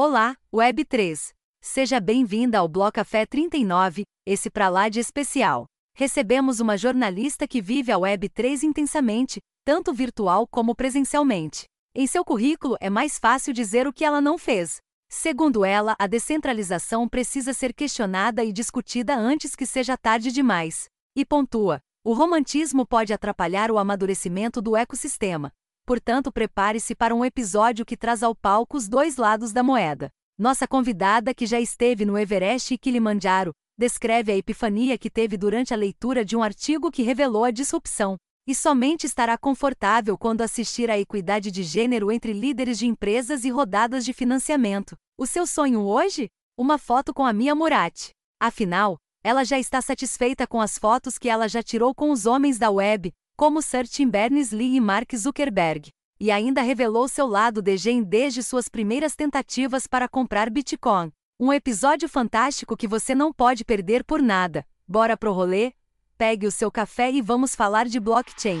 Olá, Web3. Seja bem-vinda ao Bloco Café 39, esse pra lá de especial. Recebemos uma jornalista que vive a Web3 intensamente, tanto virtual como presencialmente. Em seu currículo é mais fácil dizer o que ela não fez. Segundo ela, a descentralização precisa ser questionada e discutida antes que seja tarde demais. E pontua: o romantismo pode atrapalhar o amadurecimento do ecossistema. Portanto, prepare-se para um episódio que traz ao palco os dois lados da moeda. Nossa convidada, que já esteve no Everest e Kilimanjaro, descreve a epifania que teve durante a leitura de um artigo que revelou a disrupção, e somente estará confortável quando assistir à equidade de gênero entre líderes de empresas e rodadas de financiamento. O seu sonho hoje? Uma foto com a Mia Murati. Afinal, ela já está satisfeita com as fotos que ela já tirou com os homens da web, como Sir Tim Berners-Lee e Mark Zuckerberg, e ainda revelou seu lado degen desde suas primeiras tentativas para comprar Bitcoin. Um episódio fantástico que você não pode perder por nada. Bora pro rolê? Pegue o seu café e vamos falar de blockchain.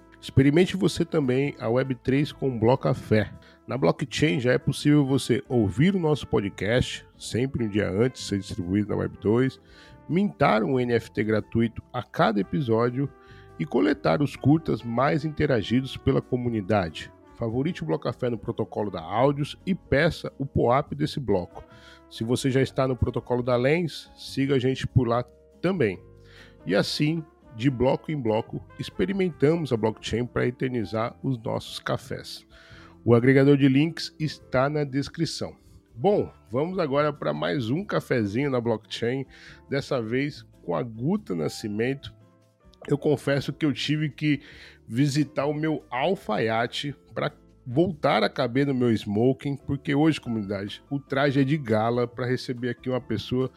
Experimente você também a Web3 com Bloco Café. Na blockchain já é possível você ouvir o nosso podcast, sempre um dia antes de ser distribuído na Web2, mintar um NFT gratuito a cada episódio e coletar os curtas mais interagidos pela comunidade. Favorite o Bloco Café no protocolo da Áudios e peça o POAP desse bloco. Se você já está no protocolo da Lens, siga a gente por lá também. E assim de bloco em bloco, experimentamos a blockchain para eternizar os nossos cafés. O agregador de links está na descrição. Bom, vamos agora para mais um cafezinho na blockchain, dessa vez com a Guta Nascimento. Eu confesso que eu tive que visitar o meu alfaiate para voltar a caber no meu smoking, porque hoje, comunidade, o traje é de gala para receber aqui uma pessoa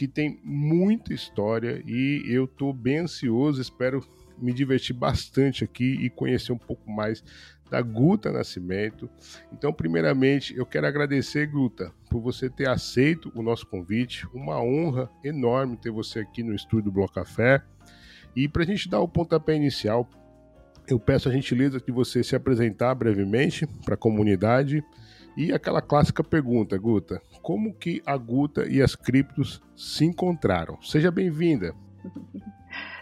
que tem muita história e eu estou bem ansioso, espero me divertir bastante aqui e conhecer um pouco mais da Guta Nascimento. Então, primeiramente, eu quero agradecer, Guta, por você ter aceito o nosso convite. Uma honra enorme ter você aqui no estúdio do Bloco Café. E para a gente dar o pontapé inicial, eu peço a gentileza de você se apresentar brevemente para a comunidade e aquela clássica pergunta, Guta, como que a Guta e as criptos se encontraram? Seja bem-vinda.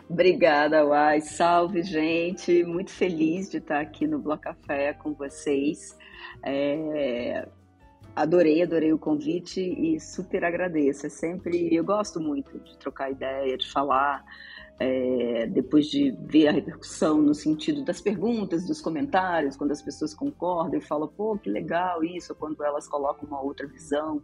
Obrigada, Uai. Salve, gente. Muito feliz de estar aqui no Bloco Café com vocês. É... Adorei, adorei o convite e super agradeço. É sempre, eu gosto muito de trocar ideia, de falar é, depois de ver a repercussão no sentido das perguntas, dos comentários, quando as pessoas concordam e falam, pô, que legal isso, quando elas colocam uma outra visão.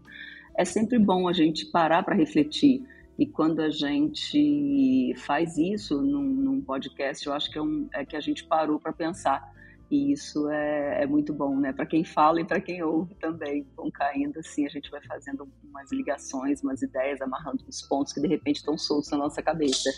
É sempre bom a gente parar para refletir. E quando a gente faz isso num, num podcast, eu acho que é, um, é que a gente parou para pensar e isso é, é muito bom, né? Para quem fala e para quem ouve também. Vão caindo assim, a gente vai fazendo umas ligações, umas ideias, amarrando os pontos que de repente estão soltos na nossa cabeça.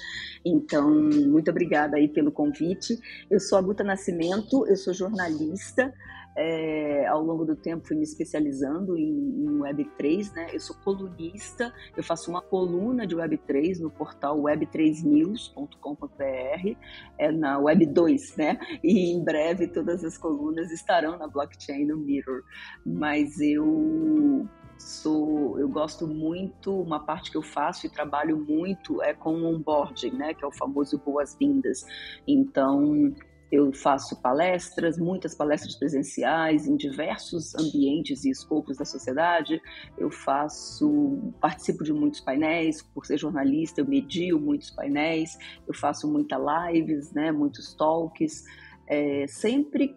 Então, muito obrigada aí pelo convite. Eu sou a Guta Nascimento, eu sou jornalista. É, ao longo do tempo fui me especializando em, em Web3, né? Eu sou colunista, eu faço uma coluna de Web3 no portal web3news.com.br, é na Web2, né? E em breve todas as colunas estarão na blockchain no Mirror. Mas eu sou eu gosto muito uma parte que eu faço e trabalho muito é com onboarding né que é o famoso boas-vindas então eu faço palestras, muitas palestras presenciais em diversos ambientes e escopos da sociedade. Eu faço, participo de muitos painéis, por ser jornalista, eu medio muitos painéis. Eu faço muitas lives, né, muitos talks. É, sempre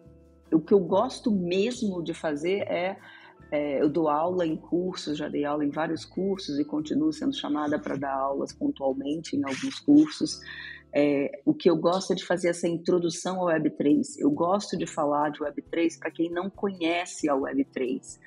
o que eu gosto mesmo de fazer é, é, eu dou aula em cursos, já dei aula em vários cursos e continuo sendo chamada para dar aulas pontualmente em alguns cursos. É, o que eu gosto é de fazer essa introdução ao Web3. Eu gosto de falar de Web3 para quem não conhece a Web3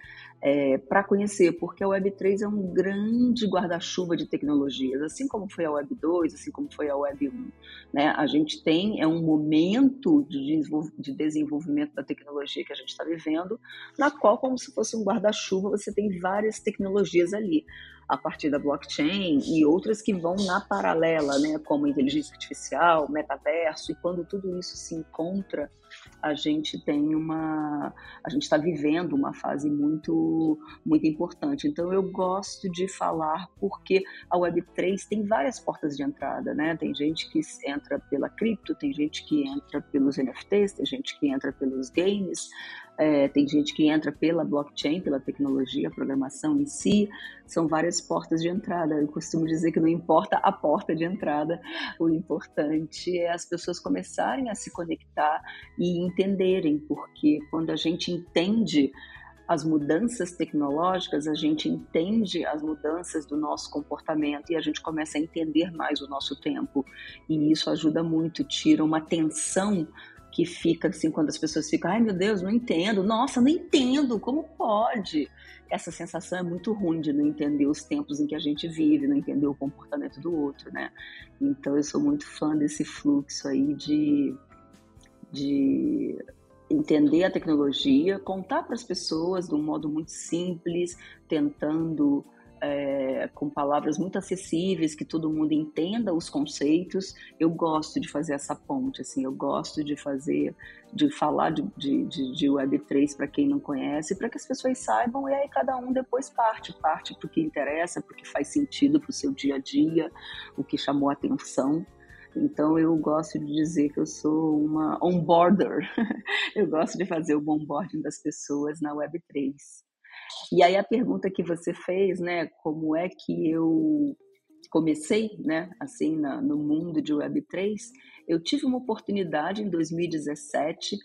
é, para conhecer, porque a Web3 é um grande guarda-chuva de tecnologias, assim como foi a Web 2, assim como foi a Web 1. Né? A gente tem, é um momento de desenvolvimento da tecnologia que a gente está vivendo, na qual, como se fosse um guarda-chuva, você tem várias tecnologias ali a partir da blockchain e outras que vão na paralela, né, como inteligência artificial, metaverso, e quando tudo isso se encontra, a gente tem uma a gente está vivendo uma fase muito muito importante. Então eu gosto de falar porque a Web3 tem várias portas de entrada, né? Tem gente que entra pela cripto, tem gente que entra pelos NFTs, tem gente que entra pelos games, é, tem gente que entra pela blockchain, pela tecnologia, programação em si, são várias portas de entrada. Eu costumo dizer que não importa a porta de entrada, o importante é as pessoas começarem a se conectar e entenderem, porque quando a gente entende as mudanças tecnológicas, a gente entende as mudanças do nosso comportamento e a gente começa a entender mais o nosso tempo. E isso ajuda muito, tira uma tensão que fica assim quando as pessoas ficam, ai meu Deus, não entendo, nossa, não entendo, como pode? Essa sensação é muito ruim de não entender os tempos em que a gente vive, não entender o comportamento do outro, né? Então eu sou muito fã desse fluxo aí de, de entender a tecnologia, contar para as pessoas de um modo muito simples, tentando é, com palavras muito acessíveis, que todo mundo entenda os conceitos. Eu gosto de fazer essa ponte, assim, eu gosto de fazer, de falar de, de, de, de Web3 para quem não conhece, para que as pessoas saibam, e aí cada um depois parte, parte o que interessa, porque faz sentido para o seu dia a dia, o que chamou atenção. Então eu gosto de dizer que eu sou uma onboarder. eu gosto de fazer o onboarding das pessoas na Web3. E aí a pergunta que você fez, né, como é que eu comecei, né, assim, na, no mundo de Web3, eu tive uma oportunidade em 2017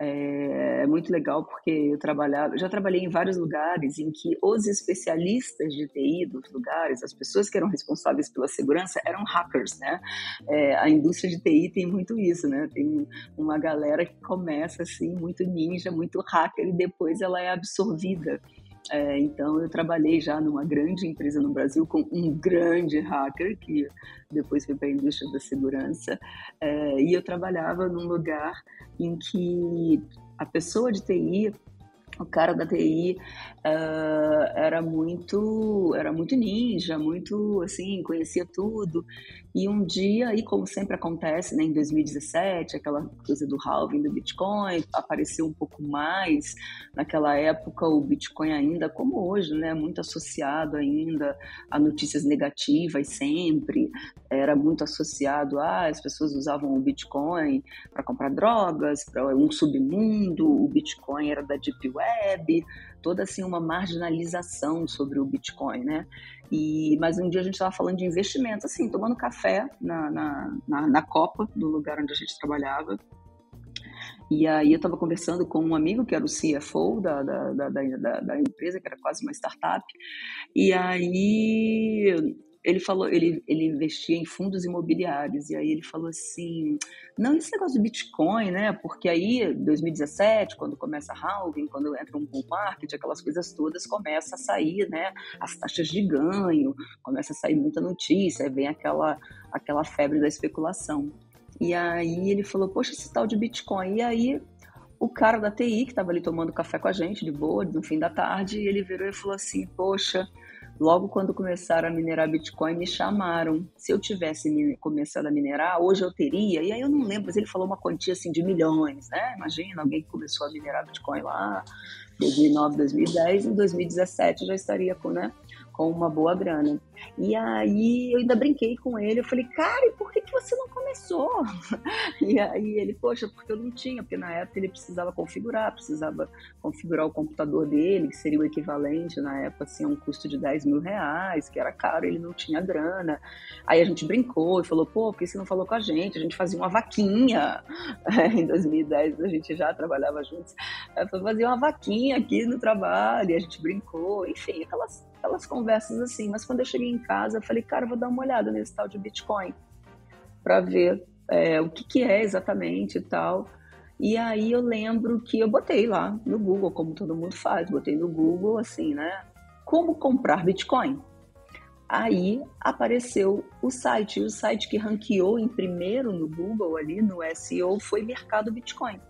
é muito legal porque eu trabalhava, já trabalhei em vários lugares em que os especialistas de TI dos lugares, as pessoas que eram responsáveis pela segurança, eram hackers, né? É, a indústria de TI tem muito isso, né? Tem uma galera que começa assim muito ninja, muito hacker e depois ela é absorvida é, então, eu trabalhei já numa grande empresa no Brasil com um grande hacker, que depois foi para a indústria da segurança, é, e eu trabalhava num lugar em que a pessoa de TI o cara da TI uh, ah, era muito era muito ninja, muito assim, conhecia tudo. E um dia, aí como sempre acontece, né, em 2017, aquela coisa do halving do Bitcoin apareceu um pouco mais. Naquela época, o Bitcoin ainda, como hoje, né, muito associado ainda a notícias negativas sempre. Era muito associado a as pessoas usavam o Bitcoin para comprar drogas, para um submundo. O Bitcoin era da Deep Web, toda assim uma marginalização sobre o Bitcoin, né? E, mas um dia a gente estava falando de investimento, assim, tomando café na, na, na, na Copa, do lugar onde a gente trabalhava. E aí eu estava conversando com um amigo que era o CFO da, da, da, da, da empresa, que era quase uma startup. E aí ele falou, ele, ele investia em fundos imobiliários, e aí ele falou assim, não, esse negócio do Bitcoin, né, porque aí, 2017, quando começa a halving, quando entra um bull market, aquelas coisas todas, começa a sair, né, as taxas de ganho, começa a sair muita notícia, vem aquela, aquela febre da especulação. E aí ele falou, poxa, esse tal de Bitcoin, e aí o cara da TI, que estava ali tomando café com a gente, de boa, no fim da tarde, ele virou e falou assim, poxa, Logo quando começaram a minerar Bitcoin, me chamaram. Se eu tivesse começado a minerar, hoje eu teria. E aí eu não lembro, mas ele falou uma quantia assim de milhões, né? Imagina alguém que começou a minerar Bitcoin lá 2009, 2010, em 2017 já estaria com, né, com uma boa grana. E aí eu ainda brinquei com ele, eu falei, cara, e por que, que você não começou? E aí ele, poxa, porque eu não tinha, porque na época ele precisava configurar, precisava configurar o computador dele, que seria o equivalente na época assim, a um custo de 10 mil reais, que era caro, ele não tinha grana. Aí a gente brincou e falou, pô, por que você não falou com a gente? A gente fazia uma vaquinha. em 2010 a gente já trabalhava juntos. Fazia uma vaquinha aqui no trabalho, e a gente brincou, enfim, aquelas, aquelas conversas assim. Mas quando eu cheguei em casa, eu falei, cara, vou dar uma olhada nesse tal de Bitcoin para ver é, o que, que é exatamente e tal. E aí eu lembro que eu botei lá no Google, como todo mundo faz, botei no Google assim, né? Como comprar Bitcoin? Aí apareceu o site, e o site que ranqueou em primeiro no Google ali no SEO foi Mercado Bitcoin,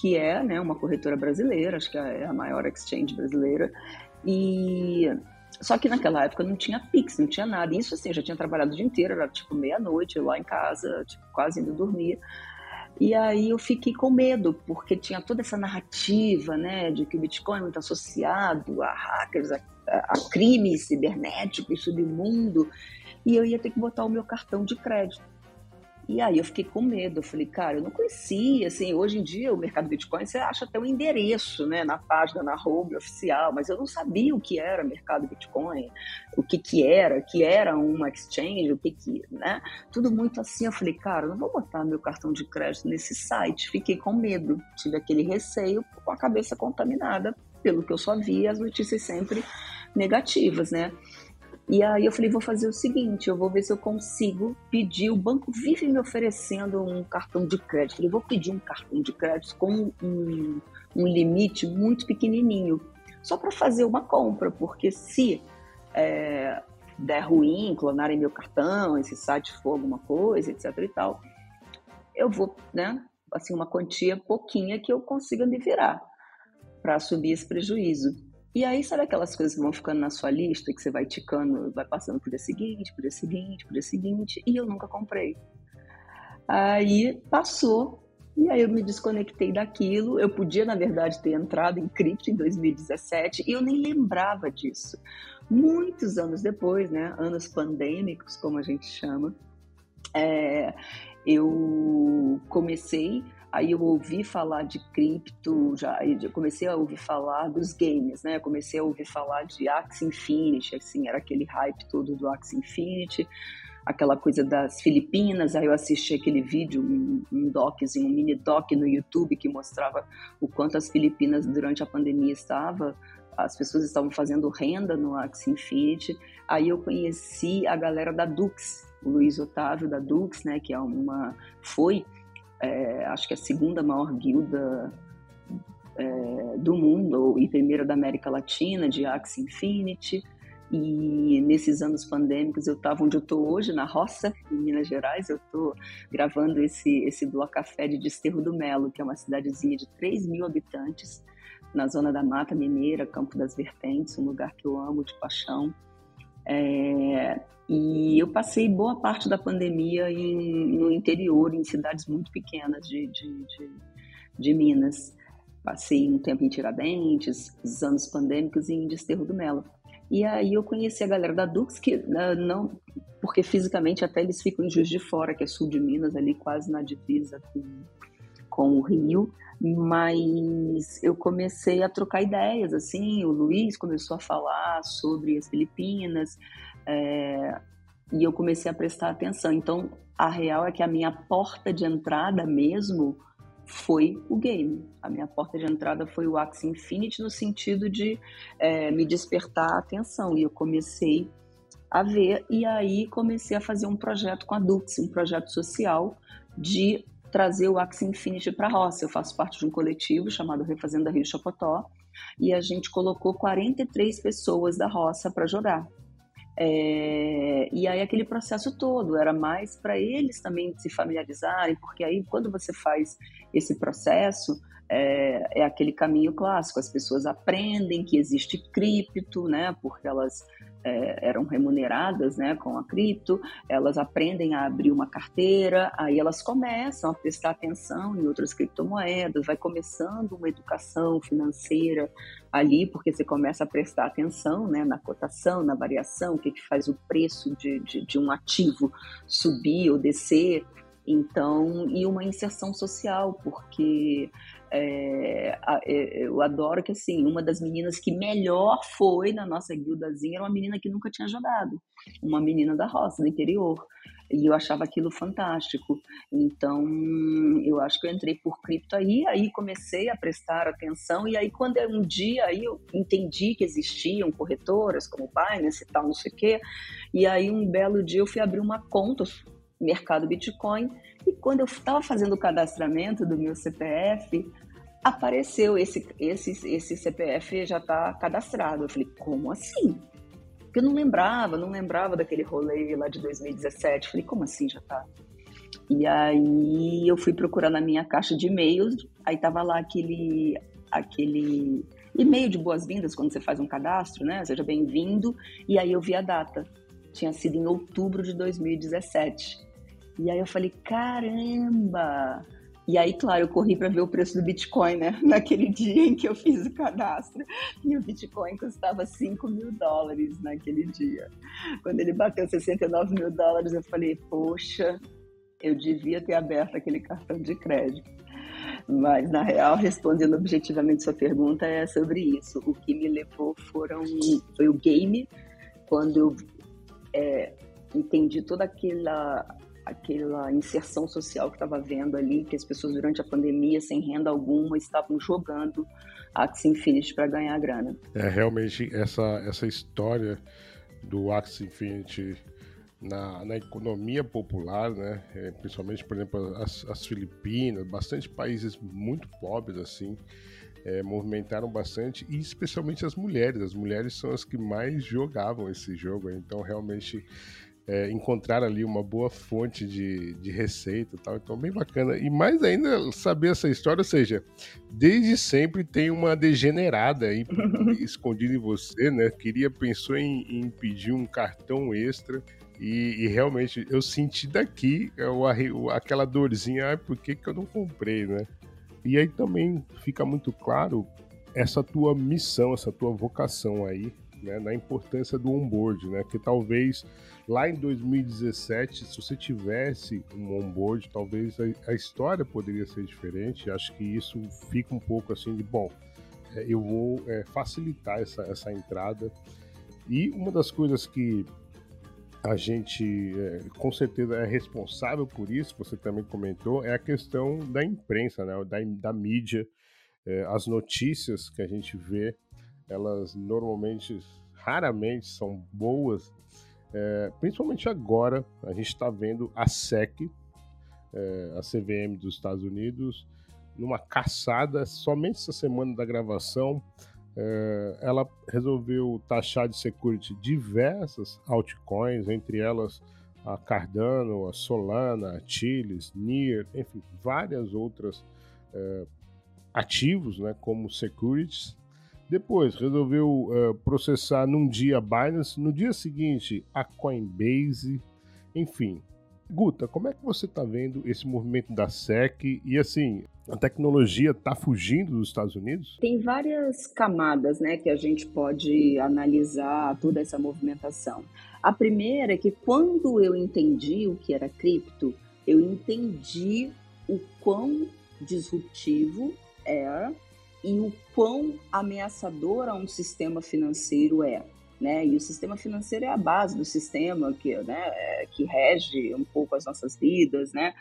que é né, uma corretora brasileira, acho que é a maior exchange brasileira. E só que naquela época não tinha Pix, não tinha nada. Isso assim, eu já tinha trabalhado o dia inteiro, era tipo meia-noite lá em casa, tipo, quase indo dormir. E aí eu fiquei com medo, porque tinha toda essa narrativa, né, de que o Bitcoin é muito associado a hackers, a, a crime cibernético e submundo, e eu ia ter que botar o meu cartão de crédito. E aí eu fiquei com medo, eu falei, cara, eu não conhecia, assim, hoje em dia o mercado Bitcoin você acha até um endereço, né, na página, na home oficial, mas eu não sabia o que era mercado Bitcoin, o que que era, que era uma exchange, o que que, né, tudo muito assim, eu falei, cara, eu não vou botar meu cartão de crédito nesse site, fiquei com medo, tive aquele receio com a cabeça contaminada pelo que eu só via, as notícias sempre negativas, né, e aí eu falei, vou fazer o seguinte, eu vou ver se eu consigo pedir, o banco vive me oferecendo um cartão de crédito. Eu falei, vou pedir um cartão de crédito com um, um limite muito pequenininho, só para fazer uma compra, porque se é, der ruim, clonarem meu cartão, esse site for alguma coisa, etc e tal, eu vou, né, assim, uma quantia pouquinha que eu consiga me virar para assumir esse prejuízo. E aí, sabe aquelas coisas que vão ficando na sua lista, que você vai ticando, vai passando pro dia seguinte, pro dia seguinte, pro dia seguinte, e eu nunca comprei. Aí passou, e aí eu me desconectei daquilo. Eu podia, na verdade, ter entrado em cripto em 2017, e eu nem lembrava disso. Muitos anos depois, né, anos pandêmicos, como a gente chama, é, eu comecei Aí eu ouvi falar de cripto, já eu comecei a ouvir falar dos games, né? comecei a ouvir falar de Axie Infinity, assim, era aquele hype todo do Axie Infinity, aquela coisa das Filipinas. Aí eu assisti aquele vídeo, um, um doczinho, um mini doc no YouTube que mostrava o quanto as Filipinas durante a pandemia estava as pessoas estavam fazendo renda no Axie Infinity. Aí eu conheci a galera da Dux, o Luiz Otávio da Dux, né, que é uma foi é, acho que é a segunda maior guilda é, do mundo e primeira da América Latina de Axie Infinity. E nesses anos pandêmicos eu estava onde eu estou hoje, na roça, em Minas Gerais. Eu estou gravando esse, esse Bloco Café de Desterro do Melo, que é uma cidadezinha de 3 mil habitantes, na zona da Mata Mineira, Campo das Vertentes, um lugar que eu amo de paixão. É, e eu passei boa parte da pandemia em, no interior, em cidades muito pequenas de, de, de, de Minas. Passei um tempo em Tiradentes, os anos pandêmicos em Desterro do Melo. E aí eu conheci a galera da Dux, que né, não, porque fisicamente até eles ficam em Juiz de Fora, que é sul de Minas, ali quase na divisa com, com o Rio mas eu comecei a trocar ideias, assim, o Luiz começou a falar sobre as Filipinas, é, e eu comecei a prestar atenção. Então, a real é que a minha porta de entrada mesmo foi o game. A minha porta de entrada foi o Axie Infinity no sentido de é, me despertar a atenção. E eu comecei a ver, e aí comecei a fazer um projeto com a Dux, um projeto social de trazer o Axie Infinity para a roça. Eu faço parte de um coletivo chamado Refazenda Rio Chapotó e a gente colocou 43 pessoas da roça para jogar. É, e aí aquele processo todo era mais para eles também se familiarizarem, porque aí quando você faz esse processo é, é, aquele caminho clássico, as pessoas aprendem que existe cripto, né, porque elas é, eram remuneradas né, com a cripto, elas aprendem a abrir uma carteira, aí elas começam a prestar atenção em outras criptomoedas, vai começando uma educação financeira ali, porque você começa a prestar atenção né, na cotação, na variação, o que, que faz o preço de, de, de um ativo subir ou descer. Então, e uma inserção social, porque é, é, eu adoro que, assim, uma das meninas que melhor foi na nossa guildazinha era uma menina que nunca tinha jogado, uma menina da roça, do interior. E eu achava aquilo fantástico. Então, eu acho que eu entrei por cripto aí, aí comecei a prestar atenção. E aí, quando um dia aí eu entendi que existiam corretoras como Binance e tal, não sei o quê. E aí, um belo dia, eu fui abrir uma conta mercado Bitcoin. E quando eu estava fazendo o cadastramento do meu CPF, apareceu esse, esse, esse CPF já está cadastrado. Eu falei, como assim? Porque eu não lembrava, não lembrava daquele rolê lá de 2017. Eu falei, como assim já está? E aí eu fui procurar na minha caixa de e-mails, aí tava lá aquele, aquele e-mail de boas-vindas quando você faz um cadastro, né? Seja bem-vindo. E aí eu vi a data. Tinha sido em outubro de 2017. E aí eu falei, caramba! E aí, claro, eu corri para ver o preço do Bitcoin, né? Naquele dia em que eu fiz o cadastro. E o Bitcoin custava 5 mil dólares naquele dia. Quando ele bateu 69 mil dólares, eu falei, poxa, eu devia ter aberto aquele cartão de crédito. Mas, na real, respondendo objetivamente sua pergunta, é sobre isso. O que me levou foram, foi o game, quando eu é, entendi toda aquela aquela inserção social que estava vendo ali, que as pessoas durante a pandemia, sem renda alguma, estavam jogando Axie Infinity para ganhar grana. É realmente essa, essa história do Axie Infinity na, na economia popular, né? É, principalmente, por exemplo, as, as, Filipinas, bastante países muito pobres assim, é, movimentaram bastante e especialmente as mulheres. As mulheres são as que mais jogavam esse jogo, então realmente é, encontrar ali uma boa fonte de, de receita e tal. Então, bem bacana. E mais ainda saber essa história, ou seja, desde sempre tem uma degenerada aí escondida em você, né? Queria, pensou em, em pedir um cartão extra. E, e, realmente eu senti daqui o, aquela dorzinha, ah, por que, que eu não comprei, né? E aí também fica muito claro essa tua missão, essa tua vocação aí, né, na importância do onboard, né? Que talvez lá em 2017, se você tivesse um onboard, talvez a, a história poderia ser diferente. Acho que isso fica um pouco assim de bom. É, eu vou é, facilitar essa, essa entrada. E uma das coisas que a gente é, com certeza é responsável por isso, você também comentou, é a questão da imprensa, né, da, da mídia, é, as notícias que a gente vê elas normalmente, raramente são boas, é, principalmente agora, a gente está vendo a SEC, é, a CVM dos Estados Unidos, numa caçada, somente essa semana da gravação, é, ela resolveu taxar de security diversas altcoins, entre elas a Cardano, a Solana, a Chiles, NIR, enfim, várias outras é, ativos, né, como securities, depois resolveu uh, processar num dia a Binance, no dia seguinte a Coinbase, enfim. Guta, como é que você está vendo esse movimento da SEC e assim, a tecnologia está fugindo dos Estados Unidos? Tem várias camadas né, que a gente pode analisar toda essa movimentação. A primeira é que quando eu entendi o que era cripto, eu entendi o quão disruptivo era e o quão ameaçador a um sistema financeiro é. Né? E o sistema financeiro é a base do sistema que, né, é, que rege um pouco as nossas vidas, né?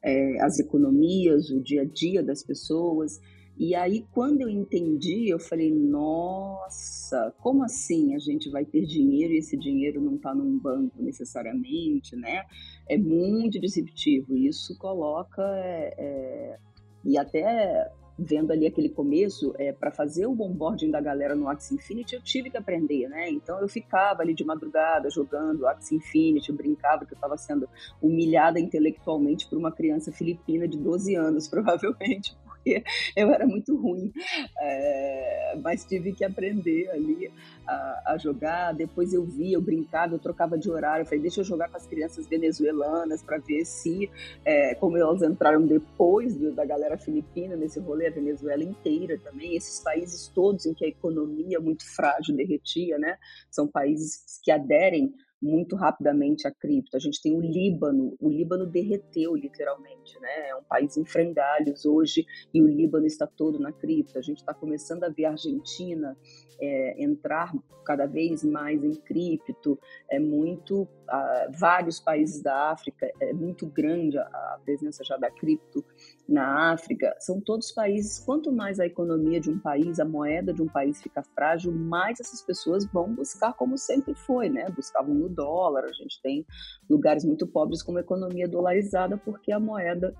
É, as economias, o dia a dia das pessoas. E aí, quando eu entendi, eu falei: nossa, como assim a gente vai ter dinheiro e esse dinheiro não está num banco necessariamente, né? É muito disruptivo. Isso coloca. É, é, e até vendo ali aquele começo, é, para fazer o onboarding da galera no Axie Infinity, eu tive que aprender, né? Então eu ficava ali de madrugada jogando Axie Infinity, eu brincava que eu estava sendo humilhada intelectualmente por uma criança filipina de 12 anos, provavelmente, porque eu era muito ruim. É, mas tive que aprender ali a, a, jogar. Depois eu via, eu brincava, eu trocava de horário. Eu falei, deixa eu jogar com as crianças venezuelanas para ver se, é, como elas entraram depois do, da galera filipina nesse rolê, a Venezuela inteira também, esses países todos em que a economia é muito frágil derretia, né? São países que aderem muito rapidamente a cripto. A gente tem o Líbano, o Líbano derreteu literalmente, né? É um país em frangalhos hoje e o Líbano está todo na cripto. A gente está começando a ver a Argentina é, entrar cada vez mais em cripto. É muito, uh, vários países da África é muito grande a, a presença já da cripto na África. São todos países. Quanto mais a economia de um país, a moeda de um país fica frágil, mais essas pessoas vão buscar como sempre foi, né? Buscavam no dólar, a gente tem lugares muito pobres com uma economia dolarizada porque a moeda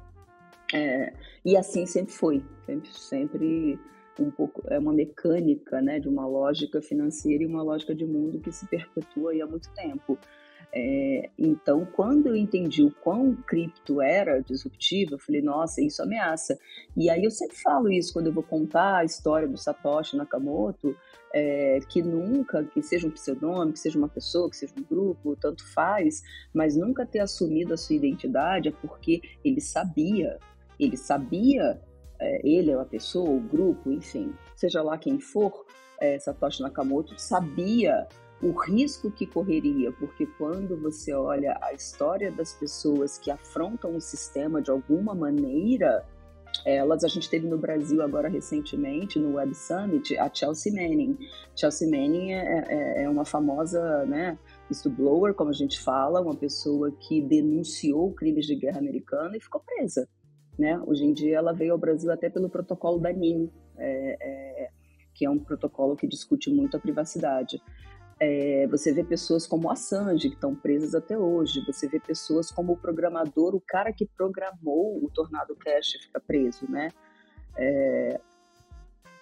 é, e assim sempre foi, sempre, sempre um pouco é uma mecânica, né, de uma lógica financeira e uma lógica de mundo que se perpetua há muito tempo. É, então, quando eu entendi o quão cripto era disruptivo, eu falei, nossa, isso ameaça. E aí eu sempre falo isso quando eu vou contar a história do Satoshi Nakamoto, é, que nunca, que seja um pseudônimo, que seja uma pessoa, que seja um grupo, tanto faz, mas nunca ter assumido a sua identidade é porque ele sabia, ele sabia, é, ele é uma pessoa, o grupo, enfim, seja lá quem for, é, Satoshi Nakamoto sabia o risco que correria, porque quando você olha a história das pessoas que afrontam o sistema de alguma maneira, elas a gente teve no Brasil agora recentemente no Web Summit a Chelsea Manning. Chelsea Manning é, é, é uma famosa, né, whistleblower, como a gente fala, uma pessoa que denunciou crimes de guerra americana e ficou presa. Né? Hoje em dia ela veio ao Brasil até pelo protocolo da NIM, é, é, que é um protocolo que discute muito a privacidade. É, você vê pessoas como a Sandy, que estão presas até hoje. Você vê pessoas como o programador, o cara que programou o Tornado Cash fica preso, né? É,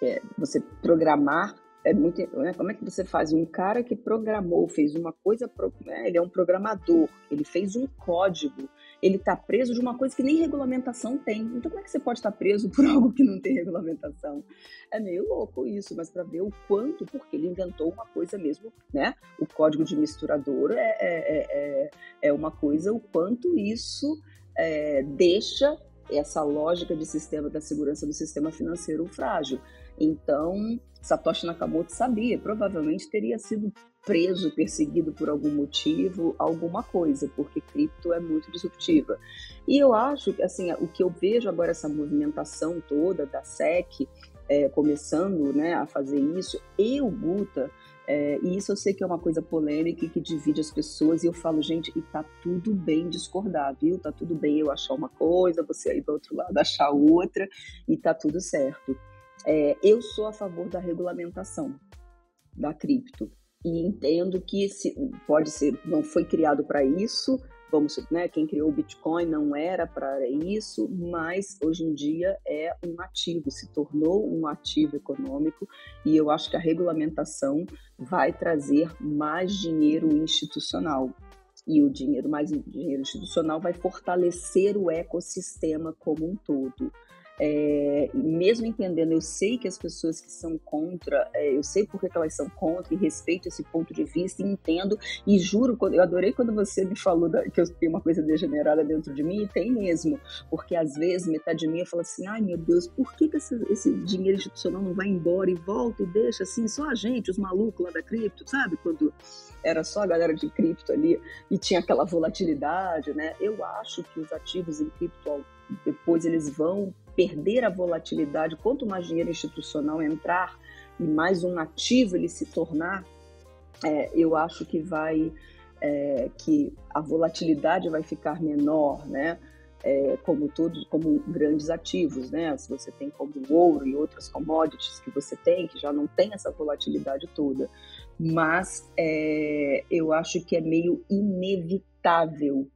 é, você programar é muito. Né? Como é que você faz? Um cara que programou, fez uma coisa, né? ele é um programador, ele fez um código ele está preso de uma coisa que nem regulamentação tem. Então, como é que você pode estar tá preso por algo que não tem regulamentação? É meio louco isso, mas para ver o quanto, porque ele inventou uma coisa mesmo, né? O código de misturador é, é, é, é uma coisa, o quanto isso é, deixa essa lógica de sistema da segurança do sistema financeiro frágil. Então, Satoshi Nakamoto sabia, provavelmente teria sido preso, perseguido por algum motivo, alguma coisa, porque cripto é muito disruptiva. E eu acho que, assim, o que eu vejo agora, essa movimentação toda da SEC é, começando né, a fazer isso, e o Guta, é, e isso eu sei que é uma coisa polêmica e que divide as pessoas, e eu falo, gente, e tá tudo bem discordar, viu? Tá tudo bem eu achar uma coisa, você aí do outro lado achar outra, e tá tudo certo. É, eu sou a favor da regulamentação da cripto e entendo que se, pode ser, não foi criado para isso, vamos, né, quem criou o Bitcoin não era para isso, mas hoje em dia é um ativo, se tornou um ativo econômico e eu acho que a regulamentação vai trazer mais dinheiro institucional. E o dinheiro mais dinheiro institucional vai fortalecer o ecossistema como um todo. É, mesmo entendendo, eu sei que as pessoas que são contra, é, eu sei porque que elas são contra e respeito esse ponto de vista e entendo e juro, eu adorei quando você me falou da, que eu tenho uma coisa degenerada dentro de mim e tem mesmo, porque às vezes metade de mim fala assim, ai meu Deus, por que, que esse, esse, dinheiro institucional não vai embora e volta e deixa assim, só a gente, os malucos lá da cripto, sabe? Quando era só a galera de cripto ali e tinha aquela volatilidade, né? Eu acho que os ativos em cripto depois eles vão perder a volatilidade, quanto mais dinheiro institucional entrar e mais um ativo ele se tornar, é, eu acho que vai é, que a volatilidade vai ficar menor, né? É, como todos, como grandes ativos, né? Se você tem como ouro e outras commodities que você tem, que já não tem essa volatilidade toda. Mas é, eu acho que é meio inevitável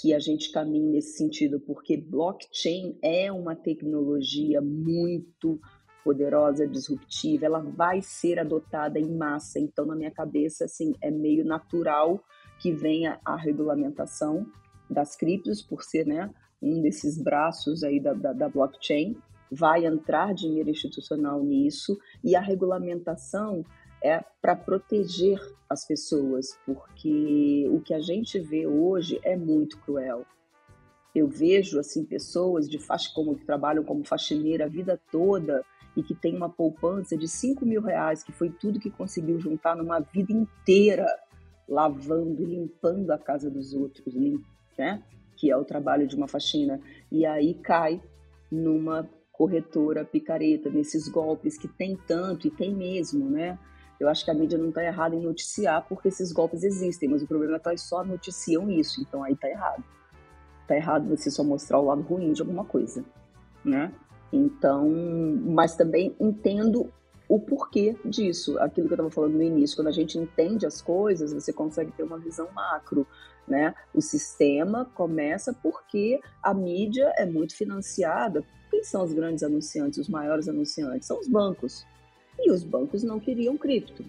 que a gente caminhe nesse sentido, porque blockchain é uma tecnologia muito poderosa, disruptiva, ela vai ser adotada em massa. Então, na minha cabeça, assim, é meio natural que venha a regulamentação das criptos, por ser, né, um desses braços aí da, da, da blockchain. Vai entrar dinheiro institucional nisso e a regulamentação é para proteger as pessoas, porque o que a gente vê hoje é muito cruel. Eu vejo assim pessoas de faixa como que trabalham como faxineira a vida toda e que tem uma poupança de 5 mil reais, que foi tudo que conseguiu juntar numa vida inteira, lavando, limpando a casa dos outros, né? que é o trabalho de uma faxina, e aí cai numa corretora picareta, nesses golpes que tem tanto e tem mesmo, né? Eu acho que a mídia não está errada em noticiar porque esses golpes existem, mas o problema é que elas só noticiam isso, então aí está errado. Está errado você só mostrar o lado ruim de alguma coisa, né? Então, mas também entendo o porquê disso. Aquilo que eu estava falando no início, quando a gente entende as coisas, você consegue ter uma visão macro. Né? O sistema começa porque a mídia é muito financiada. Quem são os grandes anunciantes, os maiores anunciantes? São os bancos. E os bancos não queriam cripto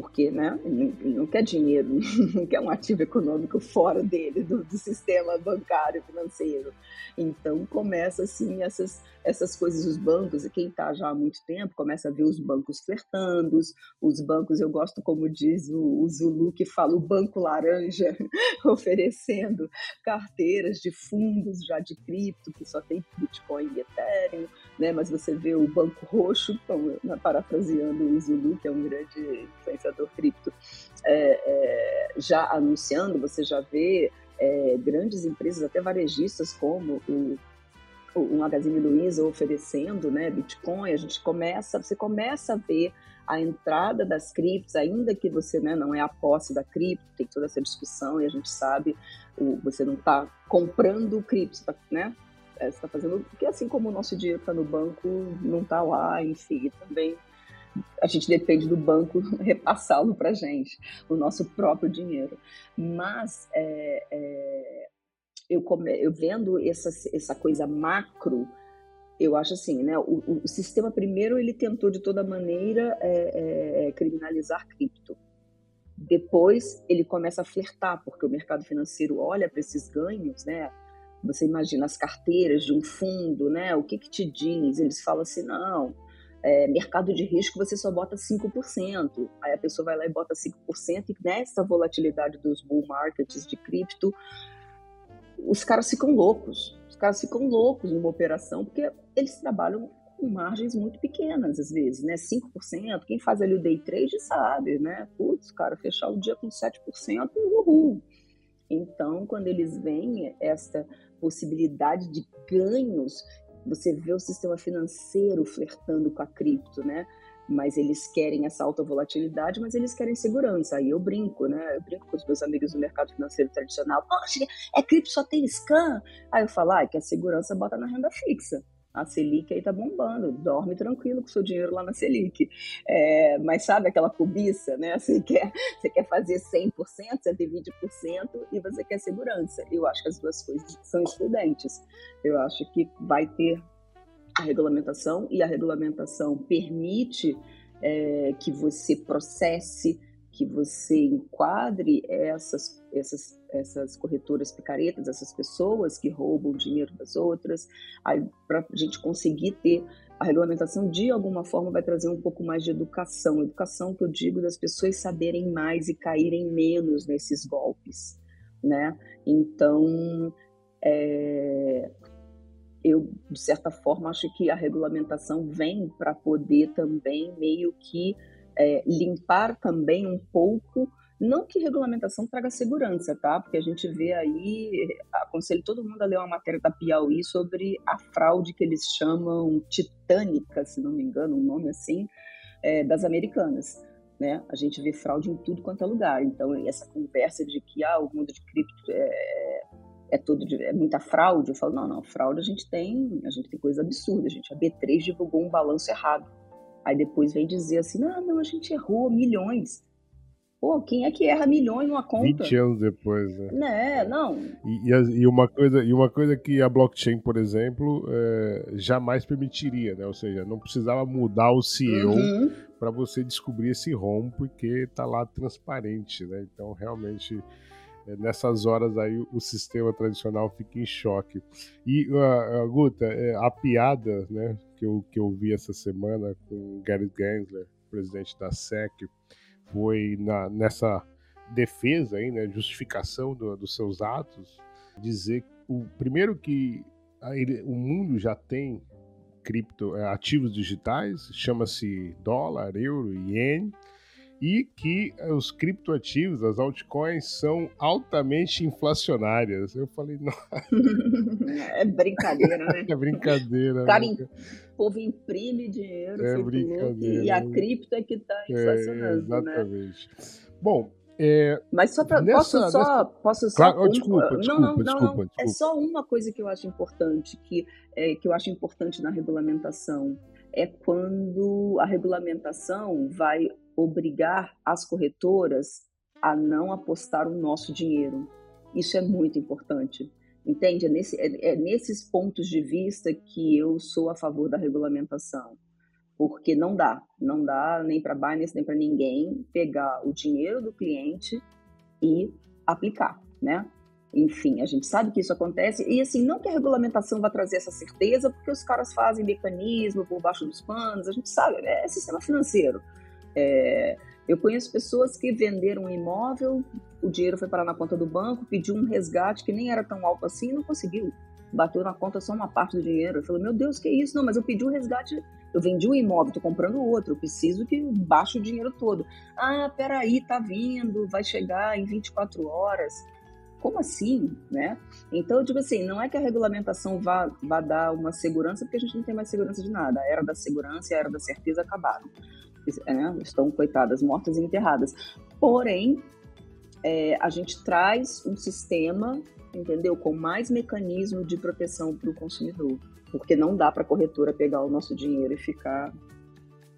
porque né, ele não quer dinheiro, não quer um ativo econômico fora dele, do, do, sistema bancário financeiro. Então começa assim essas, essas coisas, os bancos, e quem está já há muito tempo começa a ver os bancos flertando, os bancos, eu gosto como diz o, o Zulu, que fala o banco laranja, oferecendo carteiras de fundos já de cripto, que só tem Bitcoin e Ethereum, né? mas você vê o banco roxo, então, parafraseando o Zulu, que é um grande influenciador cripto, é, é, já anunciando, você já vê é, grandes empresas, até varejistas, como o, o Magazine Luiza oferecendo né, Bitcoin, a gente começa, você começa a ver a entrada das criptos, ainda que você né, não é a posse da cripto, tem toda essa discussão e a gente sabe, o, você não está comprando cripto, tá, né? É, você está fazendo, porque assim como o nosso dinheiro está no banco, não está lá, enfim, também a gente depende do banco repassá-lo para a gente, o nosso próprio dinheiro. Mas é, é, eu, come, eu vendo essa, essa coisa macro, eu acho assim, né? O, o, sistema primeiro ele tentou de toda maneira é, é, é, criminalizar cripto. Depois ele começa a flertar, porque o mercado financeiro olha para esses ganhos, né? Você imagina as carteiras de um fundo, né? O que que te diz? Eles falam assim, não, é, mercado de risco você só bota 5%. Aí a pessoa vai lá e bota 5%, e nessa volatilidade dos bull markets de cripto, os caras ficam loucos. Os caras ficam loucos numa operação, porque eles trabalham com margens muito pequenas, às vezes, né? 5%. Quem faz ali o day trade sabe, né? Putz, cara, fechar o dia com 7%, uhul. Então, quando eles veem essa possibilidade de ganhos você vê o sistema financeiro flertando com a cripto, né? Mas eles querem essa alta volatilidade, mas eles querem segurança. Aí eu brinco, né? Eu brinco com os meus amigos do mercado financeiro tradicional. Poxa, é cripto só tem scan? Aí eu falo, ah, que a segurança bota na renda fixa a Selic aí tá bombando, dorme tranquilo com seu dinheiro lá na Selic. É, mas sabe aquela cobiça, né? Você quer, você quer fazer 100%, 120% e você quer segurança. Eu acho que as duas coisas são excludentes. Eu acho que vai ter a regulamentação e a regulamentação permite é, que você processe que você enquadre essas, essas, essas corretoras picaretas, essas pessoas que roubam dinheiro das outras, para a gente conseguir ter a regulamentação de alguma forma vai trazer um pouco mais de educação, educação que eu digo das pessoas saberem mais e caírem menos nesses golpes, né? Então, é, eu de certa forma acho que a regulamentação vem para poder também meio que é, limpar também um pouco, não que regulamentação traga segurança, tá? Porque a gente vê aí, aconselho todo mundo a ler uma matéria da Piauí sobre a fraude que eles chamam titânica, se não me engano, um nome assim, é, das americanas. Né? A gente vê fraude em tudo quanto é lugar. Então, essa conversa de que ah, o mundo de cripto é, é todo de, é muita fraude, eu falo, não, não, fraude a gente tem, a gente tem coisa absurda, gente. A B3 divulgou um balanço errado Aí depois vem dizer assim: não, não, a gente errou milhões. Pô, quem é que erra milhões numa conta? 20 anos depois, né? Né, não. E, e, e, uma coisa, e uma coisa que a blockchain, por exemplo, é, jamais permitiria, né? Ou seja, não precisava mudar o CEO uhum. para você descobrir esse ROM, porque tá lá transparente, né? Então, realmente, nessas horas aí, o sistema tradicional fica em choque. E, uh, Guta, é, a piada, né? que eu, que eu vi essa semana com Gary Gensler, presidente da SEC, foi na, nessa defesa aí, né, justificação do, dos seus atos, dizer o primeiro que ele, o mundo já tem cripto é, ativos digitais, chama-se dólar, euro, ien, e que os criptoativos, as altcoins, são altamente inflacionárias. Eu falei, não. É brincadeira, né? É brincadeira. Cara, né? o povo imprime dinheiro, é brincadeira. e a né? cripto é que está é, inflacionando, é, exatamente. Né? Bom, é, Mas só nessa, posso só, nessa... posso só claro, um, desculpa, desculpa, não, não, desculpa, não, desculpa, É só uma coisa que eu acho importante, que, é, que eu acho importante na regulamentação é quando a regulamentação vai obrigar as corretoras a não apostar o nosso dinheiro. Isso é muito importante. Entende? É, nesse, é, é nesses pontos de vista que eu sou a favor da regulamentação. Porque não dá, não dá nem para Binance, nem para ninguém pegar o dinheiro do cliente e aplicar, né? Enfim, a gente sabe que isso acontece e assim, não que a regulamentação vá trazer essa certeza, porque os caras fazem mecanismo por baixo dos panos, a gente sabe, é sistema financeiro. É, eu conheço pessoas que venderam um imóvel, o dinheiro foi parar na conta do banco, pediu um resgate que nem era tão alto assim e não conseguiu. Bateu na conta só uma parte do dinheiro. Eu falei, meu Deus, que isso? Não, mas eu pedi um resgate, eu vendi um imóvel, tô comprando outro, eu preciso que baixe o dinheiro todo. Ah, peraí, tá vindo, vai chegar em 24 horas. Como assim, né? Então, tipo assim, não é que a regulamentação vá, vá dar uma segurança, porque a gente não tem mais segurança de nada. A era da segurança e a era da certeza acabaram é, estão coitadas, mortas e enterradas. Porém, é, a gente traz um sistema, entendeu, com mais mecanismo de proteção para o consumidor, porque não dá para a corretora pegar o nosso dinheiro e ficar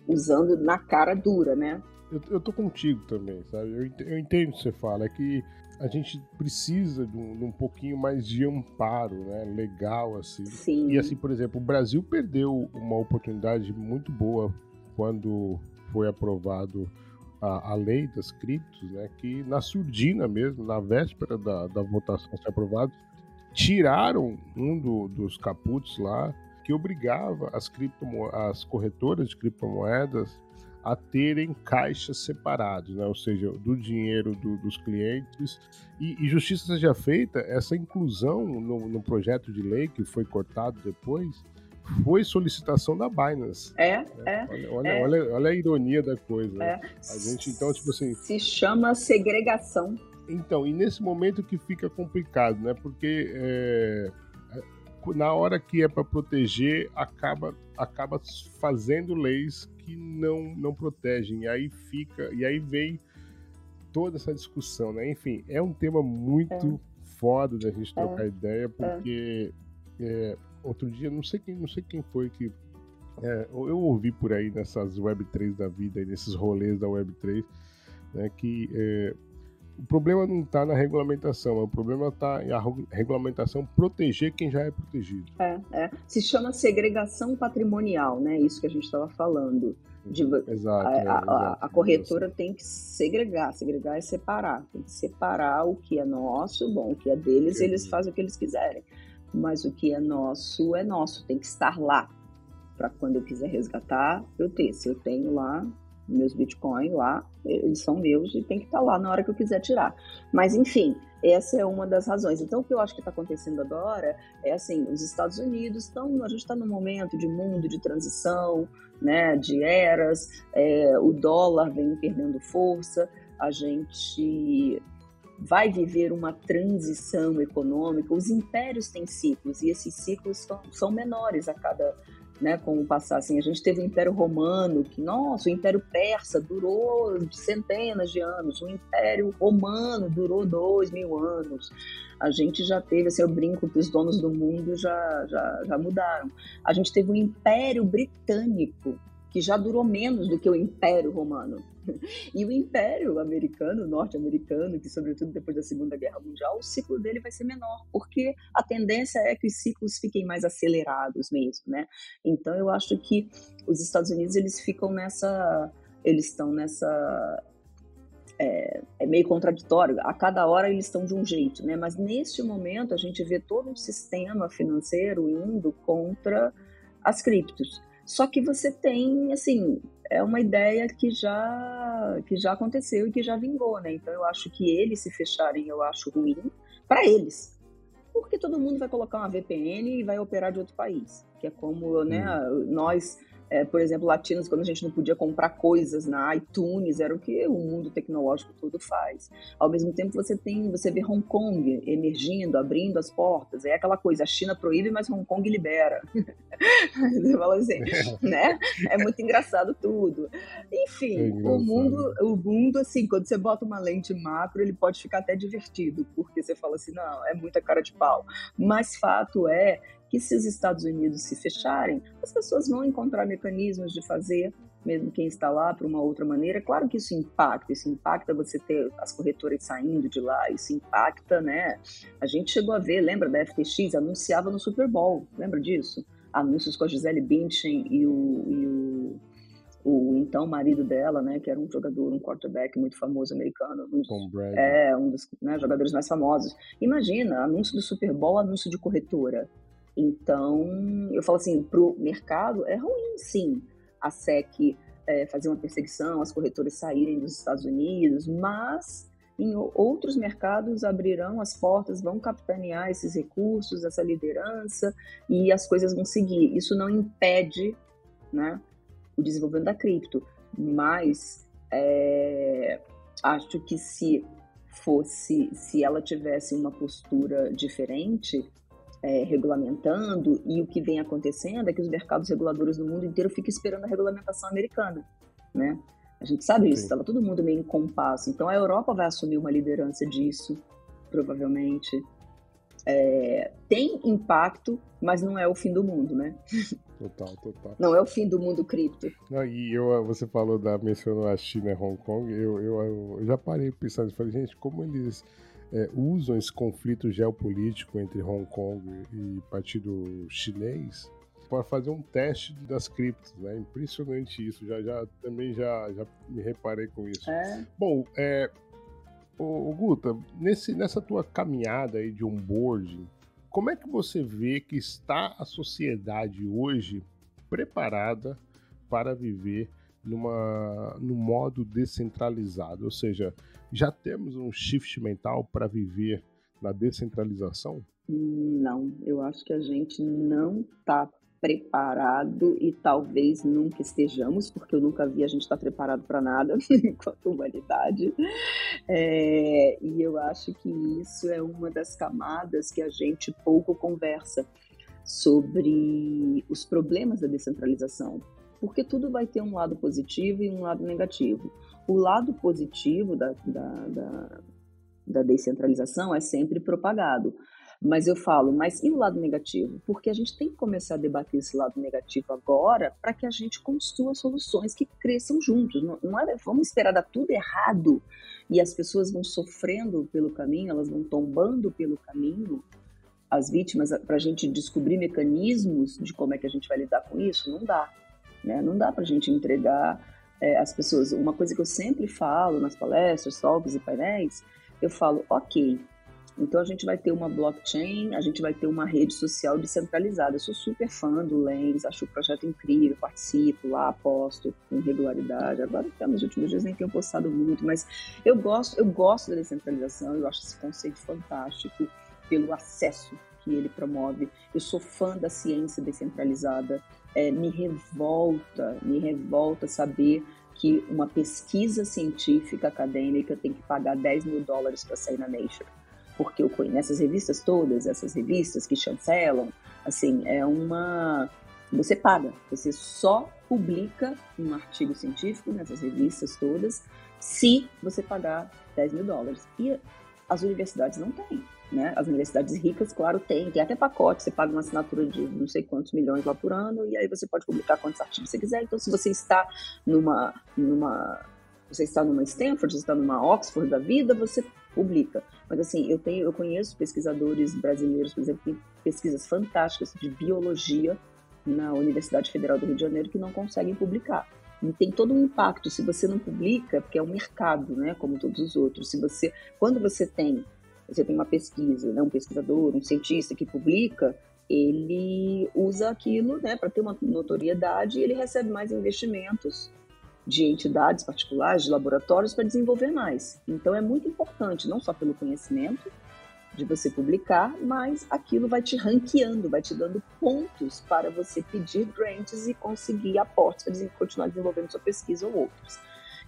usando na cara dura, né? Eu, eu tô contigo também, sabe? Eu, eu entendo o que você fala, é que a gente precisa de um, de um, pouquinho mais de amparo, né? Legal, assim. Sim. E assim, por exemplo, o Brasil perdeu uma oportunidade muito boa quando foi aprovado a, a lei das criptos, né, que na surdina mesmo, na véspera da, da votação ser aprovado, tiraram um do, dos caputs lá que obrigava as, as corretoras de criptomoedas a terem caixas separados, né? ou seja, do dinheiro do, dos clientes. E, e, justiça seja feita, essa inclusão no, no, projeto de lei que foi cortado depois, foi solicitação da Binance. É, é. Olha, olha, é. olha, olha, a ironia da coisa. É. A gente, então, tipo assim. Se chama segregação. Então, e nesse momento que fica complicado, né? Porque é, na hora que é para proteger, acaba, acaba fazendo leis que não, não protegem. E aí fica. E aí vem toda essa discussão, né? Enfim, é um tema muito é. foda da gente trocar é. ideia, porque. Outro dia, não sei quem, não sei quem foi que. É, eu ouvi por aí nessas Web3 da vida, nesses rolês da Web3, né, que é, o problema não está na regulamentação, o problema está em a regulamentação proteger quem já é protegido. É, é. Se chama segregação patrimonial, né? Isso que a gente estava falando. De, exato, a, é, a, exato, a, corretora tem que segregar, segregar é separar, tem que separar o que é nosso, bom, o que é deles, eles fazem o que eles quiserem mas o que é nosso é nosso, tem que estar lá para quando eu quiser resgatar, eu ter. Se eu tenho lá meus bitcoins lá, eles são meus e tem que estar lá na hora que eu quiser tirar. Mas enfim, essa é uma das razões. Então, o que eu acho que está acontecendo agora é assim: os Estados Unidos estão, a gente está num momento de mundo de transição, né, de eras, é, o dólar vem perdendo força, a gente vai viver uma transição econômica. Os impérios têm ciclos e esses ciclos são, são menores a cada né, com o passar. Assim, a gente teve o Império Romano, que, nossa, o Império Persa durou centenas de anos, o Império Romano durou dois mil anos. A gente já teve, assim, eu brinco que os donos do mundo já, já, já mudaram. A gente teve o Império Britânico, que já durou menos do que o Império Romano. E o Império americano, norte-americano, que sobretudo depois da Segunda Guerra Mundial, o ciclo dele vai ser menor, porque a tendência é que os ciclos fiquem mais acelerados mesmo, né? Então eu acho que os Estados Unidos eles ficam nessa, eles estão nessa é, é, meio contraditório. A cada hora eles estão de um jeito, né? Mas neste momento a gente vê todo um sistema financeiro indo contra as criptos. Só que você tem, assim, é uma ideia que já, que já aconteceu e que já vingou, né? Então eu acho que eles se fecharem, eu acho ruim para eles. Porque todo mundo vai colocar uma VPN e vai operar de outro país. Que é como né, hum. nós é, por exemplo, latinos, quando a gente não podia comprar coisas na iTunes, era o que o mundo tecnológico todo faz. Ao mesmo tempo, você tem, você vê Hong Kong emergindo, abrindo as portas. É aquela coisa, a China proíbe, mas Hong Kong libera. você fala assim, né? É muito engraçado tudo. Enfim, é o mundo, o mundo, assim, quando você bota uma lente macro, ele pode ficar até divertido, porque você fala assim, não, é muita cara de pau. Mas fato é que se os Estados Unidos se fecharem, as pessoas vão encontrar mecanismos de fazer mesmo quem está lá para uma outra maneira. Claro que isso impacta, isso impacta você ter as corretoras saindo de lá, isso impacta, né? A gente chegou a ver, lembra da FTX, anunciava no Super Bowl, lembra disso? Anúncios com a Gisele Bündchen e o, e o, o então marido dela, né, que era um jogador, um quarterback muito famoso americano, um dos, é um dos né, jogadores mais famosos. Imagina, anúncio do Super Bowl, anúncio de corretora. Então, eu falo assim, para o mercado é ruim, sim, a SEC é, fazer uma perseguição, as corretoras saírem dos Estados Unidos, mas em outros mercados abrirão as portas, vão capitanear esses recursos, essa liderança e as coisas vão seguir. Isso não impede né, o desenvolvimento da cripto, mas é, acho que se fosse, se ela tivesse uma postura diferente, é, regulamentando, e o que vem acontecendo é que os mercados reguladores no mundo inteiro ficam esperando a regulamentação americana, né? A gente sabe isso, estava todo mundo meio em compasso. Então a Europa vai assumir uma liderança disso, provavelmente. É, tem impacto, mas não é o fim do mundo, né? Total, total. Não é o fim do mundo cripto. Não, e eu, você falou da mencionou a China e Hong Kong, eu, eu, eu já parei pensando, falei, gente, como eles é, usam esse conflito geopolítico entre Hong Kong e Partido Chinês para fazer um teste das criptos, né? Impressionante isso. Já, já também já, já me reparei com isso. É. Bom, é, o, Guta, nesse, nessa tua caminhada aí de onboarding, como é que você vê que está a sociedade hoje preparada para viver numa, no modo descentralizado? Ou seja, já temos um shift mental para viver na descentralização? Não, eu acho que a gente não está preparado e talvez nunca estejamos, porque eu nunca vi a gente estar tá preparado para nada enquanto humanidade. É, e eu acho que isso é uma das camadas que a gente pouco conversa sobre os problemas da descentralização, porque tudo vai ter um lado positivo e um lado negativo. O lado positivo da, da, da, da descentralização é sempre propagado. Mas eu falo, mas e o lado negativo? Porque a gente tem que começar a debater esse lado negativo agora para que a gente construa soluções que cresçam juntos. Não, não é, vamos esperar dar tudo errado e as pessoas vão sofrendo pelo caminho, elas vão tombando pelo caminho, as vítimas, para a gente descobrir mecanismos de como é que a gente vai lidar com isso. Não dá. Né? Não dá para a gente entregar é, as pessoas. Uma coisa que eu sempre falo nas palestras, talks e painéis, eu falo, ok, então a gente vai ter uma blockchain, a gente vai ter uma rede social descentralizada. Eu sou super fã do Lens, acho o projeto incrível, participo lá, aposto com regularidade. Agora até nos últimos dias nem tenho postado muito, mas eu gosto, eu gosto da descentralização, eu acho esse conceito fantástico pelo acesso que ele promove. Eu sou fã da ciência descentralizada. É, me revolta, me revolta saber que uma pesquisa científica acadêmica tem que pagar 10 mil dólares para sair na Nature porque eu conheço essas revistas todas, essas revistas que chancelam, assim, é uma. Você paga, você só publica um artigo científico nessas revistas todas se você pagar 10 mil dólares. E as universidades não têm. Né? As universidades ricas, claro, têm, tem até pacote, você paga uma assinatura de não sei quantos milhões lá por ano, e aí você pode publicar quantos artigos você quiser. Então, se você está numa, numa você está numa Stanford, você está numa Oxford da vida, você publica. Mas assim, eu tenho, eu conheço pesquisadores brasileiros, por exemplo, que pesquisas fantásticas de biologia na Universidade Federal do Rio de Janeiro que não conseguem publicar. E tem todo um impacto se você não publica, porque é um mercado, né, como todos os outros. Se você, quando você tem, você tem uma pesquisa, né, um pesquisador, um cientista que publica, ele usa aquilo, né, para ter uma notoriedade e ele recebe mais investimentos de entidades particulares, de laboratórios, para desenvolver mais. Então é muito importante, não só pelo conhecimento de você publicar, mas aquilo vai te ranqueando, vai te dando pontos para você pedir grants e conseguir aportes para continuar desenvolvendo sua pesquisa ou outros.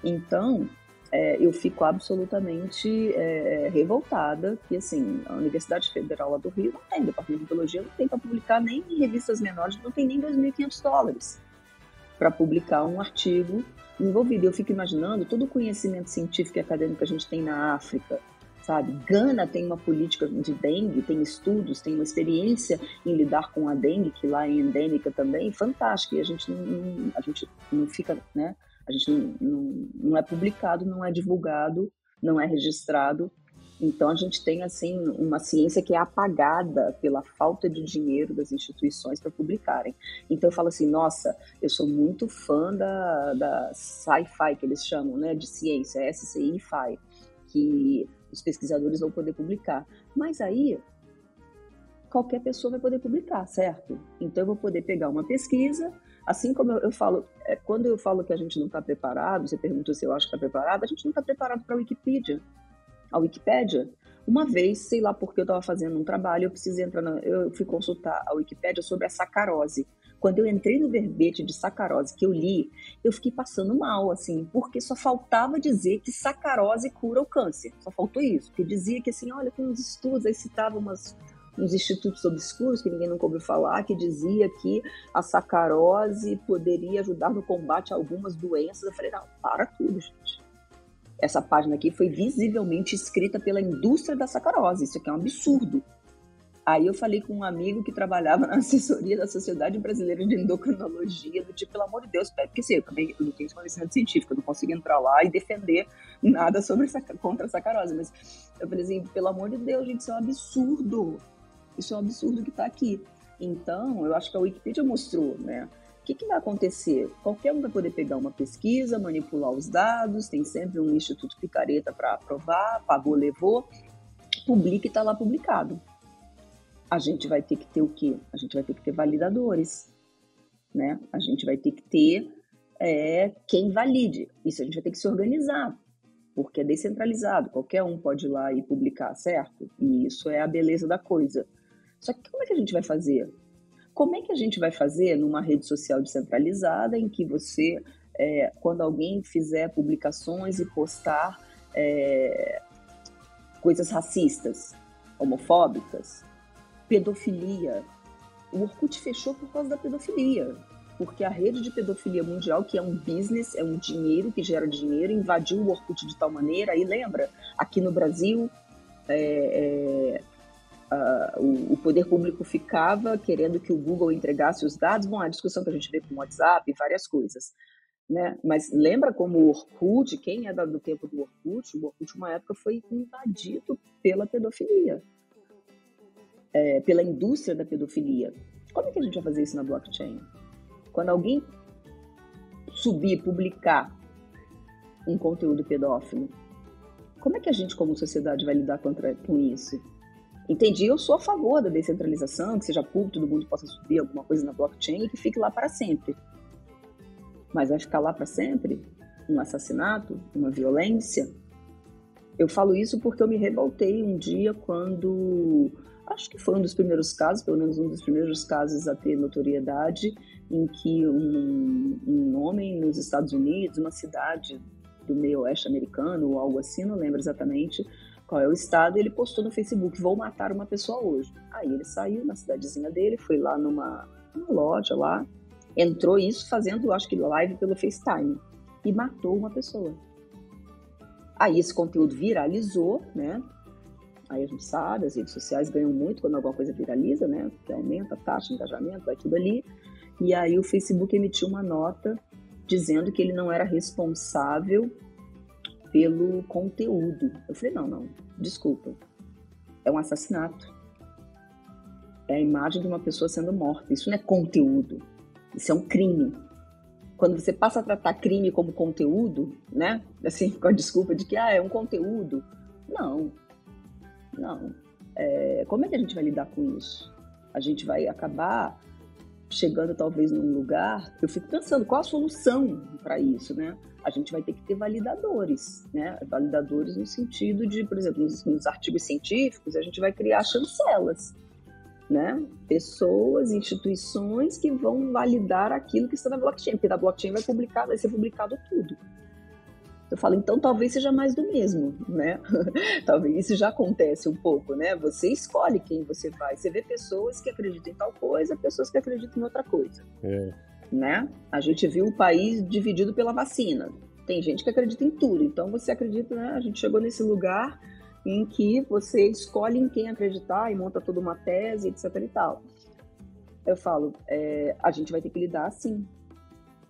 Então, é, eu fico absolutamente é, revoltada que, assim, a Universidade Federal lá do Rio não tem, Departamento de Biologia não tem para publicar nem em revistas menores, não tem nem 2.500 dólares para publicar um artigo envolvido. Eu fico imaginando todo o conhecimento científico e acadêmico que a gente tem na África, sabe? Gana tem uma política de dengue, tem estudos, tem uma experiência em lidar com a dengue, que lá é endêmica também, fantástica. E a gente não, a gente não fica, né? A gente não, não, não é publicado, não é divulgado, não é registrado. Então a gente tem assim uma ciência que é apagada pela falta de dinheiro das instituições para publicarem. Então eu falo assim, nossa, eu sou muito fã da, da sci-fi que eles chamam, né, de ciência, SCI-Fi, que os pesquisadores vão poder publicar. Mas aí qualquer pessoa vai poder publicar, certo? Então eu vou poder pegar uma pesquisa, assim como eu, eu falo, é, quando eu falo que a gente não está preparado, você pergunta se eu acho que está preparado, a gente não está preparado para a Wikipedia a Wikipédia, uma vez, sei lá porque eu estava fazendo um trabalho, eu precisei entrar, na, eu fui consultar a Wikipédia sobre a sacarose. Quando eu entrei no verbete de sacarose que eu li, eu fiquei passando mal, assim, porque só faltava dizer que sacarose cura o câncer. Só faltou isso, porque dizia que, assim, olha, tem uns estudos, aí citava umas, uns institutos obscuros que ninguém nunca ouviu falar, que dizia que a sacarose poderia ajudar no combate a algumas doenças. Eu falei, não, para tudo, gente essa página aqui foi visivelmente escrita pela indústria da sacarose. Isso aqui é um absurdo. Aí eu falei com um amigo que trabalhava na assessoria da Sociedade Brasileira de Endocrinologia, do tipo, pelo amor de Deus, porque assim, eu também não tenho conhecimento científico, eu não consigo entrar lá e defender nada sobre contra a sacarose, mas eu falei assim, pelo amor de Deus, gente, isso é um absurdo. Isso é um absurdo que está aqui. Então, eu acho que a Wikipedia mostrou, né? O que, que, vai acontecer? Qualquer um vai poder pegar uma pesquisa, manipular os dados, tem sempre um instituto picareta para aprovar, pagou, levou, publica e está lá publicado. A gente vai ter que ter o quê? A gente vai ter que ter validadores, né? A gente vai ter que ter é, quem valide. Isso a gente vai ter que se organizar, porque é descentralizado, qualquer um pode ir lá e publicar, certo? E isso é a beleza da coisa. Só que como é que a gente vai fazer? Como é que a gente vai fazer numa rede social descentralizada em que você, é, quando alguém fizer publicações e postar é, coisas racistas, homofóbicas, pedofilia, o Orkut fechou por causa da pedofilia, porque a rede de pedofilia mundial, que é um business, é um dinheiro que gera dinheiro, invadiu o Orkut de tal maneira, aí lembra, aqui no Brasil, é, é, uh, o, o, poder público ficava querendo que o Google entregasse os dados. Bom, a discussão que a gente vê com o WhatsApp e várias coisas. Né? Mas lembra como o Orkut, quem é do tempo do Orkut, o Orkut uma época foi invadido pela pedofilia, é, pela indústria da pedofilia. Como é que a gente vai fazer isso na blockchain? Quando alguém subir, publicar um conteúdo pedófilo, como é que a gente, como sociedade, vai lidar contra, com isso? Entendi, eu sou a favor da descentralização, que seja público, todo mundo possa subir alguma coisa na blockchain e que fique lá para sempre. Mas vai ficar lá para sempre? Um assassinato? Uma violência? Eu falo isso porque eu me revoltei um dia quando. Acho que foi um dos primeiros casos, pelo menos um dos primeiros casos a ter notoriedade, em que um, um homem nos Estados Unidos, uma cidade do meio oeste americano ou algo assim, não lembro exatamente, qual é o estado, ele postou no Facebook, vou matar uma pessoa hoje. Aí ele saiu na cidadezinha dele, foi lá numa, numa loja lá, entrou isso fazendo, acho que live pelo FaceTime, e matou uma pessoa. Aí esse conteúdo viralizou, né? Aí a gente sabe, as redes sociais ganham muito quando alguma coisa viraliza, né? Que aumenta a taxa de engajamento, vai tudo ali. E aí o Facebook emitiu uma nota dizendo que ele não era responsável pelo conteúdo. Eu falei, não, não, desculpa. É um assassinato. É a imagem de uma pessoa sendo morta. Isso não é conteúdo. Isso é um crime. Quando você passa a tratar crime como conteúdo, né? Assim, com a desculpa de que ah, é um conteúdo. Não. Não. É, como é que a gente vai lidar com isso? A gente vai acabar chegando talvez num lugar, eu fico pensando qual a solução para isso, né? A gente vai ter que ter validadores, né? Validadores no sentido de, por exemplo, nos, nos artigos científicos, a gente vai criar chancelas, né? Pessoas, instituições que vão validar aquilo que está na blockchain, porque da blockchain vai publicar, vai ser publicado tudo. Eu falo, então talvez seja mais do mesmo, né? talvez isso já acontece um pouco, né? Você escolhe quem você vai. Você vê pessoas que acreditam em tal coisa, pessoas que acreditam em outra coisa. É. Né? A gente viu o país dividido pela vacina. Tem gente que acredita em tudo. Então você acredita, né? A gente chegou nesse lugar em que você escolhe em quem acreditar e monta toda uma tese, etc e tal. Eu falo, é, a gente vai ter que lidar sim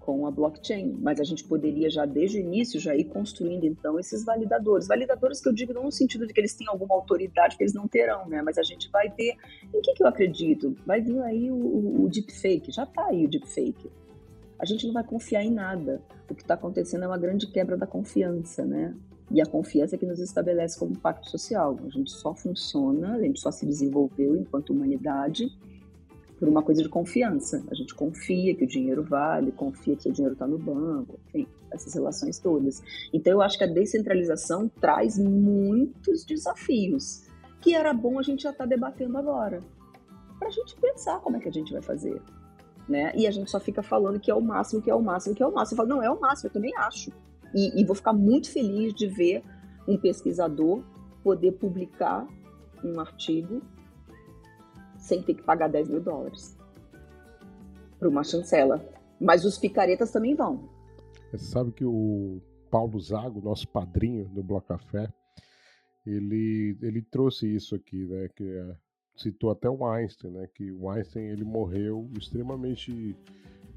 com a blockchain, mas a gente poderia já desde o início já ir construindo então esses validadores. Validadores que eu digo não no sentido de que eles tenham alguma autoridade que eles não terão, né? Mas a gente vai ter. Em que, que eu acredito? Vai vir aí o, o deepfake, já está aí o deepfake. A gente não vai confiar em nada. O que está acontecendo é uma grande quebra da confiança, né? E a confiança é que nos estabelece como pacto social. A gente só funciona, a gente só se desenvolveu enquanto humanidade por uma coisa de confiança. A gente confia que o dinheiro vale, confia que o dinheiro está no banco, enfim, essas relações todas. Então, eu acho que a descentralização traz muitos desafios, que era bom a gente já estar tá debatendo agora, para a gente pensar como é que a gente vai fazer. Né? E a gente só fica falando que é o máximo, que é o máximo, que é o máximo. Eu falo, não, é o máximo, eu também acho. E, e vou ficar muito feliz de ver um pesquisador poder publicar um artigo sem ter que pagar 10 mil dólares para uma chancela. Mas os picaretas também vão. Você sabe que o Paulo Zago, nosso padrinho do Bloco Café, ele, ele trouxe isso aqui, né? Que é, citou até o Einstein, né? Que o Einstein ele morreu extremamente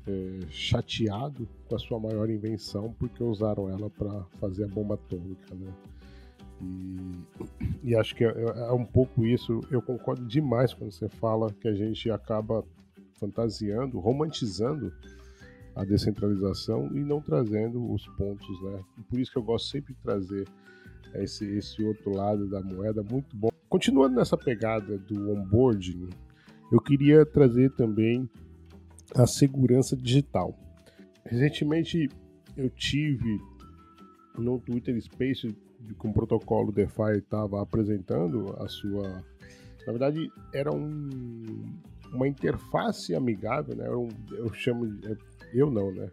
é, chateado com a sua maior invenção porque usaram ela para fazer a bomba atômica, né? E, e acho que é, é, um pouco isso. Eu concordo demais quando você fala que a gente acaba fantasiando, romantizando a descentralização e não trazendo os pontos, né? E por isso que eu gosto sempre de trazer esse, esse outro lado da moeda, muito bom. Continuando nessa pegada do onboarding, eu queria trazer também a segurança digital. Recentemente eu tive no Twitter Space com o protocolo DeFi estava apresentando a sua. Na verdade, era um, uma interface amigável, né? Um, eu chamo. Eu não, né?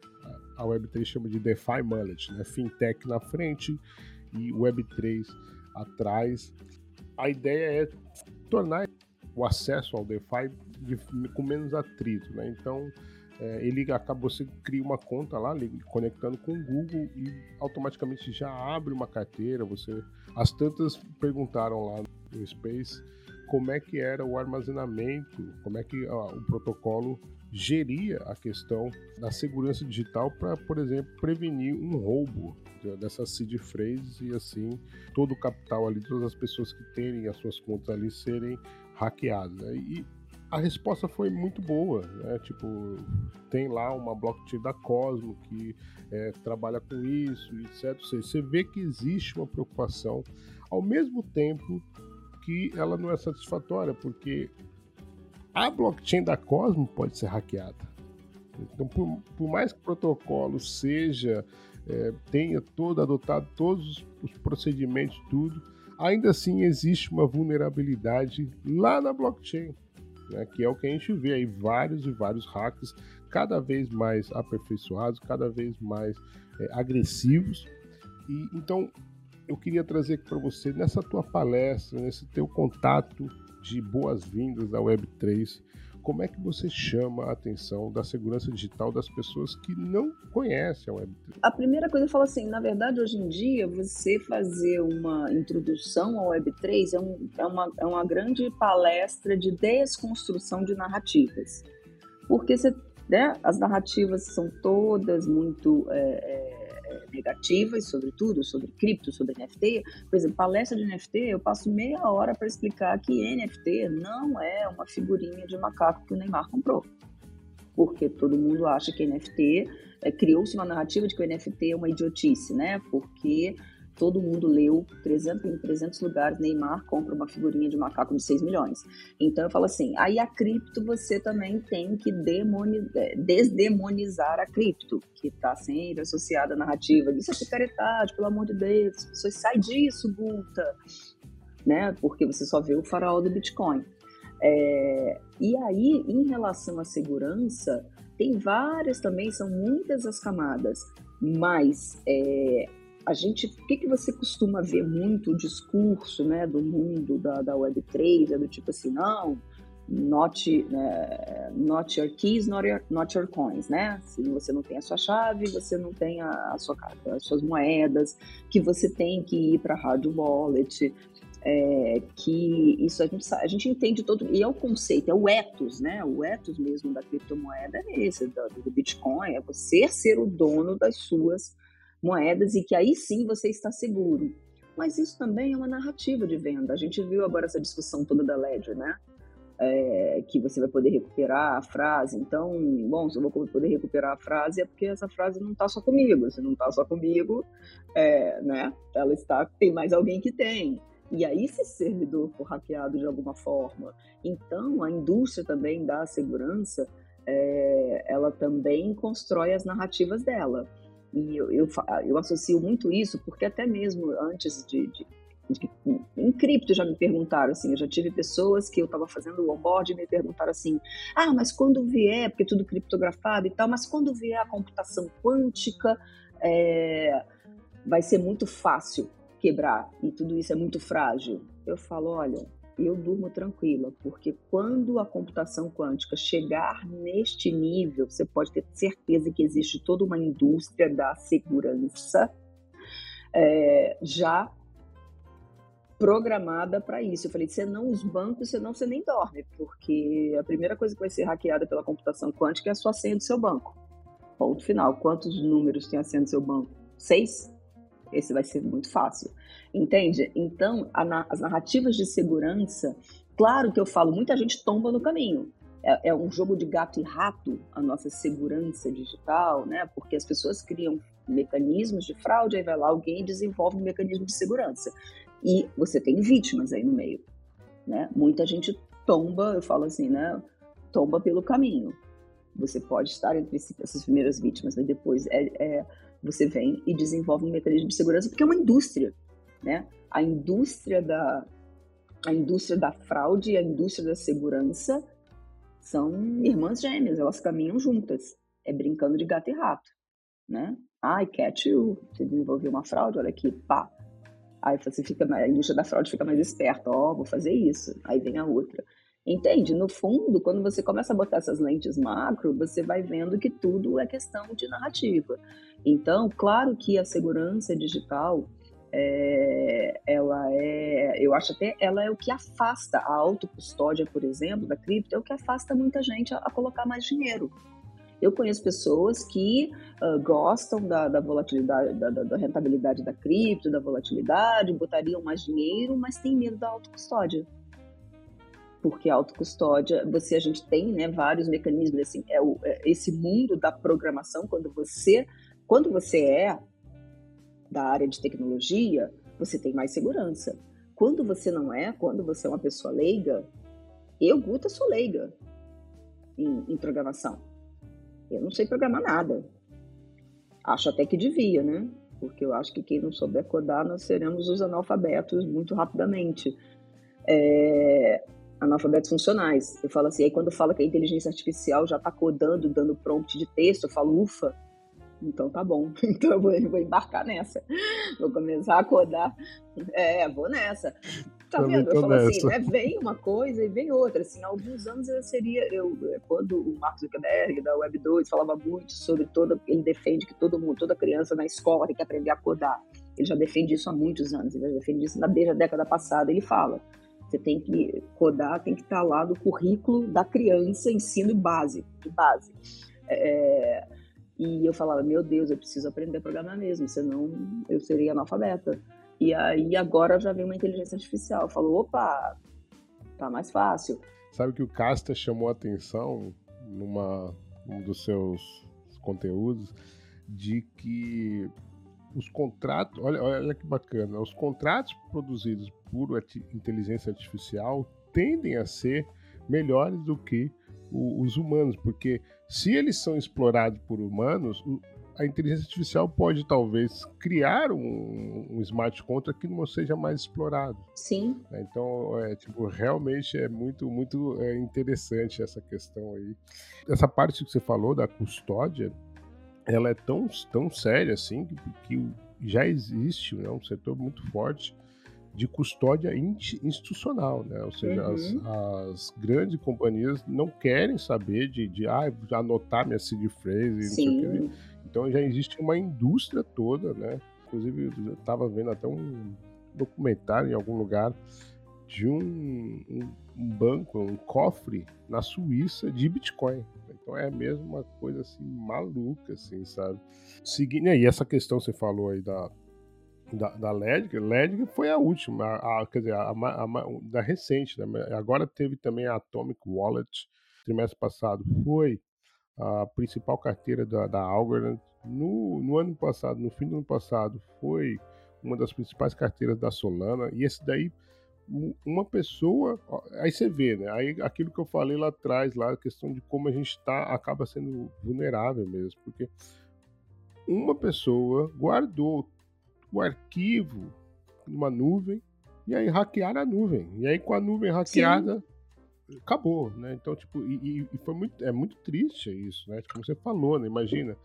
A Web3 chama de DeFi Wallet, né? Fintech na frente e Web3 atrás. A ideia é tornar o acesso ao DeFi de, com menos atrito, né? Então, é, ele acabou você cria uma conta lá, conectando com o Google e automaticamente já abre uma carteira. Você, as tantas perguntaram lá no Space como é que era o armazenamento, como é que ó, o protocolo geria a questão da segurança digital para, por exemplo, prevenir um roubo dessas seed phrases e assim todo o capital ali, todas as pessoas que terem as suas contas ali serem hackeadas. Né? E a resposta foi muito boa, né? Tipo, tem lá uma blockchain da Cosmo que é, trabalha com isso, etc. Você vê que existe uma preocupação, ao mesmo tempo que ela não é satisfatória, porque a blockchain da Cosmo pode ser hackeada. Então, por, por mais que o protocolo seja, é, tenha todo adotado todos os procedimentos, tudo, ainda assim existe uma vulnerabilidade lá na blockchain né? Que é o que a gente vê aí, vários e vários hacks cada vez mais aperfeiçoados, cada vez mais é, agressivos. E então eu queria trazer para você nessa tua palestra, nesse teu contato de boas-vindas da Web3, como é que você chama a atenção da segurança digital das pessoas que não conhecem a Web3? A primeira coisa eu falo assim, na verdade, hoje em dia, você fazer uma introdução ao Web3 é, um, é, uma, é uma grande palestra de desconstrução de narrativas. Porque você, né, as narrativas são todas muito... É, é, negativas sobre tudo, sobre cripto, sobre NFT. Por exemplo, palestra de NFT, eu passo meia hora para explicar que NFT não é uma figurinha de macaco que o Neymar comprou. Porque todo mundo acha que NFT, é, criou-se uma narrativa de que o NFT é uma idiotice, né? Porque todo mundo leu 300, em 300 lugares, Neymar compra uma figurinha de macaco de 6 milhões. Então eu falo assim, aí a cripto você também tem que é, desdemonizar a cripto, que está sempre associada à narrativa. Isso é picaretagem, pelo amor de Deus, as pessoas saem disso, Guta, né? Porque você só vê o farol do Bitcoin. É, e aí, em relação à segurança, tem várias também, são muitas as camadas, mas é, a gente, o que, que você costuma ver muito o discurso né, do mundo da, da Web3, é do tipo assim, não, not, né, not your keys, not your, not your coins, né? Se você não tem a sua chave, você não tem a, a sua as suas moedas, que você tem que ir para hard wallet. é, que isso a gente, a gente entende todo, e é o conceito, é o ethos, né? O ethos mesmo da criptomoeda é esse, do, do Bitcoin, é você ser o dono das suas moedas e que aí sim você está seguro. Mas isso também é uma narrativa de venda. A gente viu agora essa discussão toda da Ledger, né? É, que você vai poder recuperar a frase. Então, bom, se eu vou poder recuperar a frase é porque essa frase não está só comigo. Se não está só comigo, é, né? Ela está tem mais alguém que tem. E aí, se esse servidor for hackeado de alguma forma, então a indústria também da segurança, é, ela também constrói as narrativas dela. E eu, eu, eu, associo muito isso, porque até mesmo antes de, de, de, Em cripto já me perguntaram assim, eu já tive pessoas que eu estava fazendo o onboard e me perguntaram assim: ah, mas quando vier, porque tudo criptografado e tal, mas quando vier a computação quântica, é, vai ser muito fácil quebrar e tudo isso é muito frágil. Eu falo, olha, eu durmo tranquila, porque quando a computação quântica chegar neste nível, você pode ter certeza que existe toda uma indústria da segurança é, já programada para isso. Eu falei, senão os bancos, senão você nem dorme, porque a primeira coisa que vai ser hackeada pela computação quântica é a sua senha do seu banco. Ponto final. Quantos números tem a senha do seu banco? Seis? Esse vai ser muito fácil. Entende? Então, a, as narrativas de segurança, claro que eu falo, muita gente tomba no caminho. É, é, um jogo de gato e rato a nossa segurança digital, né? Porque as pessoas criam mecanismos de fraude, aí vai lá alguém e desenvolve um mecanismo de segurança. E você tem vítimas aí no meio, né? Muita gente tomba, eu falo assim, né? Tomba pelo caminho. Você pode estar entre essas primeiras vítimas, mas depois é, é você vem e desenvolve um mecanismo de segurança, porque é uma indústria, né? A indústria da, a indústria da fraude e a indústria da segurança são irmãs gêmeas, elas caminham juntas, é brincando de gato e rato, né? Ai, catch you, você desenvolveu uma fraude, olha aqui, pá. Aí você fica, a indústria da fraude fica mais esperta, ó, oh, vou fazer isso. Aí vem a outra. Entende? No fundo, quando você começa a botar essas lentes macro, você vai vendo que tudo é questão de narrativa. Então, claro que a segurança digital, é, ela é, eu acho até, ela é o que afasta a autocustódia, por exemplo, da cripto, é o que afasta muita gente a, a colocar mais dinheiro. Eu conheço pessoas que uh, gostam da, da volatilidade, da, da, rentabilidade da cripto, da volatilidade, botariam mais dinheiro, mas tem medo da autocustódia porque autocustódia, você a gente tem, né, vários mecanismos assim, é, o, é esse mundo da programação quando você quando você é da área de tecnologia, você tem mais segurança. Quando você não é, quando você é uma pessoa leiga, eu, Guta, sou leiga em, em programação. Eu não sei programar nada. Acho até que devia, né? Porque eu acho que quem não souber codar, nós seremos os analfabetos muito rapidamente. É, analfabetos funcionais. Eu falo assim, aí quando fala que a inteligência artificial já está codando, dando prompt de texto, eu falo, ufa, então tá bom. Então eu vou, vou embarcar nessa. Vou começar a codar. É, vou nessa. Tá vendo? Eu falo assim, né? vem uma coisa e vem outra. Assim, há alguns anos eu seria. Eu, quando o Marcos Zuckerberg, da Web 2, falava muito sobre toda. Ele defende que todo mundo, toda criança na escola tem que aprender a codar. Ele já defende isso há muitos anos, ele já defende isso desde a década passada. Ele fala: você tem que codar, tem que estar lá no currículo da criança, ensino base, de base. É, e eu falava, meu Deus, eu preciso aprender a programar mesmo, senão eu seria analfabeta. E aí agora já vem uma inteligência artificial. Falou, opa, tá mais fácil. Sabe que o Casta chamou a atenção numa um dos seus conteúdos de que os contratos, olha, olha que bacana, os contratos produzidos por inteligência artificial tendem a ser melhores do que o, os humanos, porque se eles são explorados por humanos, a inteligência artificial pode talvez criar um, um smart contract que não seja mais explorado. Sim. Né, então, é, tipo, realmente é muito, muito é, interessante essa questão aí. Essa parte que você falou da custódia, ela é tão, tão séria assim que, que já existe né, um setor muito forte de custódia institucional, né? Ou seja, uhum. as, as, grandes companhias não querem saber de, de ah, anotar minha seed phrase, Então já existe uma indústria toda, né? Inclusive, eu estava vendo até um, documentário em algum lugar de um, um, um banco, um cofre na Suíça de Bitcoin. Então é mesmo uma coisa assim maluca, assim, sabe? Seguindo aí essa questão que você falou aí da da, da Ledger, Ledger foi a última, a, a, quer dizer, a, a, da recente, né? agora teve também a Atomic Wallet, trimestre passado foi a principal carteira da, da Algorand. No, no ano passado, no fim do ano passado, foi uma das principais carteiras da Solana, e esse daí uma pessoa, aí você vê, né? Aí aquilo que eu falei lá atrás, lá a questão de como a gente tá, acaba sendo vulnerável mesmo, porque uma pessoa guardou o arquivo numa nuvem e aí hackearam a nuvem. E aí com a nuvem hackeada Sim. acabou, né? Então, tipo, e, e, foi muito, é muito triste isso, né? Como você falou, né? Imagina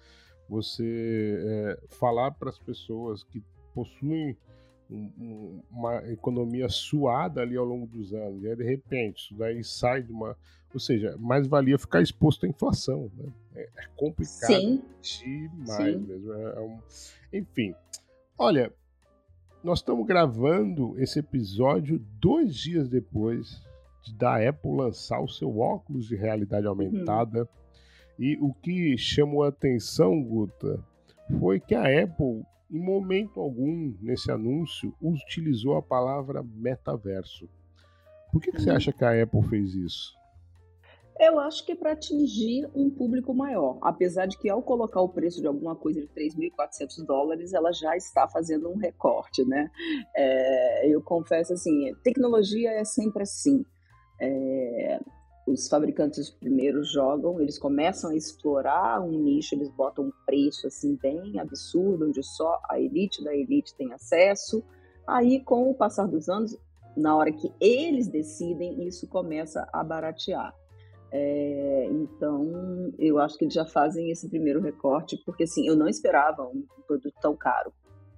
você é, falar para as pessoas que possuem um, uma economia suada ali ao longo dos anos. E aí, de repente, isso daí sai de uma. Ou seja, mais valia ficar exposto à inflação. Né? É, é complicado Sim. demais Sim. mesmo. É, é um... Enfim. Olha, nós estamos gravando esse episódio dois dias depois da Apple lançar o seu óculos de realidade uhum. aumentada. Uhum. E o que chamou a atenção, Guta, foi que a Apple em momento algum nesse anúncio utilizou a palavra metaverso. Por que, que você hum. acha que a Apple fez isso? Eu acho que é para atingir um público maior. Apesar de que ao colocar o preço de alguma coisa de 3.400 dólares, ela já está fazendo um recorte, né? É, eu confesso assim, tecnologia é sempre assim. É, os fabricantes primeiro jogam, eles começam a explorar um nicho, eles botam um preço assim bem absurdo, onde só a elite da elite tem acesso. Aí, com o passar dos anos, na hora que eles decidem, isso começa a baratear. É, então, eu acho que eles já fazem esse primeiro recorte, porque assim, eu não esperava um produto tão caro,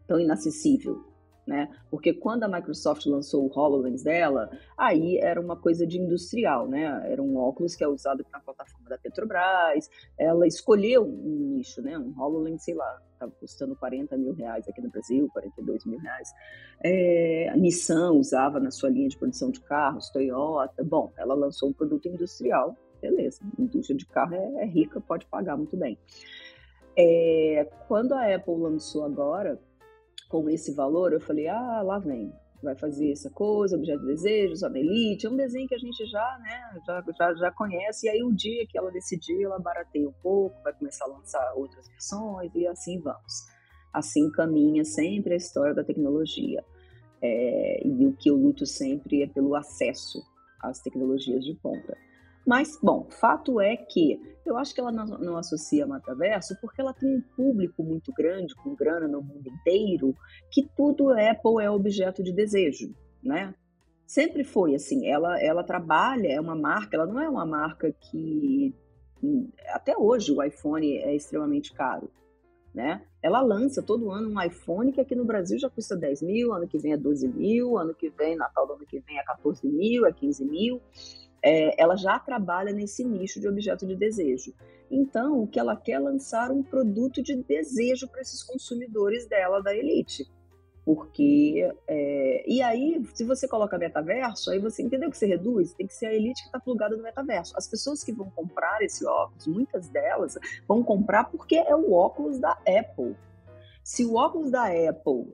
tão inacessível né? Porque quando a Microsoft lançou o HoloLens dela, aí era uma coisa de industrial, né? Era um óculos que é usado na plataforma da Petrobras. Ela escolheu um nicho, né? Um HoloLens, sei lá, estava custando 40 mil reais aqui no Brasil, 42 mil reais. É, a Nissan usava na sua linha de produção de carros, Toyota. Bom, ela lançou um produto industrial, beleza. A indústria de carro é, é rica, pode pagar muito bem. É, quando a Apple lançou agora, com esse valor, eu falei, ah, lá vem, vai fazer essa coisa, objeto de desejo, Zona Elite, é um desenho que a gente já, né, já, já, já conhece, e aí o dia que ela decidir, ela barateia um pouco, vai começar a lançar outras versões, e assim vamos. Assim caminha sempre a história da tecnologia. É, e o que eu luto sempre é pelo acesso às tecnologias de ponta. Mas, bom, fato é que eu acho que ela não, não associa metaverso porque ela tem um público muito grande, com grana no mundo inteiro, que tudo Apple é objeto de desejo, né? Sempre foi assim. Ela, ela trabalha, é uma marca, ela não é uma marca que. Até hoje o iPhone é extremamente caro. Né? Ela lança todo ano um iPhone que aqui no Brasil já custa 10 mil, ano que vem é 12 mil, ano que vem, Natal do ano que vem é 14 mil, é 15 mil é, ela já trabalha nesse nicho de objeto de desejo. Então, o que ela quer é lançar um produto de desejo para esses consumidores dela, da elite. Porque. É, e aí, se você coloca metaverso, aí você entendeu que você reduz? Tem que ser a elite que está plugada no metaverso. As pessoas que vão comprar esse óculos, muitas delas vão comprar porque é o óculos da Apple. Se o óculos da Apple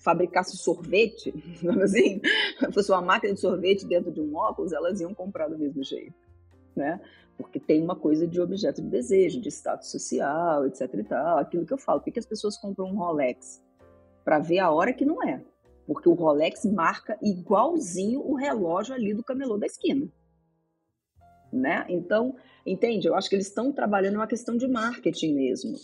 fabricasse sorvete, assim, fosse uma máquina de sorvete dentro de um óculos, elas iam comprar do mesmo jeito, né? Porque tem uma coisa de objeto de desejo, de status social, etc e tal, aquilo que eu falo. Por que as pessoas compram um Rolex? Para ver a hora que não é. Porque o Rolex marca igualzinho o relógio ali do camelô da esquina. Né? Então, entende? Eu acho que eles estão trabalhando uma questão de marketing mesmo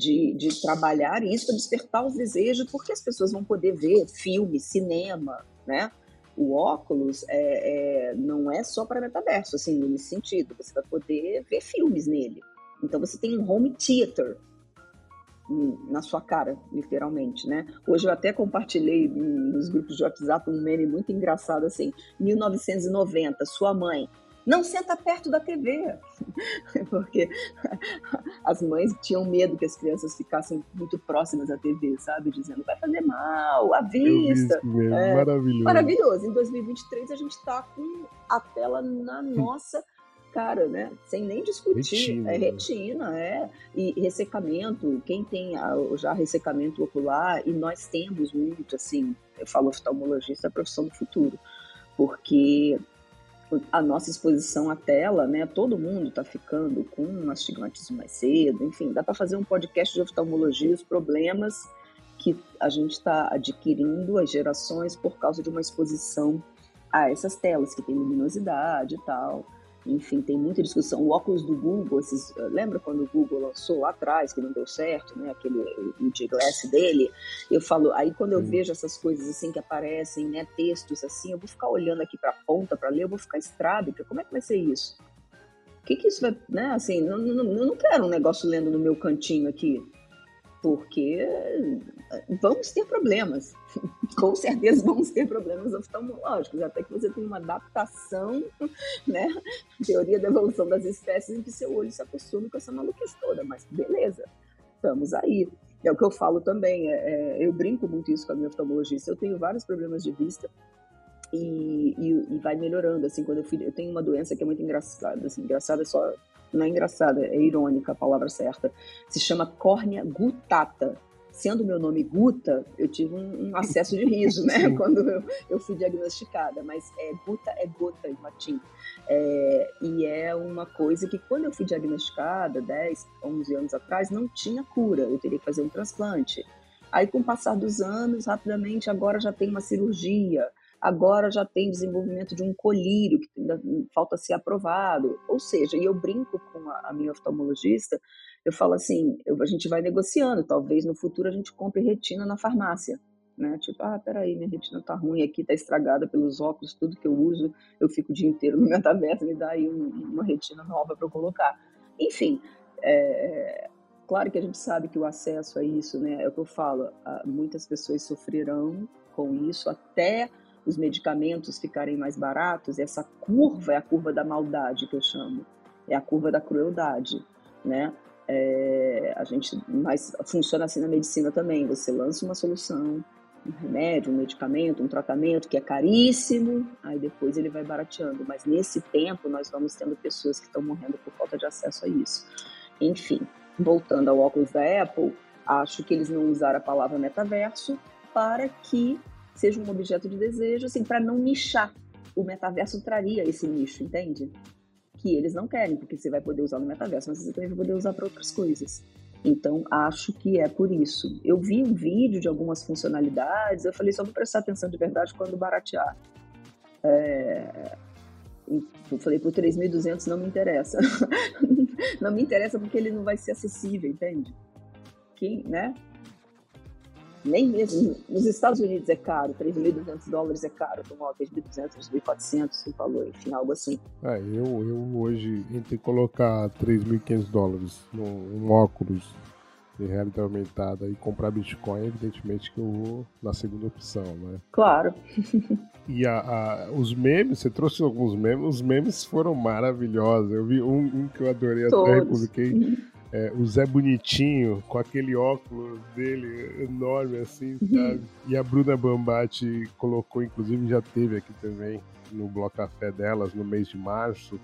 de, de trabalhar isso para despertar os desejos, porque as pessoas vão poder ver filme, cinema, né? O óculos é, é não é só para metaverso, assim, nesse sentido. Você vai poder ver filmes nele. Então você tem um home theater na sua cara, literalmente, né? Hoje eu até compartilhei nos grupos de WhatsApp um meme muito engraçado assim, 1990, sua mãe não senta perto da TV, porque as mães tinham medo que as crianças ficassem muito próximas da TV, sabe? Dizendo, vai fazer mal, a vista. É, maravilhoso. Maravilhoso. Em 2023 a gente está com a tela na nossa cara, né? Sem nem discutir. Retina. É né? retina, é. E ressecamento, quem tem já ressecamento ocular, e nós temos muito, assim, eu falo oftalmologista, é a profissão do futuro. Porque a nossa exposição à tela, né? Todo mundo está ficando com astigmatismo mais cedo, enfim, dá para fazer um podcast de oftalmologia, os problemas que a gente está adquirindo, as gerações, por causa de uma exposição a essas telas que tem luminosidade e tal. Enfim, tem muita discussão. O óculos do Google, esses, lembra quando o Google lançou lá atrás, que não deu certo, né? Aquele o G-Glass dele. Eu falo, aí quando eu vejo essas coisas assim que aparecem, né? Textos assim, eu vou ficar olhando aqui para a ponta para ler, eu vou ficar estrábica. Como é que vai ser isso? O que, que isso vai, né? Assim, não, não, eu não quero um negócio lendo no meu cantinho aqui porque vamos ter problemas. Com certeza vamos ter problemas oftalmológicos, até que você tem uma adaptação, né? Teoria da evolução das espécies em que seu olho se acostume com essa maluquice toda, mas beleza, estamos aí. É o que eu falo também, é, é, eu brinco muito isso com a minha oftalmologista, eu tenho vários problemas de vista, e, e, e, vai melhorando, assim, quando eu fui, eu tenho uma doença que é muito engraçada, assim, engraçada só não é engraçada, é irônica a palavra certa, se chama córnea gutata. Sendo meu nome Guta, eu tive um, um acesso de riso, né, quando eu, eu, fui diagnosticada, mas é Guta é gota em latim. É, e é uma coisa que quando eu fui diagnosticada, 10, 11 anos atrás, não tinha cura, eu teria que fazer um transplante. Aí, com o passar dos anos, rapidamente, agora já tem uma cirurgia, agora já tem desenvolvimento de um colírio que ainda falta ser aprovado. Ou seja, e eu brinco com a, a minha oftalmologista, eu falo assim, eu, a gente vai negociando, talvez no futuro a gente compre retina na farmácia. Né? Tipo, ah, peraí, minha retina tá ruim aqui, tá estragada pelos óculos, tudo que eu uso, eu fico o dia inteiro no metaverso, me dá aí um, uma retina nova para colocar. Enfim, é, claro que a gente sabe que o acesso a isso, né, é o que eu falo, muitas pessoas sofrerão com isso até os medicamentos ficarem mais baratos, essa curva é a curva da maldade que eu chamo, é a curva da crueldade, né? É, a gente, mas funciona assim na medicina também. Você lança uma solução, um remédio, um medicamento, um tratamento que é caríssimo, aí depois ele vai barateando. Mas nesse tempo nós vamos tendo pessoas que estão morrendo por falta de acesso a isso. Enfim, voltando ao óculos da Apple, acho que eles não usaram a palavra metaverso para que seja um objeto de desejo, assim, para não nichar. O metaverso traria esse nicho, entende? Que eles não querem, porque você vai poder usar no metaverso, mas você também vai poder usar para outras coisas. Então, acho que é por isso. Eu vi um vídeo de algumas funcionalidades, eu falei, só vou prestar atenção de verdade quando baratear. É... Eu falei, por 3.200 não me interessa. não me interessa porque ele não vai ser acessível, entende? Quem, né? Nem mesmo nos Estados Unidos é caro, 3.200 dólares é caro, tomar 3.200, 3.400, você falou, enfim, algo assim. É, eu, eu hoje, entre colocar 3.500 dólares num óculos de realidade aumentada e comprar Bitcoin, evidentemente que eu vou na segunda opção, né? Claro. e a, a, os memes, você trouxe alguns memes, os memes foram maravilhosos. Eu vi um, um que eu adorei, até republiquei. É, o Zé Bonitinho com aquele óculos dele enorme assim, uhum. sabe? E a Bruna Bambati colocou, inclusive já teve aqui também no Bloco Café delas no mês de março.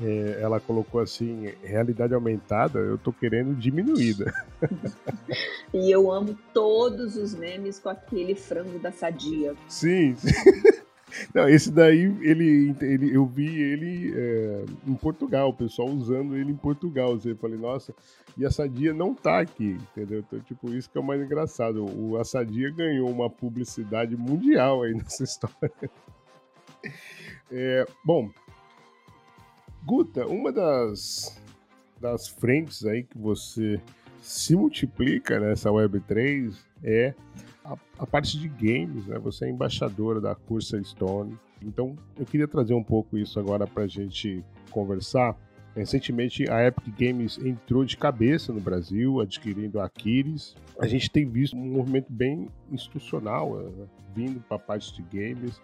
É, ela colocou assim, realidade aumentada, eu tô querendo diminuída. e eu amo todos os memes com aquele frango da sadia. Sim. sim. Não, esse daí, ele, ele, eu vi ele é, em Portugal, o pessoal usando ele em Portugal. Eu falei, nossa, e a Sadia não tá aqui, entendeu? Então, tipo, isso que é o mais engraçado. O, a Sadia ganhou uma publicidade mundial aí nessa história. É, bom, Guta, uma das, das frentes aí que você se multiplica nessa Web3 é a, a, parte de games, né? Você é embaixadora da Cursa Stone. Então, eu queria trazer um pouco isso agora para a gente conversar. Recentemente, a Epic Games entrou de cabeça no Brasil, adquirindo a Aquiles. A gente tem visto um movimento bem institucional né? vindo para a parte de games.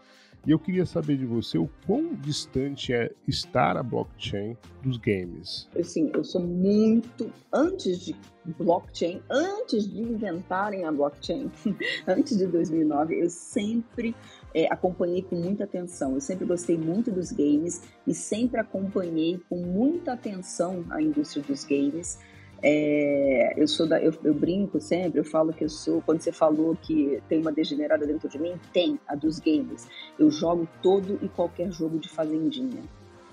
E eu queria saber de você o quão distante é estar a blockchain dos games. Assim, eu sou muito antes de blockchain, antes de inventarem a blockchain, antes de 2009, eu sempre é, acompanhei com muita atenção. Eu sempre gostei muito dos games e sempre acompanhei com muita atenção a indústria dos games. É, eu sou da, eu, eu, brinco sempre, eu falo que eu sou. Quando você falou que tem uma degenerada dentro de mim, tem a dos games. Eu jogo todo e qualquer jogo de fazendinha.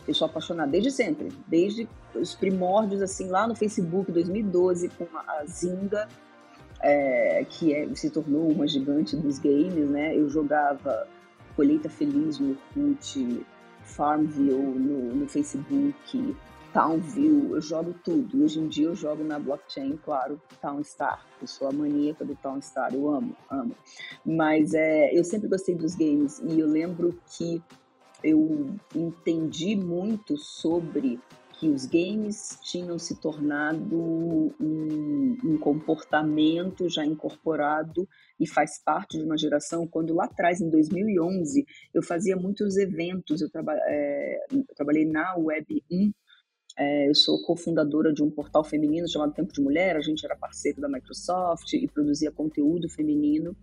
Eu sou apaixonada desde sempre, desde os primórdios, assim, lá no Facebook, 2012, com a Zinga, é, que é, se tornou uma gigante dos games, né? Eu jogava Colheita Feliz no Orkut, Farmville no, no Facebook, Townville, eu jogo tudo. Hoje em dia eu jogo na blockchain, claro, Townstar. Eu sou a maníaca do Townstar, eu amo, amo. Mas é, eu sempre gostei dos games e eu lembro que eu entendi muito sobre que os games tinham se tornado um, um, comportamento já incorporado e faz parte de uma geração. Quando lá atrás, em 2011, eu fazia muitos eventos, eu, traba é, eu trabalhei na Web 1 é, eu sou cofundadora de um portal feminino chamado Tempo de Mulher. A gente era parceiro da Microsoft e produzia conteúdo feminino.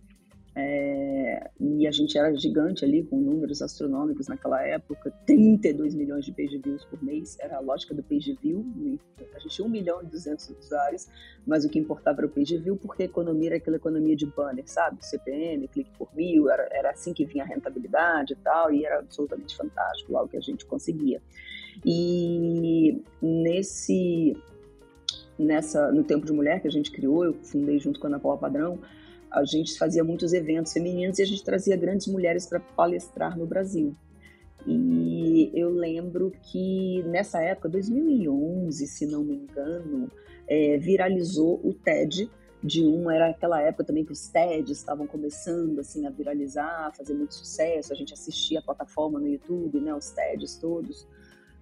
É, e a gente era gigante ali, com números astronômicos naquela época, 32 milhões de page views por mês, era a lógica do page view, a gente tinha 1 milhão e 200 usuários, mas o que importava era o page view, porque a economia era aquela economia de banner, sabe? CPM, clique por mil, era, era assim que vinha a rentabilidade e tal, e era absolutamente fantástico lá o que a gente conseguia. E nesse, nessa, no Tempo de Mulher que a gente criou, eu fundei junto com a Ana Paula Padrão, a gente fazia muitos eventos femininos e a gente trazia grandes mulheres para palestrar no Brasil. E eu lembro que nessa época, 2011, se não me engano, é, viralizou o TED de um, era aquela época também que os TEDs estavam começando assim a viralizar, a fazer muito sucesso, a gente assistia a plataforma no YouTube, né, os TEDs todos,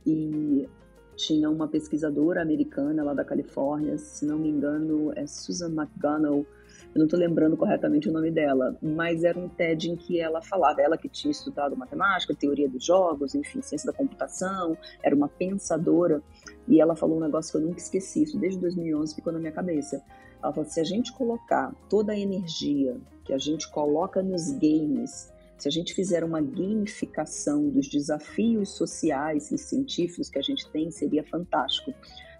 e tinha uma pesquisadora americana lá da Califórnia, se não me engano, é Susan McGonnell, eu não estou lembrando corretamente o nome dela, mas era um TED em que ela falava, ela que tinha estudado matemática, teoria dos jogos, enfim, ciência da computação, era uma pensadora, e ela falou um negócio que eu nunca esqueci, isso desde 2011 ficou na minha cabeça. Ela falou: se a gente colocar toda a energia que a gente coloca nos games, se a gente fizer uma gamificação dos desafios sociais e científicos que a gente tem, seria fantástico.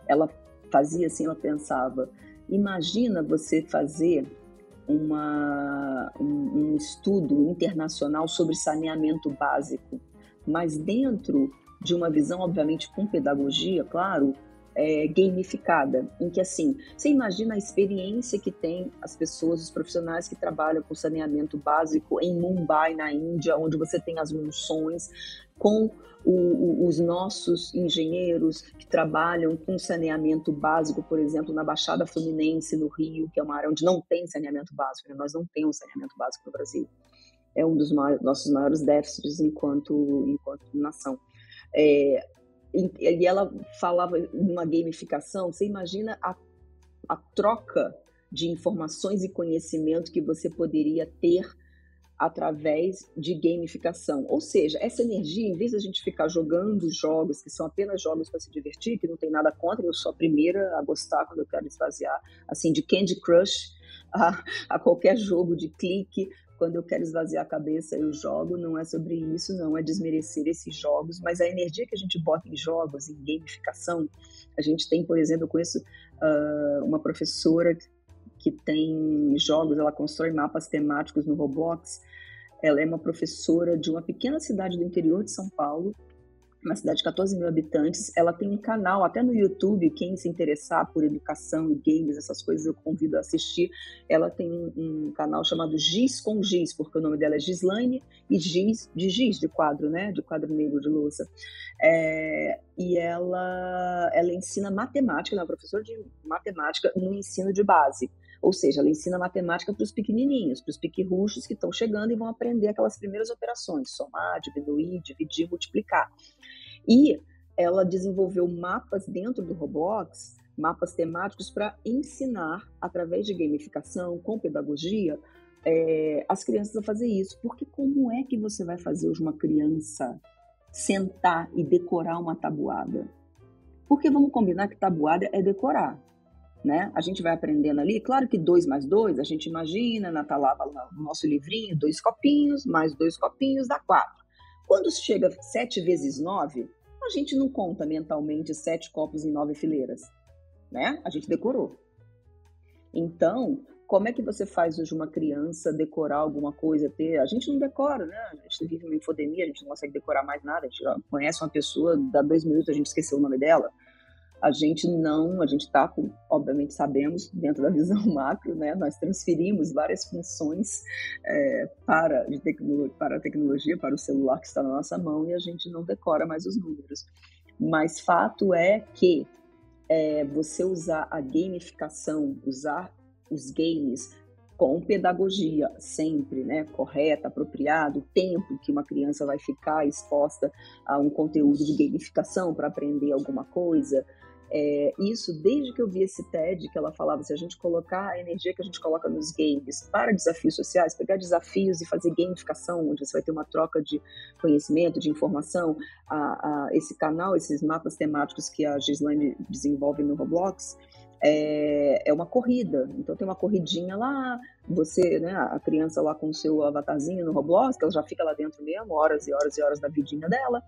Ela fazia assim, ela pensava: imagina você fazer uma, um, um estudo internacional sobre saneamento básico, mas dentro de uma visão, obviamente, com pedagogia, claro, é, gamificada, em que assim, você imagina a experiência que tem as pessoas, os profissionais que trabalham com saneamento básico em Mumbai, na Índia, onde você tem as monções, com o, o, os nossos engenheiros que trabalham com saneamento básico, por exemplo, na Baixada Fluminense, no Rio, que é uma área onde não tem saneamento básico, né? nós não temos saneamento básico no Brasil. É um dos maiores, nossos maiores déficits enquanto, enquanto nação. É, e ela falava numa gamificação, você imagina a, a troca de informações e conhecimento que você poderia ter através de gamificação. Ou seja, essa energia, em vez de a gente ficar jogando jogos que são apenas jogos para se divertir, que não tem nada contra, eu sou a primeira a gostar quando eu quero esvaziar, assim, de Candy Crush a, a qualquer jogo de clique, quando eu quero esvaziar a cabeça, eu jogo. Não é sobre isso, não é desmerecer esses jogos, mas a energia que a gente bota em jogos, em gamificação. A gente tem, por exemplo, conheço uh, uma professora que tem jogos, ela constrói mapas temáticos no Roblox. Ela é uma professora de uma pequena cidade do interior de São Paulo, uma cidade de 14 mil habitantes. Ela tem um canal, até no YouTube, quem se interessar por educação e games, essas coisas, eu convido a assistir. Ela tem um, um canal chamado Giz com Giz, porque o nome dela é Gislaine e Giz, de Giz, de quadro, né? De quadro negro de louça. É, e ela, ela ensina matemática, ela é professora de matemática no ensino de base. Ou seja, ela ensina matemática para os pequenininhos, para os piquirruchos que estão chegando e vão aprender aquelas primeiras operações, somar, diminuir, dividir, multiplicar. E ela desenvolveu mapas dentro do Roblox, mapas temáticos para ensinar, através de gamificação, com pedagogia, é, as crianças a fazer isso. Porque como é que você vai fazer hoje uma criança sentar e decorar uma tabuada? Porque vamos combinar que tabuada é decorar. Né? A gente vai aprendendo ali, claro que dois mais dois, a gente imagina, na talava no nosso livrinho, dois copinhos, mais dois copinhos dá quatro. Quando chega sete vezes nove, a gente não conta mentalmente sete copos em nove fileiras, né? A gente decorou. Então, como é que você faz hoje uma criança decorar alguma coisa, ter? A gente não decora, né? A gente vive uma infodemia, a gente não consegue decorar mais nada. A gente conhece uma pessoa, dá dois minutos a gente esqueceu o nome dela. A gente não, a gente está, obviamente sabemos, dentro da visão macro, né? Nós transferimos várias funções é, para, de para a tecnologia, para o celular que está na nossa mão e a gente não decora mais os números. Mas fato é que é, você usar a gamificação, usar os games com pedagogia sempre, né, correta, apropriado, o tempo que uma criança vai ficar exposta a um conteúdo de gamificação para aprender alguma coisa. É, isso desde que eu vi esse TED que ela falava, se a gente colocar a energia que a gente coloca nos games para desafios sociais, pegar desafios e fazer gamificação, onde você vai ter uma troca de conhecimento, de informação, a, a, esse canal, esses mapas temáticos que a Gislaine desenvolve no Roblox, é, é uma corrida. Então tem uma corridinha lá, você, né, a criança lá com o seu avatarzinho no Roblox, que ela já fica lá dentro mesmo, horas e horas e horas da vidinha dela.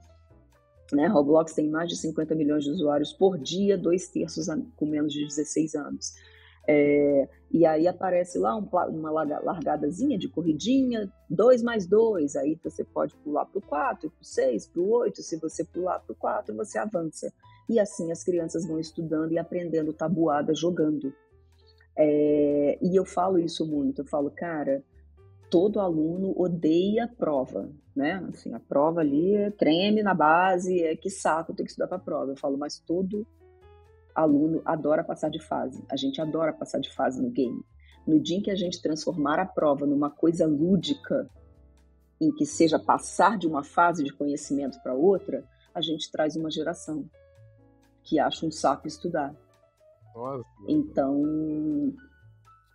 Né? Roblox tem mais de 50 milhões de usuários por dia, dois terços com menos de 16 anos. É, e aí aparece lá um, uma largadazinha de corridinha, 2 mais 2, aí você pode pular para o 4, para o 6, para o 8, se você pular para o 4, você avança. E assim as crianças vão estudando e aprendendo tabuada jogando. É, e eu falo isso muito, eu falo, cara, todo aluno odeia prova, né? Assim, a prova ali treme na base, é que saco ter que estudar para prova. Eu falo, mas todo aluno adora passar de fase. A gente adora passar de fase no game. No dia em que a gente transformar a prova numa coisa lúdica, em que seja passar de uma fase de conhecimento para outra, a gente traz uma geração que acha um saco estudar. Nossa. Então,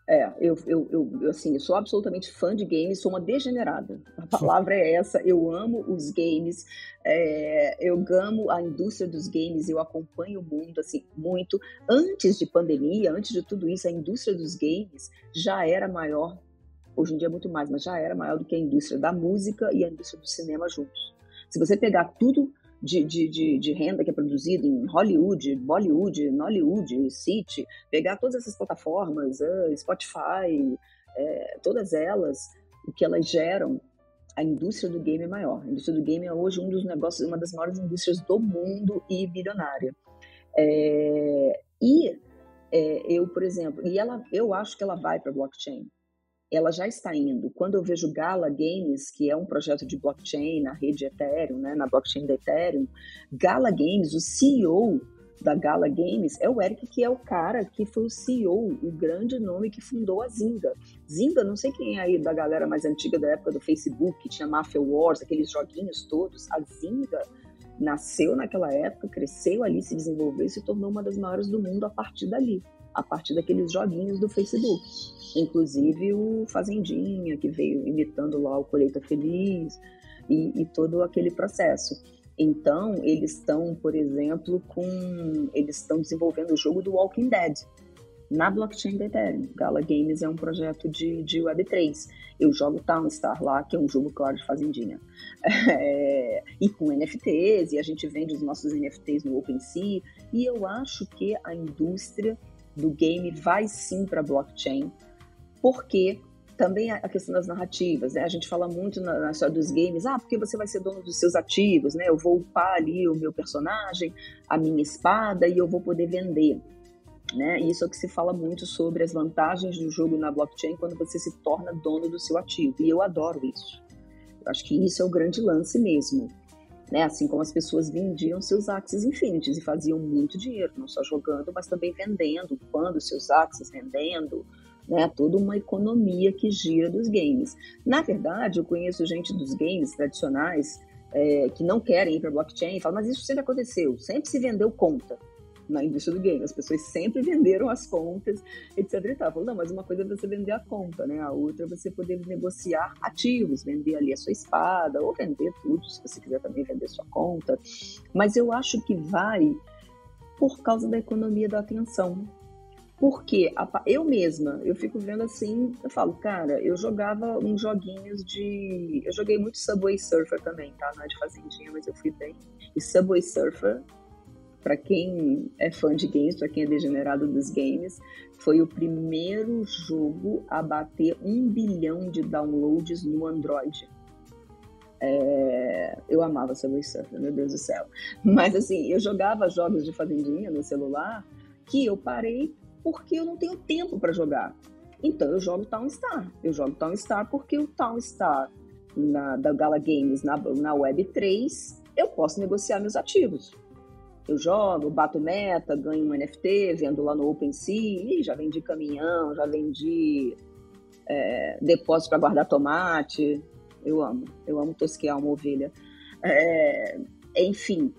é, eu, eu, eu, assim, eu sou absolutamente fã de games, sou uma degenerada. A palavra é essa. Eu amo os games, é, eu amo a indústria dos games, eu acompanho o mundo, assim, muito. Antes de pandemia, antes de tudo isso, a indústria dos games já era maior, hoje em dia muito mais, mas já era maior do que a indústria da música e a indústria do cinema juntos. Se você pegar tudo de, de, de, de, renda que é produzida em Hollywood, Bollywood, Nollywood, City, pegar todas essas plataformas, uh, Spotify, é, todas elas, o que elas geram, a indústria do game é maior. A indústria do game é hoje um dos negócios, uma das maiores indústrias do mundo e bilionária. É, e é, eu, por exemplo, e ela, eu acho que ela vai para blockchain ela já está indo. Quando eu vejo Gala Games, que é um projeto de blockchain na rede Ethereum, né, na blockchain da Ethereum, Gala Games, o CEO da Gala Games é o Eric, que é o cara que foi o CEO, o grande nome que fundou a Zynga. Zynga, não sei quem é aí da galera mais antiga da época do Facebook, tinha Mafia Wars, aqueles joguinhos todos. A Zynga nasceu naquela época, cresceu ali, se desenvolveu e se tornou uma das maiores do mundo a partir dali, a partir daqueles joguinhos do Facebook inclusive o Fazendinha, que veio imitando lá o Colheita Feliz e, e todo aquele processo. Então, eles estão, por exemplo, com. Eles estão desenvolvendo o jogo do Walking Dead na blockchain da Ethereum. Gala Games é um projeto de, de Web3. Eu jogo Townstar lá, que é um jogo, claro, de fazendinha. É, e com NFTs, e a gente vende os nossos NFTs no OpenSea. E eu acho que a indústria do game vai sim para blockchain porque também a questão das narrativas, né? A gente fala muito na, na, história dos games, ah, porque você vai ser dono dos seus ativos, né? Eu vou upar ali o meu personagem, a minha espada e eu vou poder vender. Né? Isso é o que se fala muito sobre as vantagens do jogo na blockchain quando você se torna dono do seu ativo. E eu adoro isso. Eu acho que isso é o grande lance mesmo. Né? Assim como as pessoas vendiam seus Axis Infinities e faziam muito dinheiro, não só jogando, mas também vendendo, quando seus Axis vendendo, né? Toda uma economia que gira dos games. Na verdade, eu conheço gente dos games tradicionais é, que não querem ir para blockchain e falam, mas isso sempre aconteceu, sempre se vendeu conta. na indústria do game. As pessoas sempre venderam as contas, etc. E tal. Falou, não, mas uma coisa é você vender a conta, né? A outra é você poder negociar ativos, vender ali a sua espada, ou vender tudo, se você quiser também vender sua conta. Mas eu acho que vai por causa da economia da atenção. Porque eu mesma, eu fico vendo assim, eu falo, cara, eu jogava uns joguinhos de. Eu joguei muito Subway Surfer também, tá? Não é de fazendinha, mas eu fui bem. E Subway Surfer, para quem é fã de games, para quem é degenerado dos games, foi o primeiro jogo a bater um bilhão de downloads no Android. É, eu amava Subway Surfer, meu Deus do céu. Mas assim, eu jogava jogos de fazendinha no celular que eu parei porque eu não tenho tempo para jogar. Então eu jogo Town Star. Eu jogo Town Star porque o Town Star na, da Gala Games na, na Web 3 eu posso negociar meus ativos. Eu jogo, bato meta, ganho um NFT, vendo lá no OpenSea, já vendi caminhão, já vendi é, depósito para guardar tomate. Eu amo, eu amo tosquear uma ovelha. É, enfim,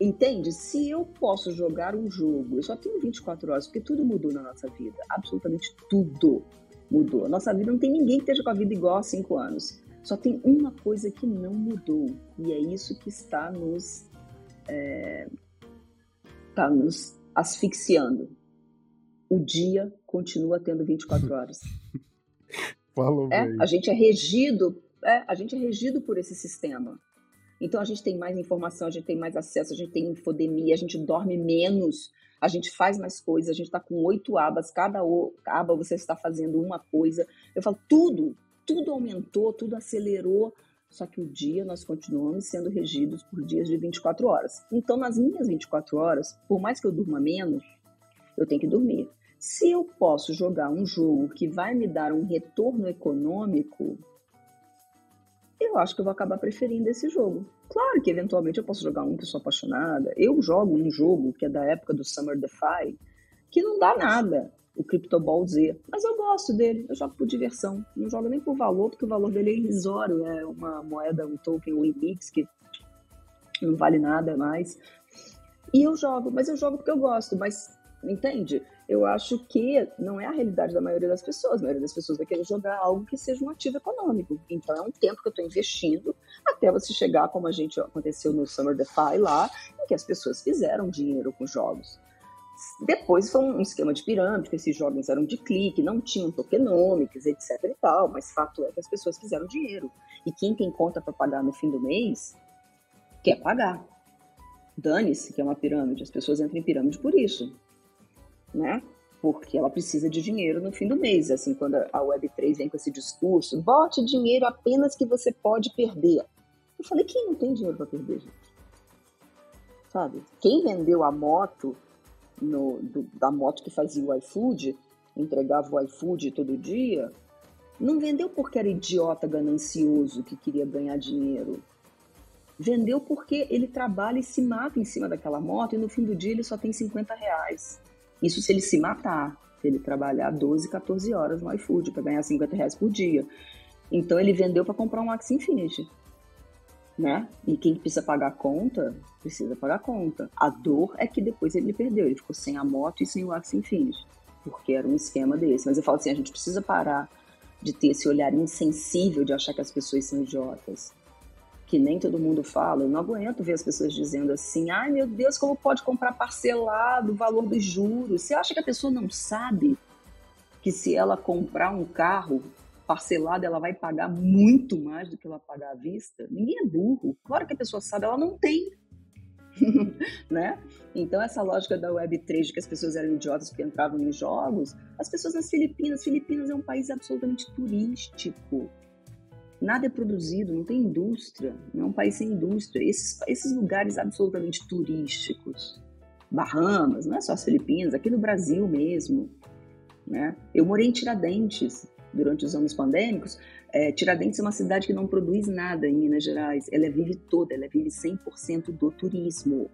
Entende? Se eu posso jogar um jogo, eu só tenho 24 horas, porque tudo mudou na nossa vida. Absolutamente tudo mudou. Nossa vida não tem ninguém que esteja com a vida igual há 5 anos. Só tem uma coisa que não mudou. E é isso que está nos. É, está nos asfixiando. O dia continua tendo 24 horas. Falou é, a gente é regido, é, a gente é regido por esse sistema. Então a gente tem mais informação, a gente tem mais acesso, a gente tem infodemia, a gente dorme menos, a gente faz mais coisas, a gente está com oito abas, cada aba você está fazendo uma coisa. Eu falo, tudo, tudo aumentou, tudo acelerou, só que o dia nós continuamos sendo regidos por dias de 24 horas. Então, nas minhas 24 horas, por mais que eu durma menos, eu tenho que dormir. Se eu posso jogar um jogo que vai me dar um retorno econômico, eu acho que eu vou acabar preferindo esse jogo. Claro que eventualmente eu posso jogar um que eu sou apaixonada. Eu jogo um jogo que é da época do Summer Defy, que não dá nada, o Crypto Ball Z. Mas eu gosto dele, eu jogo por diversão. Não jogo nem por valor, porque o valor dele é irrisório. É uma moeda, um token Wimix que não vale nada mais. E eu jogo, mas eu jogo porque eu gosto. Mas entende? Eu acho que não é a realidade da maioria das pessoas. A maioria das pessoas vai querer jogar algo que seja um ativo econômico. Então é um tempo que eu estou investindo até você chegar, como a gente aconteceu no Summer DeFi lá, em que as pessoas fizeram dinheiro com jogos. Depois foi um esquema de pirâmide, que esses jogos eram de clique, não tinham tokenômicos, etc e tal, mas fato é que as pessoas fizeram dinheiro. E quem tem conta para pagar no fim do mês, quer pagar. Dane-se que é uma pirâmide, as pessoas entram em pirâmide por isso né? Porque ela precisa de dinheiro no fim do mês. Assim, quando a Web3 vem com esse discurso, bote dinheiro apenas que você pode perder. Eu falei, quem não tem dinheiro para perder, gente? Sabe? Quem vendeu a moto, no, do, da moto que fazia o iFood, entregava o iFood todo dia, não vendeu porque era idiota ganancioso que queria ganhar dinheiro. Vendeu porque ele trabalha e se mata em cima daquela moto e no fim do dia ele só tem 50 reais. Isso se ele se matar, se ele trabalhar 12, 14 horas no iFood para ganhar 50 reais por dia. Então ele vendeu para comprar um Axie Infinity. Né? E quem precisa pagar a conta, precisa pagar a conta. A dor é que depois ele perdeu, ele ficou sem a moto e sem o Axie Infinity, porque era um esquema desse. Mas eu falo assim, a gente precisa parar de ter esse olhar insensível de achar que as pessoas são idiotas que nem todo mundo fala, eu não aguento ver as pessoas dizendo assim: ai meu Deus, como pode comprar parcelado o valor dos juros? Você acha que a pessoa não sabe que se ela comprar um carro parcelado, ela vai pagar muito mais do que ela pagar à vista? Ninguém é burro. Claro que a pessoa sabe, ela não tem. né? Então, essa lógica da Web3 de que as pessoas eram idiotas porque entravam em jogos, as pessoas nas Filipinas, Filipinas é um país absolutamente turístico nada é produzido, não tem indústria, não é um país sem indústria. Esses, esses lugares absolutamente turísticos, Bahamas, não é só as Filipinas, aqui no Brasil mesmo. Né? Eu morei em Tiradentes durante os anos pandêmicos. É, Tiradentes é uma cidade que não produz nada em Minas Gerais, ela vive toda, ela vive 100% do turismo.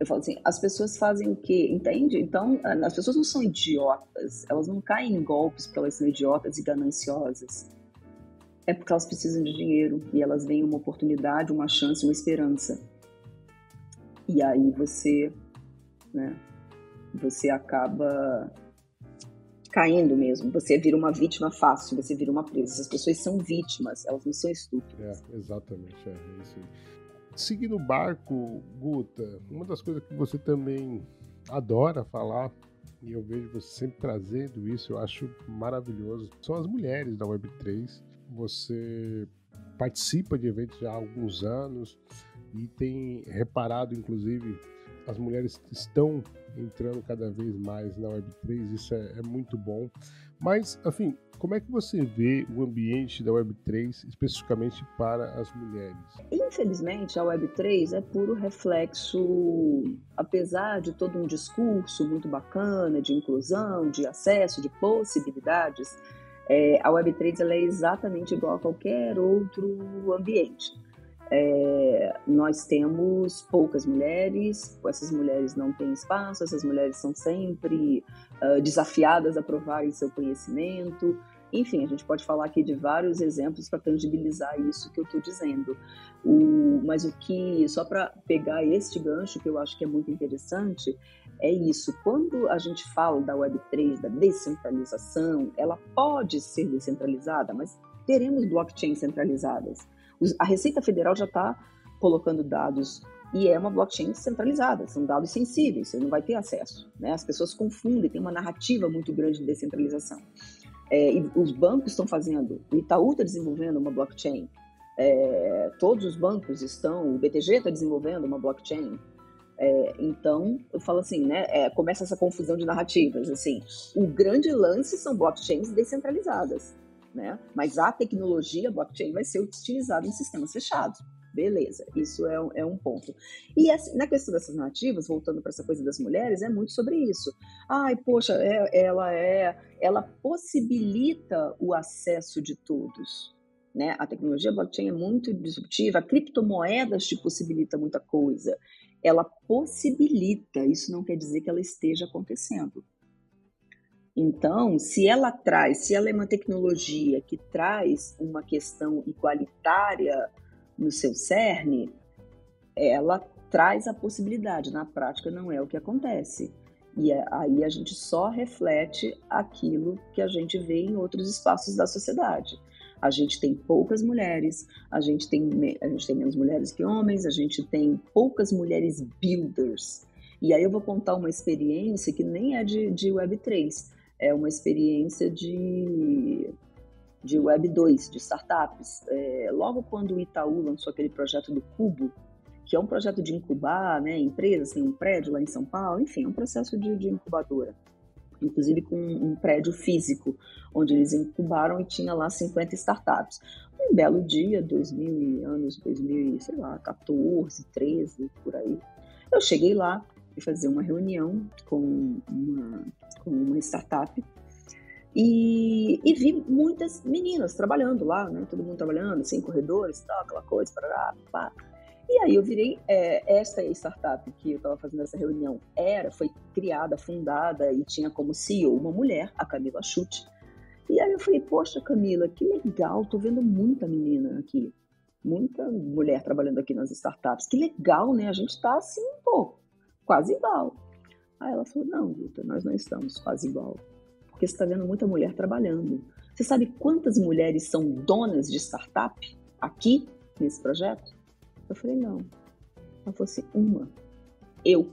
Eu falo assim, as pessoas fazem o quê? Entende? Então, as pessoas não são idiotas, elas não caem em golpes porque elas são idiotas e gananciosas é porque elas precisam de dinheiro e elas veem uma oportunidade, uma chance, uma esperança. E aí você né? Você acaba caindo mesmo. Você vira uma vítima fácil, você vira uma presa. Essas pessoas são vítimas, elas não são estúpidas. É, exatamente, é, é isso. Seguindo o barco, Guta, uma das coisas que você também adora falar, e eu vejo você sempre trazendo isso, eu acho maravilhoso, são as mulheres da Web3. Você participa de eventos há alguns anos e tem reparado, inclusive, as mulheres estão entrando cada vez mais na Web3, isso é, é, muito bom. Mas, assim, como é que você vê o ambiente da Web3 especificamente para as mulheres? Infelizmente, a Web3 é puro reflexo, apesar de todo um discurso muito bacana de inclusão, de acesso, de possibilidades, é, a Web3 ela é exatamente igual a qualquer outro ambiente. É, nós temos poucas mulheres, essas mulheres não têm espaço, essas mulheres são sempre uh, desafiadas a provarem seu conhecimento. Enfim, a gente pode falar aqui de vários exemplos para tangibilizar isso que eu estou dizendo. O, mas o que, só para pegar este gancho, que eu acho que é muito interessante, é isso. Quando a gente fala da Web3, da descentralização, ela pode ser descentralizada, mas teremos blockchains centralizadas. A Receita Federal já está colocando dados e é uma blockchain centralizada, são dados sensíveis, você não vai ter acesso. Né? As pessoas confundem, tem uma narrativa muito grande de descentralização. É, e os bancos estão fazendo, o Itaú está desenvolvendo uma blockchain, é, todos os bancos estão, o BTG está desenvolvendo uma blockchain. É, então, eu falo assim, né? É, começa essa confusão de narrativas. Assim, o grande lance são blockchains descentralizadas né? Mas a tecnologia blockchain vai ser utilizada em sistemas fechados. Beleza, isso é, é um ponto. E essa, na questão dessas narrativas, voltando para essa coisa das mulheres, é muito sobre isso. Ai, poxa, é, ela é, ela possibilita o acesso de todos. Né? A tecnologia blockchain é muito disruptiva, a criptomoedas te possibilita muita coisa. Ela possibilita, isso não quer dizer que ela esteja acontecendo. Então, se ela traz, se ela é uma tecnologia que traz uma questão igualitária no seu cerne, ela traz a possibilidade. Na prática, não é o que acontece. E é, aí a gente só reflete aquilo que a gente vê em outros espaços da sociedade. A gente tem poucas mulheres, a gente tem, a gente tem menos mulheres que homens, a gente tem poucas mulheres builders. E aí eu vou contar uma experiência que nem é de, de Web3 é uma experiência de, de Web 2, de startups. É, logo quando o Itaú lançou aquele projeto do Cubo, que é um projeto de incubar né, empresas, tem um prédio lá em São Paulo, enfim, é um processo de, de incubadora. Inclusive com um prédio físico, onde eles incubaram e tinha lá 50 startups. Um belo dia, 2000 anos 2000, sei lá, 14, 13, por aí. Eu cheguei lá, e fazer uma reunião com uma, com uma startup e, e, vi muitas meninas trabalhando lá, né? Todo mundo trabalhando, assim, corredores tal, aquela coisa, parará, pá. E aí eu virei, é, esta startup que eu estava fazendo essa reunião era, foi criada, fundada e tinha como CEO uma mulher, a Camila Chute. E aí eu falei, poxa Camila, que legal, tô vendo muita menina aqui, muita mulher trabalhando aqui nas startups, que legal, né? A gente tá assim, pô, quase igual. Aí ela falou: Não, Guta, nós não estamos quase igual. Porque você está vendo muita mulher trabalhando. Você sabe quantas mulheres são donas de startup aqui nesse projeto? Eu falei: Não. Falou assim: Uma. Eu.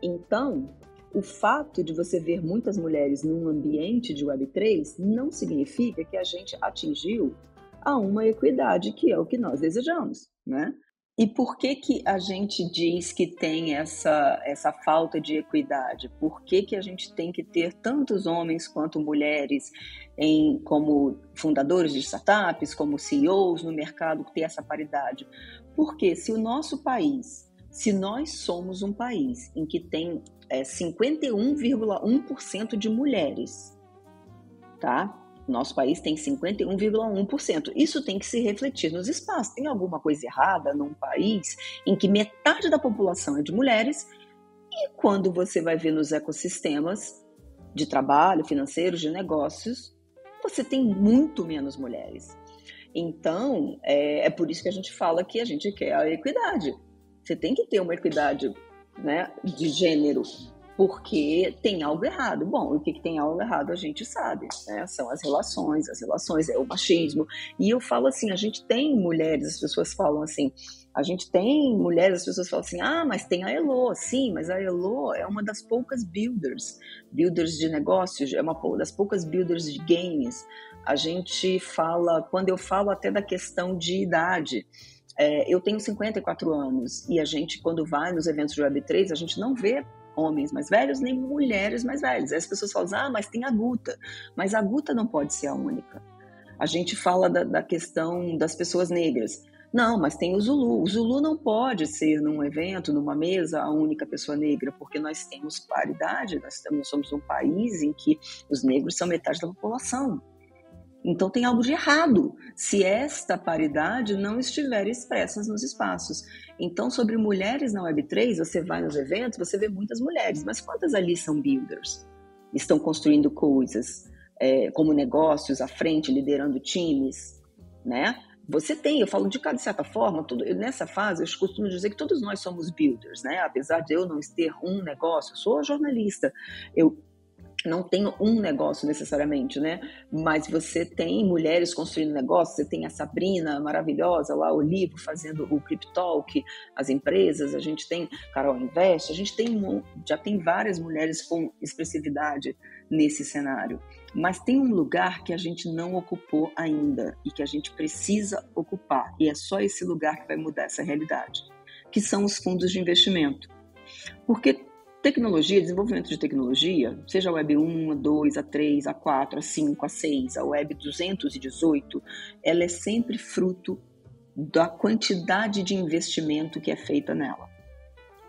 Então, o fato de você ver muitas mulheres num ambiente de Web3 não significa que a gente atingiu a uma equidade que é o que nós desejamos, né? E por que, que a gente diz que tem essa, essa falta de equidade? Por que, que a gente tem que ter tantos homens quanto mulheres em, como fundadores de startups, como CEOs no mercado, ter essa paridade? Porque se o nosso país, se nós somos um país em que tem é, 51,1% de mulheres, tá? Nosso país tem 51,1%. Isso tem que se refletir nos espaços. Tem alguma coisa errada num país em que metade da população é de mulheres e quando você vai ver nos ecossistemas de trabalho, financeiros, de negócios, você tem muito menos mulheres. Então, é, é por isso que a gente fala que a gente quer a equidade. Você tem que ter uma equidade né, de gênero, porque tem algo errado. Bom, o que, que tem algo errado a gente sabe, né? São as relações, as relações, é o machismo. E eu falo assim, a gente tem mulheres, as pessoas falam assim, a gente tem mulheres, as pessoas falam assim, ah, mas tem a Elo, sim, mas a Elo é uma das poucas builders, builders de negócios, é uma das poucas builders de games. A gente fala, quando eu falo até da questão de idade, é, eu tenho 54 anos e a gente, quando vai nos eventos de Web3, a gente não vê homens mais velhos nem mulheres mais velhas. As pessoas falam, ah, mas tem a Guta. Mas a Guta não pode ser a única. A gente fala da, da questão das pessoas negras. Não, mas tem o Zulu. O Zulu não pode ser num evento, numa mesa, a única pessoa negra, porque nós temos paridade, nós somos um país em que os negros são metade da população. Então tem algo de errado se esta paridade não estiver expressa nos espaços. Então, sobre mulheres na Web3, você vai nos eventos, você vê muitas mulheres, mas quantas ali são builders? Estão construindo coisas, é, como negócios à frente, liderando times, né? Você tem, eu falo de cada certa forma, tudo, nessa fase eu costumo dizer que todos nós somos builders, né? Apesar de eu não ter um negócio, eu sou jornalista, eu não tenho um negócio necessariamente, né? Mas você tem mulheres construindo negócios, você tem a Sabrina maravilhosa lá, o livro fazendo o Cryptalk, as empresas, a gente tem Carol Invest, a gente tem já tem várias mulheres com expressividade nesse cenário. Mas tem um lugar que a gente não ocupou ainda e que a gente precisa ocupar, e é só esse lugar que vai mudar essa realidade, que são os fundos de investimento. Porque Tecnologia, desenvolvimento de tecnologia, seja a Web 1, a 2, a 3, a 4, a 5, a 6, a Web 218, ela é sempre fruto da quantidade de investimento que é feita nela.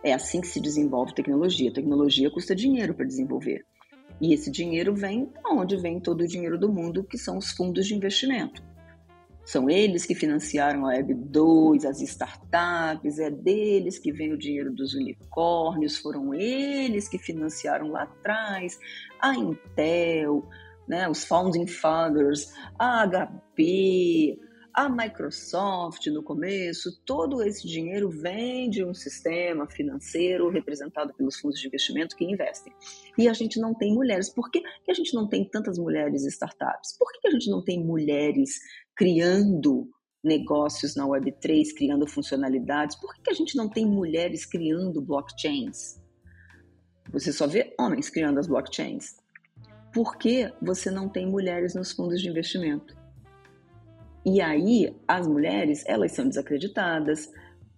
É assim que se desenvolve tecnologia. Tecnologia custa dinheiro para desenvolver. E esse dinheiro vem de onde vem todo o dinheiro do mundo, que são os fundos de investimento. São eles que financiaram a Web 2, as startups, é deles que vem o dinheiro dos unicórnios, foram eles que financiaram lá atrás a Intel, né, os Founding Fathers, a HP, a Microsoft no começo, todo esse dinheiro vem de um sistema financeiro representado pelos fundos de investimento que investem. E a gente não tem mulheres. Por que, a gente não tem tantas mulheres startups? Por que a gente não tem mulheres criando negócios na Web3, criando funcionalidades? Por que, a gente não tem mulheres criando blockchains? Você só vê homens criando as blockchains. Por que você não tem mulheres nos fundos de investimento? E aí, as mulheres, elas são desacreditadas.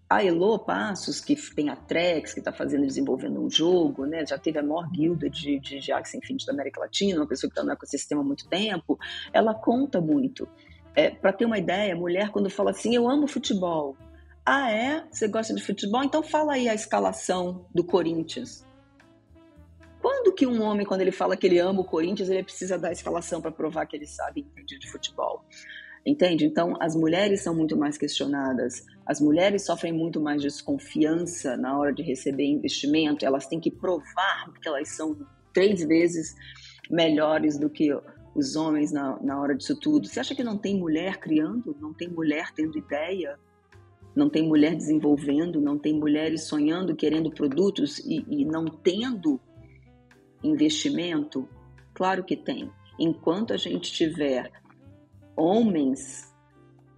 A Elo Passos, que tem a Trex, que está fazendo, desenvolvendo um jogo, né? já teve a maior guilda de, de, Axie Infinity da América Latina, uma pessoa que está no ecossistema há muito tempo, ela conta muito. É, Para ter uma ideia, mulher quando fala assim, eu amo futebol. Ah, é? Você gosta de futebol? Então fala aí a escalação do Corinthians. Quando que um homem, quando ele fala que ele ama o Corinthians, ele precisa dar a escalação para provar que ele sabe entender de futebol? Entende? Então, as mulheres são muito mais questionadas, as mulheres sofrem muito mais desconfiança na hora de receber investimento, elas têm que provar que elas são três vezes melhores do que os homens na, na hora disso tudo. Você acha que não tem mulher criando? Não tem mulher tendo ideia? Não tem mulher desenvolvendo? Não tem mulheres sonhando, querendo produtos e, e não tendo investimento? Claro que tem. Enquanto a gente tiver homens,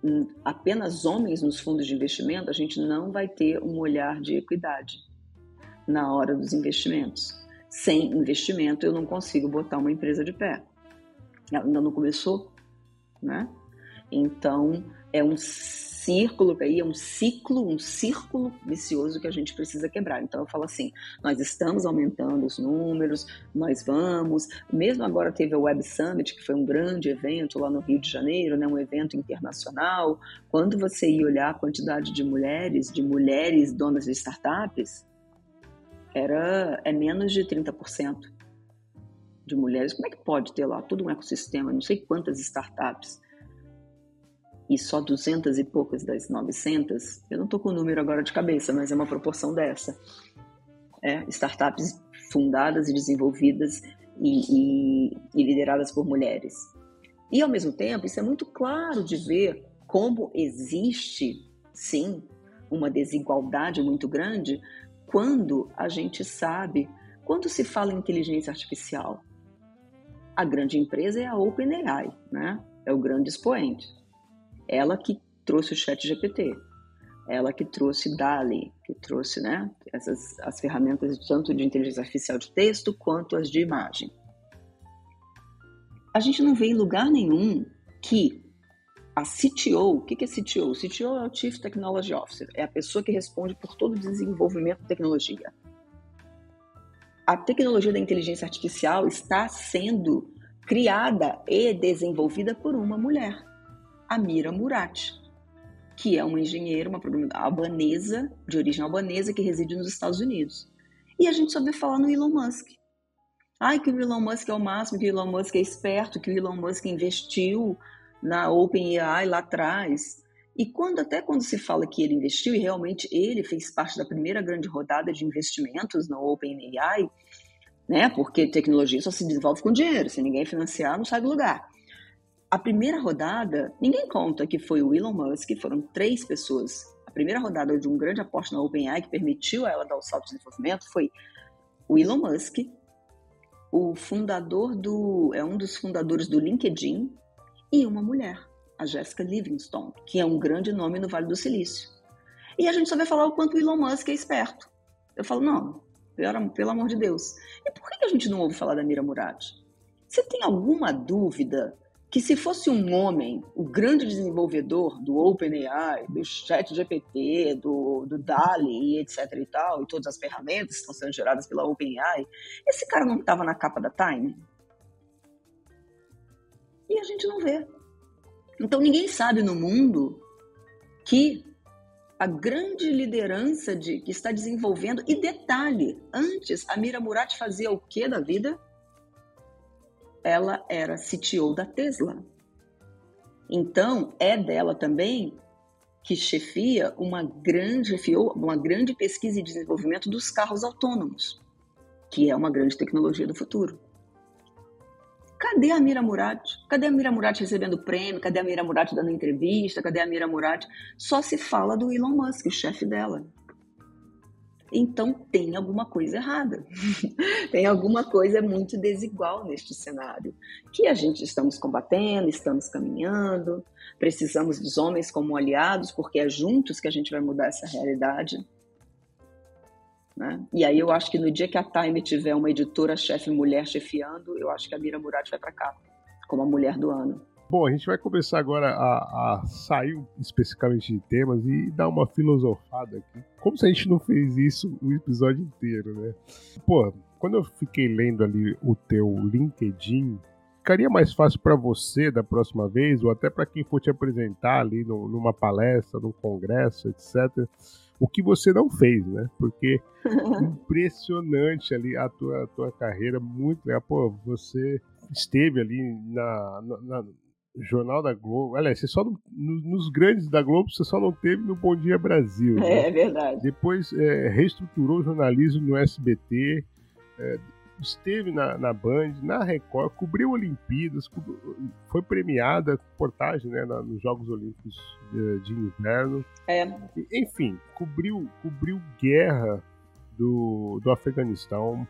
hum, apenas homens nos fundos de investimento, a gente não vai ter um olhar de equidade na hora dos investimentos. Sem investimento, eu não consigo botar uma empresa de pé ainda não começou, né? Então, é um círculo aí, é um ciclo, um círculo vicioso que a gente precisa quebrar. Então eu falo assim, nós estamos aumentando os números, nós vamos, mesmo agora teve o Web Summit, que foi um grande evento lá no Rio de Janeiro, né, um evento internacional. Quando você ia olhar a quantidade de mulheres, de mulheres donas de startups, era é menos de 30% de mulheres. Como é que pode ter lá todo um ecossistema, não sei quantas startups, e só 200 e poucas das 900? Eu não estou com o número agora de cabeça, mas é uma proporção dessa. É, startups fundadas e desenvolvidas e, e, e lideradas por mulheres. E, ao mesmo tempo, isso é muito claro de ver como existe, sim, uma desigualdade muito grande quando a gente sabe, quando se fala em inteligência artificial, a grande empresa é a OpenAI, né? É o grande expoente. Ela que trouxe o Chat GPT, ela que trouxe DALI, que trouxe, né, essas as ferramentas tanto de inteligência artificial de texto quanto as de imagem. A gente não vê em lugar nenhum que a CTO, o que é CTO? O CTO é o Chief Technology Officer, é a pessoa que responde por todo o desenvolvimento de tecnologia. A tecnologia da inteligência artificial está sendo criada e desenvolvida por uma mulher, a Mira Murati, que é uma engenheira, uma albanesa, de origem albanesa, que reside nos Estados Unidos. E a gente só vê falar no Elon Musk. Ai, que o Elon Musk é o máximo, que o Elon Musk é esperto, que o Elon Musk investiu na OpenAI lá atrás. E quando até quando se fala que ele investiu, e realmente ele fez parte da primeira grande rodada de investimentos na OpenAI, né? Porque tecnologia só se desenvolve com dinheiro, se ninguém financiar, não sai do lugar. A primeira rodada, ninguém conta que foi o Elon Musk, foram três pessoas. A primeira rodada de um grande aporte na OpenAI que permitiu a ela dar o salto de desenvolvimento foi o Elon Musk, o fundador do, é um dos fundadores do LinkedIn, e uma mulher, a Jessica Livingstone, que é um grande nome no Vale do Silício. E a gente só vai falar o quanto o Elon Musk é esperto. Eu falo, não, pelo, amor de Deus. E por que a gente não ouve falar da Mira Murad? Você tem alguma dúvida que se fosse um homem, o grande desenvolvedor do OpenAI, do ChatGPT, do, do DALI, etc e tal, e todas as ferramentas que estão sendo geradas pela OpenAI, esse cara não estava na capa da Time? e a gente não vê. Então ninguém sabe no mundo que a grande liderança de, que está desenvolvendo, e detalhe, antes a Mira Murati fazia o que da vida? Ela era CTO da Tesla. Então é dela também que chefia uma grande, uma grande pesquisa e desenvolvimento dos carros autônomos, que é uma grande tecnologia do futuro. Cadê a Mira Murad? Cadê a Mira Murad recebendo prêmio? Cadê a Mira Murad dando entrevista? Cadê a Mira Murad? Só se fala do Elon Musk, o chefe dela. Então tem alguma coisa errada. tem alguma coisa muito desigual neste cenário que a gente estamos combatendo, estamos caminhando. Precisamos dos homens como aliados, porque é juntos que a gente vai mudar essa realidade. Né? E aí eu acho que no dia que a Time tiver uma editora-chefe mulher chefiando, eu acho que a Mira Murad vai para cá, como a mulher do ano. Bom, a gente vai começar agora a, a, sair especificamente de temas e dar uma filosofada aqui. Como se a gente não fez isso o episódio inteiro, né? Pô, quando eu fiquei lendo ali o teu LinkedIn, ficaria mais fácil para você da próxima vez, ou até para quem for te apresentar ali no, numa palestra, num congresso, etc o que você não fez, né? Porque impressionante ali a tua, a tua carreira, muito legal. Pô, você esteve ali na, na, na Jornal da Globo. Aliás, você só no, nos grandes da Globo, você só não teve no Bom Dia Brasil. Né? É, é verdade. Depois é, reestruturou o jornalismo no SBT. É, esteve na, na Band, na Record, cobriu Olimpíadas, cobriu, foi premiada, reportagem né, na, nos Jogos Olímpicos de, de Inverno. É. Enfim, cobriu, cobriu guerra do, do Afeganistão,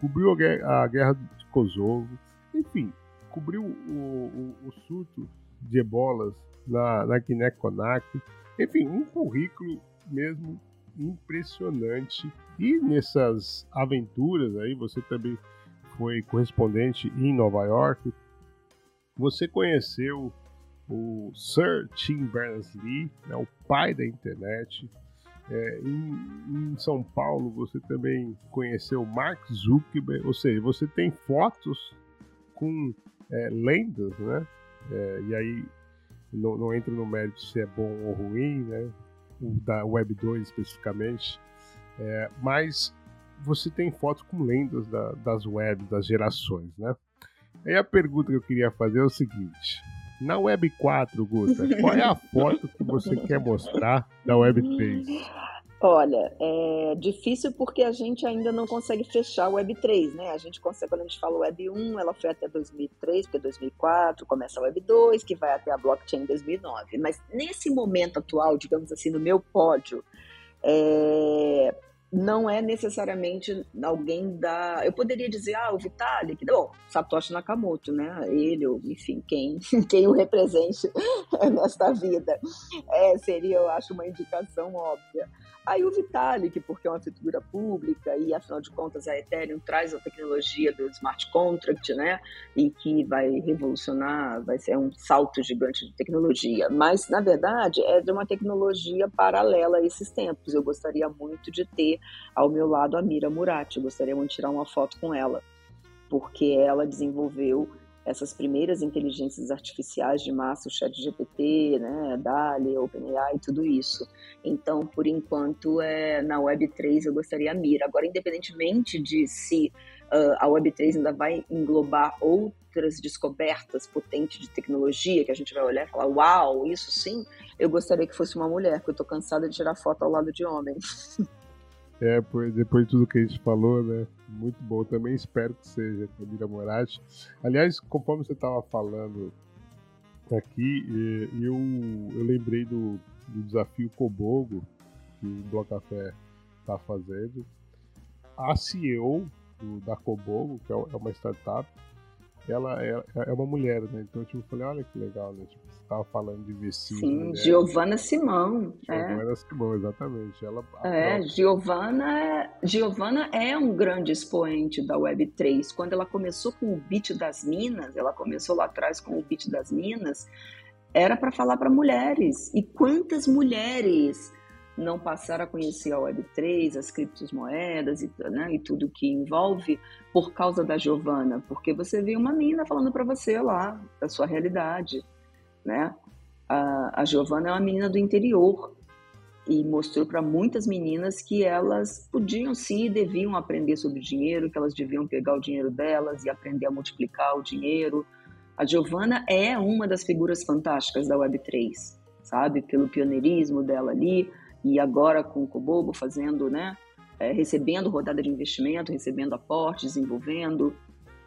cobriu a guerra, a guerra de Kosovo, enfim, cobriu o, o, o surto de ebolas na, na Guiné-Conakry. Enfim, um currículo mesmo impressionante. E nessas aventuras aí, você também foi correspondente em Nova York. Você conheceu o Sir Tim Berners-Lee, né, o pai da internet. É, em, em, São Paulo você também conheceu Mark Zuckerberg, ou seja, você tem fotos com é, lendas, né? É, e aí não, não entra no mérito se é bom ou ruim, né? Da Web 2 especificamente, é, mas você tem fotos com lendas da, das webs, das gerações, né? Aí a pergunta que eu queria fazer é o seguinte: na Web 4, Guta, qual é a foto que você quer mostrar da Web 3? Olha, é difícil porque a gente ainda não consegue fechar o Web 3, né? A gente consegue, quando a gente fala Web 1, ela foi até 2003, porque 2004 começa a Web 2, que vai até a blockchain em 2009. Mas nesse momento atual, digamos assim, no meu pódio, é... não é necessariamente alguém da. Eu poderia dizer, ah, o Vitalik, bom, Satoshi Nakamoto, né? Ele, enfim, quem, quem o represente nesta vida. É, seria, eu acho, uma indicação óbvia. Aí o Vitalik, porque é uma figura pública e, afinal de contas, a Ethereum traz a tecnologia do smart contract, né? E que vai revolucionar, vai ser um salto gigante de tecnologia. Mas, na verdade, é de uma tecnologia paralela a esses tempos. Eu gostaria muito de ter ao meu lado a Mira Murati. Eu gostaria muito de tirar uma foto com ela, porque ela desenvolveu essas primeiras inteligências artificiais de massa, o chat GPT, né, DALI, OpenAI, tudo isso. Então, por enquanto, é, na Web3 eu gostaria a mira. Agora, independentemente de se uh, a Web3 ainda vai englobar outras descobertas potentes de tecnologia, que a gente vai olhar e falar, uau, isso sim, eu gostaria que fosse uma mulher, porque eu estou cansada de tirar foto ao lado de homem. É, depois de tudo que a gente falou, né? Muito bom. Também espero que seja Camila Moratti. Aliás, conforme você estava falando aqui, eu, eu lembrei do, do desafio Cobogo que o Bloco Café está fazendo. A CEO do, da Cobogo, que é, é uma startup, ela é, é uma mulher, né? Então, tipo, eu falei, olha que legal, né? Tipo, você tava falando de vestir. Sim, Giovana Simão. Giovana é. Simão, exatamente. Ela, é, Giovana, Giovana é um grande expoente da Web3. Quando ela começou com o Beat das Minas, ela começou lá atrás com o Beat das Minas, era para falar para mulheres. E quantas mulheres não passaram a conhecer a Web3, as criptomoedas e, né, e tudo que envolve por causa da Giovana, porque você vê uma menina falando para você lá da sua realidade, né? A, a Giovana é uma menina do interior e mostrou para muitas meninas que elas podiam sim e deviam aprender sobre dinheiro, que elas deviam pegar o dinheiro delas e aprender a multiplicar o dinheiro. A Giovana é uma das figuras fantásticas da Web3, sabe? Pelo pioneirismo dela ali, e agora com o Cobogo fazendo, né, é, recebendo rodada de investimento, recebendo aporte, desenvolvendo.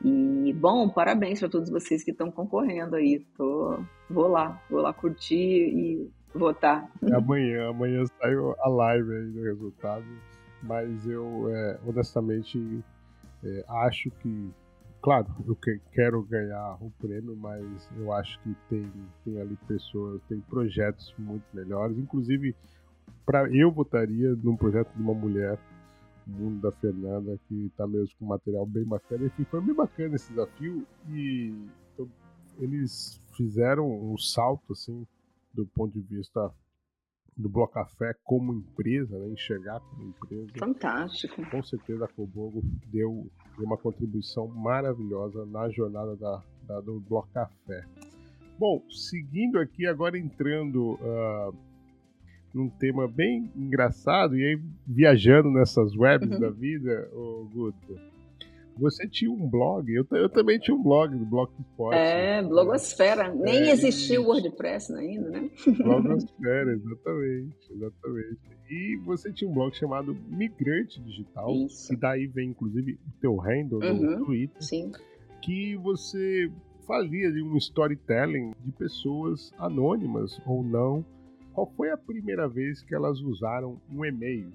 E, bom, parabéns para todos vocês que estão concorrendo aí. Tô, vou lá, vou lá curtir e votar. É amanhã, amanhã sai a live aí do resultado, mas eu, é, honestamente, é, acho que claro, eu que, quero ganhar o prêmio, mas eu acho que tem, tem ali pessoas, tem projetos muito melhores. Inclusive, para eu votaria num projeto de uma mulher, mundo da Fernanda, que está mesmo com material bem bacana. Enfim, foi bem bacana esse desafio e então, eles fizeram um salto assim do ponto de vista do Blocafé como empresa, né, enxergar como empresa. Fantástico. Com certeza a Cobogo deu, deu uma contribuição maravilhosa na jornada da, da do Blocafé. Bom, seguindo aqui, agora entrando uh, num tema bem engraçado, e aí viajando nessas webs uhum. da vida, ô Guto, você tinha um blog, eu, eu também tinha um blog do Blog Esporte. É, Blogosfera. Nem é, existia o WordPress ainda, né? Blogosfera, exatamente, exatamente. E você tinha um blog chamado Migrante Digital, Isso. que daí vem inclusive o teu handle uhum, no Twitter. Sim. Que você fazia de um storytelling de pessoas anônimas ou não qual foi a primeira vez que elas usaram um e-mail?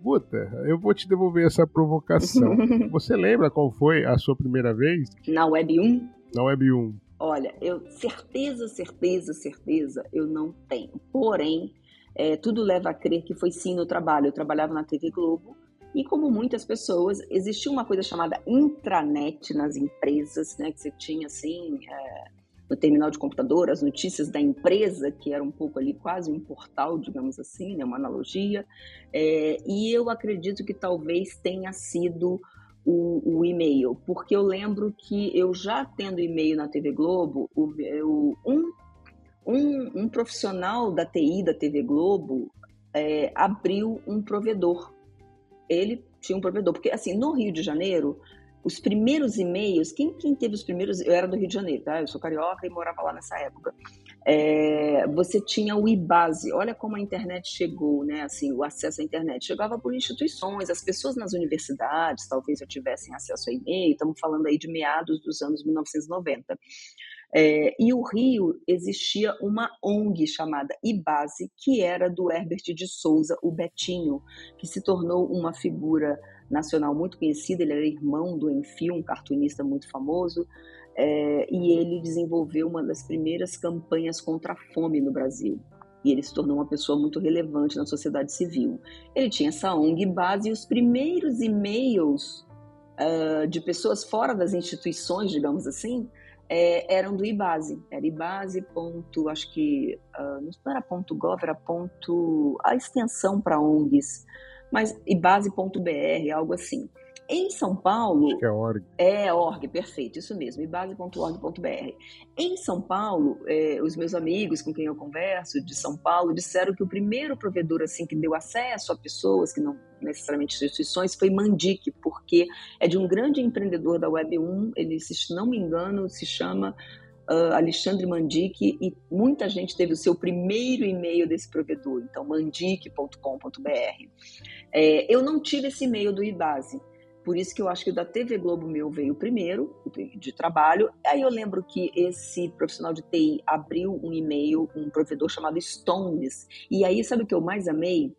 Guta, eu vou te devolver essa provocação. Você lembra qual foi a sua primeira vez? Na Web 1? Na Web 1. Olha, eu certeza, certeza, certeza eu não tenho. Porém, é, tudo leva a crer que foi sim no trabalho. Eu trabalhava na TV Globo e como muitas pessoas, existia uma coisa chamada intranet nas empresas, né? Que você tinha assim. É no terminal de computador, as notícias da empresa, que era um pouco ali quase um portal, digamos assim, né, uma analogia. É, e eu acredito que talvez tenha sido o, o, e-mail, porque eu lembro que eu já tendo e-mail na TV Globo, o, um, um, um, profissional da TI da TV Globo é, abriu um provedor. Ele tinha um provedor, porque assim, no Rio de Janeiro, os primeiros e-mails, quem, quem teve os primeiros, eu era do Rio de Janeiro, tá? Eu sou carioca e morava lá nessa época. É, você tinha o IBASE, olha como a internet chegou, né? Assim, o acesso à internet chegava por instituições, as pessoas nas universidades talvez já tivessem acesso a e-mail, estamos falando aí de meados dos anos 1990. É, e o Rio existia uma ONG chamada IBASE, que era do Herbert de Souza, o Betinho, que se tornou uma figura nacional muito conhecida. Ele era irmão do Enfio, um cartunista muito famoso, é, e ele desenvolveu uma das primeiras campanhas contra a fome no Brasil. E ele se tornou uma pessoa muito relevante na sociedade civil. Ele tinha essa ONG base e os primeiros e-mails uh, de pessoas fora das instituições, digamos assim, é, eram do IBASE. Era IBASE. Ponto, acho que uh, não era ponto .gov, era ponto, a extensão para ONGs, mas ibase.br, algo assim. Em São Paulo. Acho que é org. É org, perfeito, isso mesmo, ibase.org.br. Em São Paulo, é, os meus amigos com quem eu converso de São Paulo disseram que o primeiro provedor assim que deu acesso a pessoas que não necessariamente instituições foi Mandic, porque é de um grande empreendedor da Web 1, ele, se não me engano, se chama uh, Alexandre Mandic e muita gente teve o seu primeiro e-mail desse provedor, então mandic.com.br. É, eu não tive esse e-mail do Ibase, por isso que eu acho que o da TV Globo meu veio primeiro, de trabalho. Aí eu lembro que esse profissional de TI abriu um e-mail, um provedor chamado Stones. E aí, sabe o que eu mais amei?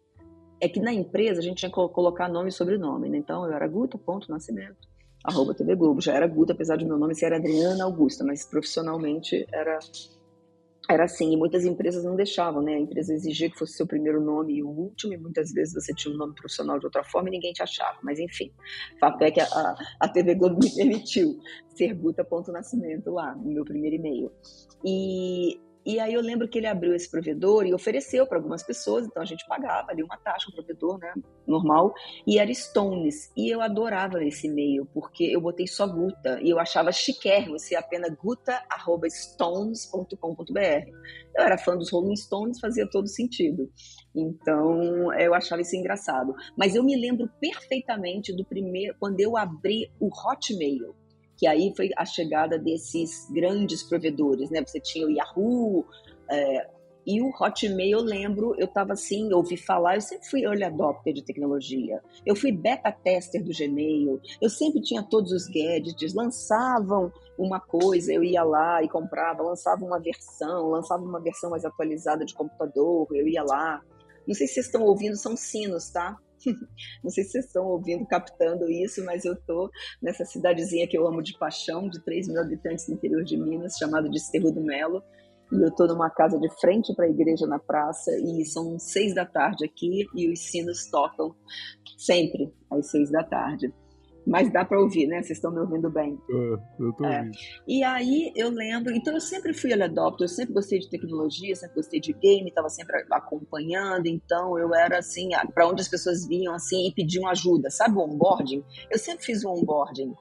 É que na empresa a gente tinha que colocar nome e sobrenome, né? Então eu era Guta, ponto, nascimento, arroba TV Globo. Já era Guta, apesar de meu nome ser Adriana Augusta, mas profissionalmente era era assim, e muitas empresas não deixavam, né? A empresa exigia que fosse seu primeiro nome e o último, e muitas vezes você tinha um nome profissional de outra forma e ninguém te achava. Mas enfim, fato é que a, a, TV Globo me permitiu ser Guta.nascimento lá, no meu primeiro e-mail. E e aí eu lembro que ele abriu esse provedor e ofereceu para algumas pessoas, então a gente pagava ali uma taxa, um provedor, né, normal, e era Stones. E eu adorava esse e-mail, porque eu botei só Guta, e eu achava chiquérrimo ser apenas guta.stones.com.br. Eu era fã dos Rolling Stones, fazia todo sentido. Então, eu achava isso engraçado. Mas eu me lembro perfeitamente do primeiro, quando eu abri o Hotmail que aí foi a chegada desses grandes provedores, né? Você tinha o Yahoo, é, e o Hotmail, eu lembro, eu estava assim, ouvi falar, eu sempre fui early adopter de tecnologia. Eu fui beta tester do Gmail, eu sempre tinha todos os gadgets, lançavam uma coisa, eu ia lá e comprava, lançava uma versão, lançava uma versão mais atualizada de computador, eu ia lá. Não sei se vocês estão ouvindo, são sinos, tá? Não sei se vocês estão ouvindo, captando isso, mas eu estou nessa cidadezinha que eu amo de paixão, de 3 mil habitantes no interior de Minas, chamado de Cerro do Melo. E eu estou numa casa de frente para a igreja na praça e são seis da tarde aqui e os sinos tocam sempre às seis da tarde mas dá para ouvir, né? Vocês estão me ouvindo bem. Uh, eu tô é. ouvindo. E aí eu lembro, então eu sempre fui early adopter, eu sempre gostei de tecnologia, sempre gostei de game, estava sempre acompanhando, então eu era assim, para onde as pessoas vinham assim e pediam ajuda, sabe o onboarding? Eu sempre fiz o onboarding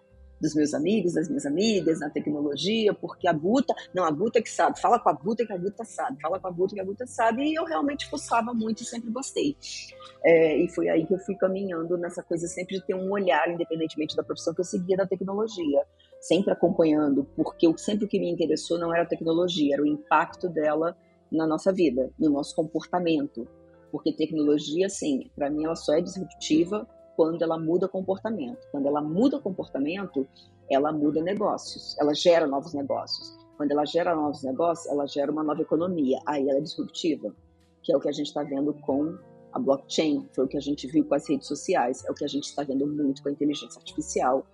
dos meus amigos, das minhas amigas, na tecnologia, porque a Guta, não, a Guta que sabe, fala com a Guta que a Guta sabe, fala com a Guta que a Guta sabe, e eu realmente fuçava muito e sempre gostei. É, e foi aí que eu fui caminhando nessa coisa sempre de ter um olhar, independentemente da profissão que eu seguia da tecnologia, sempre acompanhando, porque eu, sempre o que me interessou não era a tecnologia, era o impacto dela na nossa vida, no nosso comportamento. Porque tecnologia, sim, para mim ela só é disruptiva quando ela muda comportamento. Quando ela muda comportamento, ela muda negócios, ela gera novos negócios. Quando ela gera novos negócios, ela gera uma nova economia. Aí ela é disruptiva, que é o que a gente está vendo com a blockchain, foi o que a gente viu com as redes sociais, é o que a gente está vendo muito com a inteligência artificial.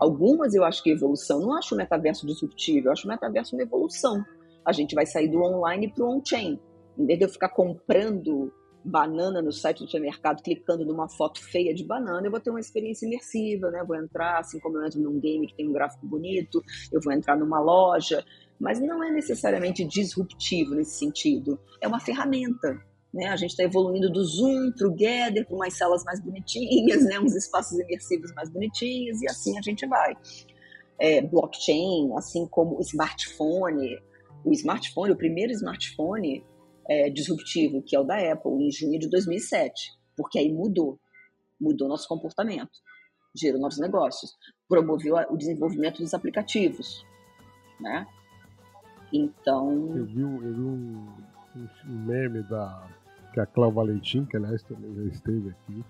Algumas eu acho que evolução, não acho o metaverso disruptivo, eu acho o metaverso uma evolução. A gente vai sair do online para o on-chain. Em vez de eu ficar comprando banana no site do supermercado, clicando numa foto feia de banana, eu vou ter uma experiência imersiva, né? Vou entrar, assim como eu entro num game que tem um gráfico bonito, eu vou entrar numa loja, mas não é necessariamente disruptivo nesse sentido. É uma ferramenta. Né? A gente está evoluindo do Zoom para o Gather, para umas salas mais bonitinhas, né? uns espaços imersivos mais bonitinhos, e assim a gente vai. É, blockchain, assim como o smartphone. O smartphone, o primeiro smartphone, é, disruptivo, que é o da Apple, em junho de 2007, porque aí mudou, mudou nosso comportamento, gerou novos negócios, promoveu o desenvolvimento dos aplicativos, né? Então... Eu vi, eu vi um, um, meme da que a Cláudia Valentim, que aliás também já esteve aqui,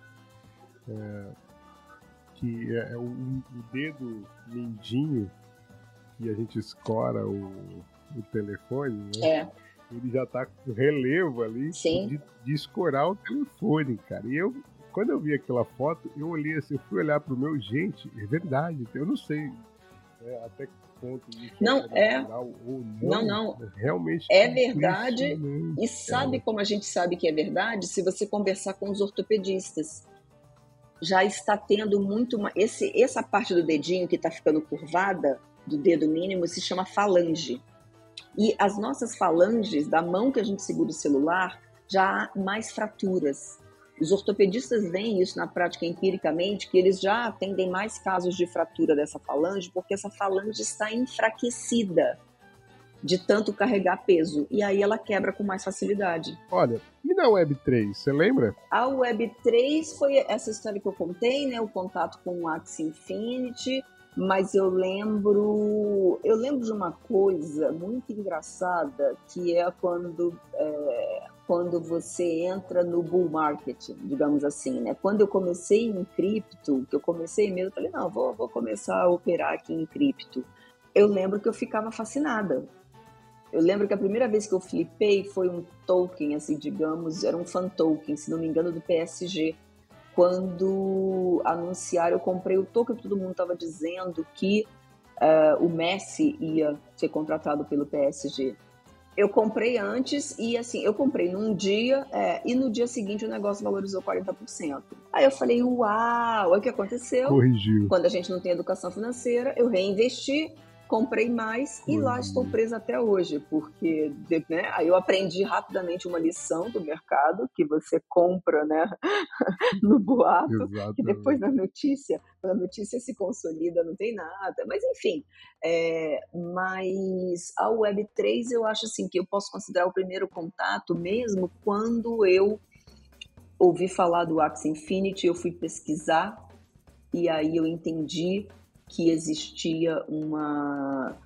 é, que é, é o, dedo mindinho que a gente escora o o telefone, né? É. Ele já tá com relevo ali de, de escorar o telefone, cara. E eu, quando eu vi aquela foto, eu olhei assim, eu fui olhar pro meu, gente, é verdade, eu não sei né, até que ponto isso não é, é. Não, não, não. Realmente é verdade. E sabe é. como a gente sabe que é verdade? Se você conversar com os ortopedistas já está tendo muito. Uma, esse, essa parte do dedinho que está ficando curvada, do dedo mínimo, se chama falange. E as nossas falanges, da mão que a gente segura o celular, já há mais fraturas. Os ortopedistas veem isso na prática empiricamente, que eles já atendem mais casos de fratura dessa falange, porque essa falange está enfraquecida de tanto carregar peso. E aí ela quebra com mais facilidade. Olha, e na Web3, você lembra? A Web3 foi essa história que eu contei, né? O contato com o Axie Infinity. Mas eu lembro, eu lembro de uma coisa muito engraçada que é quando é, quando você entra no bull market, digamos assim, né? Quando eu comecei em cripto, que eu comecei mesmo, eu falei, não, vou, vou começar a operar aqui em cripto. Eu lembro que eu ficava fascinada, eu lembro que a primeira vez que eu flipei foi um token, assim, digamos, era um fan token, se não me engano, do PSG. Quando anunciaram, eu comprei o token, todo mundo estava dizendo que uh, o Messi ia ser contratado pelo PSG. Eu comprei antes e assim, eu comprei num dia é, e no dia seguinte o negócio valorizou 40%. Aí eu falei, uau, o que aconteceu? Corrigiu. Quando a gente não tem educação financeira, eu reinvesti, comprei mais e lá estou presa até hoje, porque né, aí eu aprendi rapidamente uma lição do mercado que você compra né, no boato, Exatamente. que depois na notícia, quando a notícia se consolida, não tem nada. Mas enfim, é, mas a Web3 eu acho assim que eu posso considerar o primeiro contato mesmo quando eu ouvi falar do Axie Infinity, eu fui pesquisar e aí eu entendi que existia uma,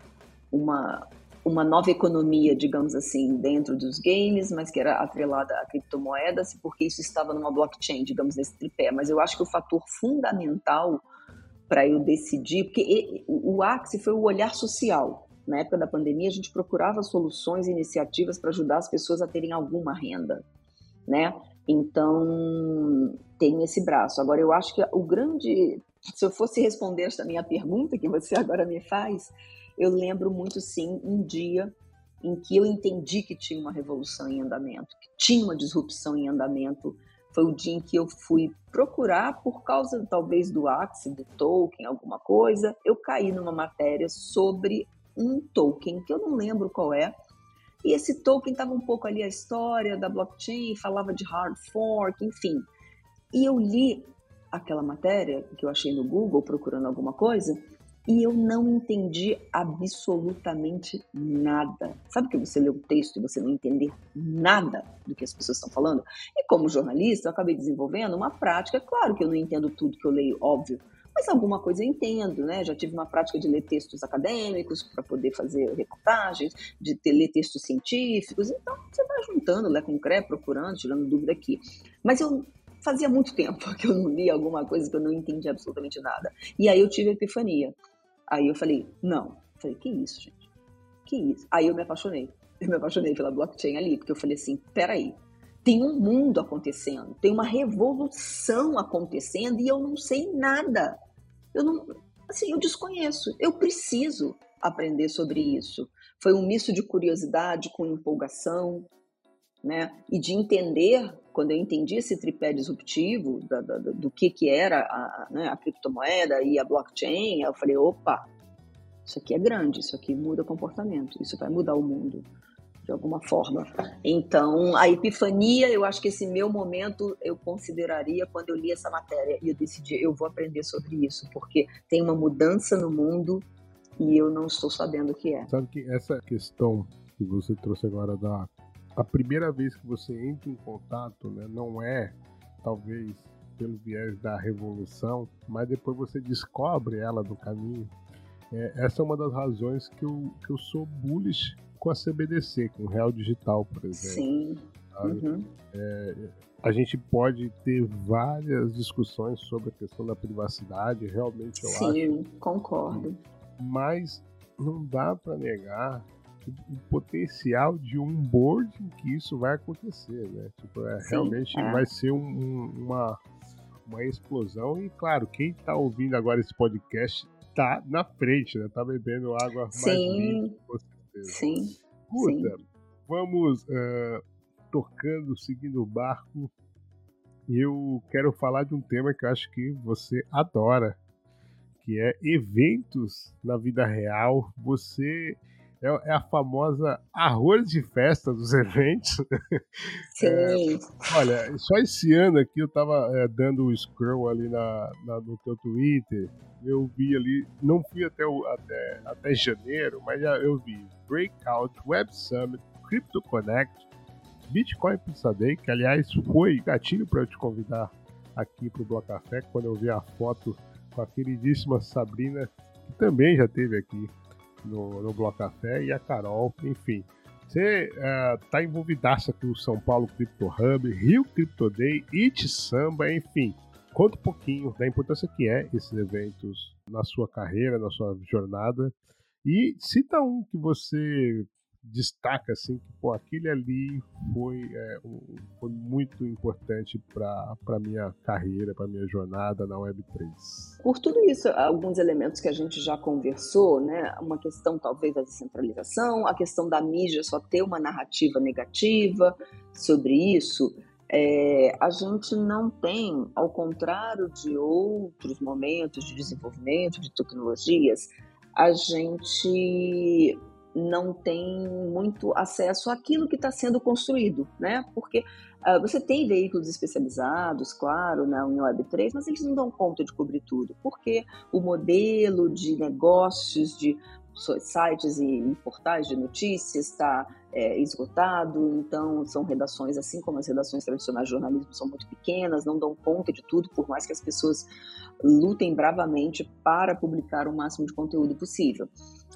uma, uma nova economia, digamos assim, dentro dos games, mas que era atrelada a criptomoedas, porque isso estava numa blockchain, digamos, nesse tripé. Mas eu acho que o fator fundamental para eu decidir, porque o Axie foi o olhar social. Na época da pandemia, a gente procurava soluções e iniciativas para ajudar as pessoas a terem alguma renda, né? Então, tem esse braço. Agora, eu acho que o grande se eu fosse responder esta minha pergunta que você agora me faz, eu lembro muito sim um dia em que eu entendi que tinha uma revolução em andamento, que tinha uma disrupção em andamento. Foi o dia em que eu fui procurar, por causa talvez do Axie, do Tolkien, alguma coisa, eu caí numa matéria sobre um token, que eu não lembro qual é, e esse token estava um pouco ali a história da blockchain, falava de hard fork, enfim. E eu li aquela matéria que eu achei no Google procurando alguma coisa e eu não entendi absolutamente nada. Sabe que você lê o texto e você não entender nada do que as pessoas estão falando? E como jornalista, eu acabei desenvolvendo uma prática. Claro que eu não entendo tudo que eu leio, óbvio, mas alguma coisa eu entendo, né? Já tive uma prática de ler textos acadêmicos para poder fazer reportagens, de ter, ler textos científicos. Então, você vai juntando, lê com cré, procurando, tirando dúvida aqui. Mas eu fazia muito tempo que eu não lia alguma coisa que eu não entendia absolutamente nada. E aí eu tive a epifania. Aí eu falei, não. Eu falei, que isso, gente? Que isso? Aí eu me apaixonei. Eu me apaixonei pela blockchain ali, porque eu falei assim, peraí, tem um mundo acontecendo, tem uma revolução acontecendo e eu não sei nada. Eu não, assim, eu desconheço. Eu preciso aprender sobre isso. Foi um misto de curiosidade com empolgação, né? E de entender, quando eu entendi esse tripé disruptivo da, da, do que, que era a, né, a criptomoeda e a blockchain, eu falei, opa, isso aqui é grande, isso aqui muda comportamento, isso vai mudar o mundo de alguma forma. Então, a epifania, eu acho que esse meu momento eu consideraria quando eu li essa matéria e eu decidi, eu vou aprender sobre isso, porque tem uma mudança no mundo e eu não estou sabendo o que é. Sabe que essa questão que você trouxe agora da a primeira vez que você entra em contato, né, não é talvez pelo viés da revolução, mas depois você descobre ela no caminho. É, essa é uma das razões que eu, que eu sou bullish com a CBDC, com o Real Digital, por exemplo. Sim. Uhum. É, a gente pode ter várias discussões sobre a questão da privacidade, realmente eu Sim, acho. Sim, concordo. Mas não dá para negar o potencial de um board que isso vai acontecer, né? Tipo, é, Sim, realmente é. vai ser um, uma, uma explosão. E claro, quem está ouvindo agora esse podcast tá na frente, né? Tá bebendo água mais limpa, com certeza. Sim. Escuta, Sim. vamos uh, tocando, seguindo o barco. Eu quero falar de um tema que eu acho que você adora, que é eventos na vida real. Você é, é a famosa arroz de festa dos eventos. Sim. É, olha, só esse ano aqui eu tava é, dando o scroll ali na, na, no teu Twitter. Eu vi ali, não fui até, o, até, até janeiro, mas já eu vi Breakout, Web Summit, Crypto Connect, Bitcoin Pizza Day, que aliás foi gatilho para eu te convidar aqui para o Bloco Café, quando eu vi a foto com a queridíssima Sabrina, que também já teve aqui no, no Bloco Café, e a Carol, enfim. Você está uh, envolvidaça com o São Paulo Crypto Hub, Rio Crypto Day, It Samba, enfim. Conta um pouquinho da importância que é esses eventos na sua carreira, na sua jornada. E cita um que você destaca assim que pô, aquele ali foi, é, um, foi muito importante para a minha carreira, para minha jornada na Web3. Por tudo isso, alguns elementos que a gente já conversou, né? Uma questão talvez da descentralização, a questão da mídia só ter uma narrativa negativa sobre isso. É, a gente não tem, ao contrário de outros momentos de desenvolvimento de tecnologias, a gente não tem muito acesso àquilo que está sendo construído, né? Porque uh, você tem veículos especializados, claro, na né, Web3, mas eles não dão conta de cobrir tudo, porque o modelo de negócios, de sites e portais de notícias está é, esgotado, então são redações, assim como as redações tradicionais de jornalismo são muito pequenas, não dão conta de tudo, por mais que as pessoas lutem bravamente para publicar o máximo de conteúdo possível.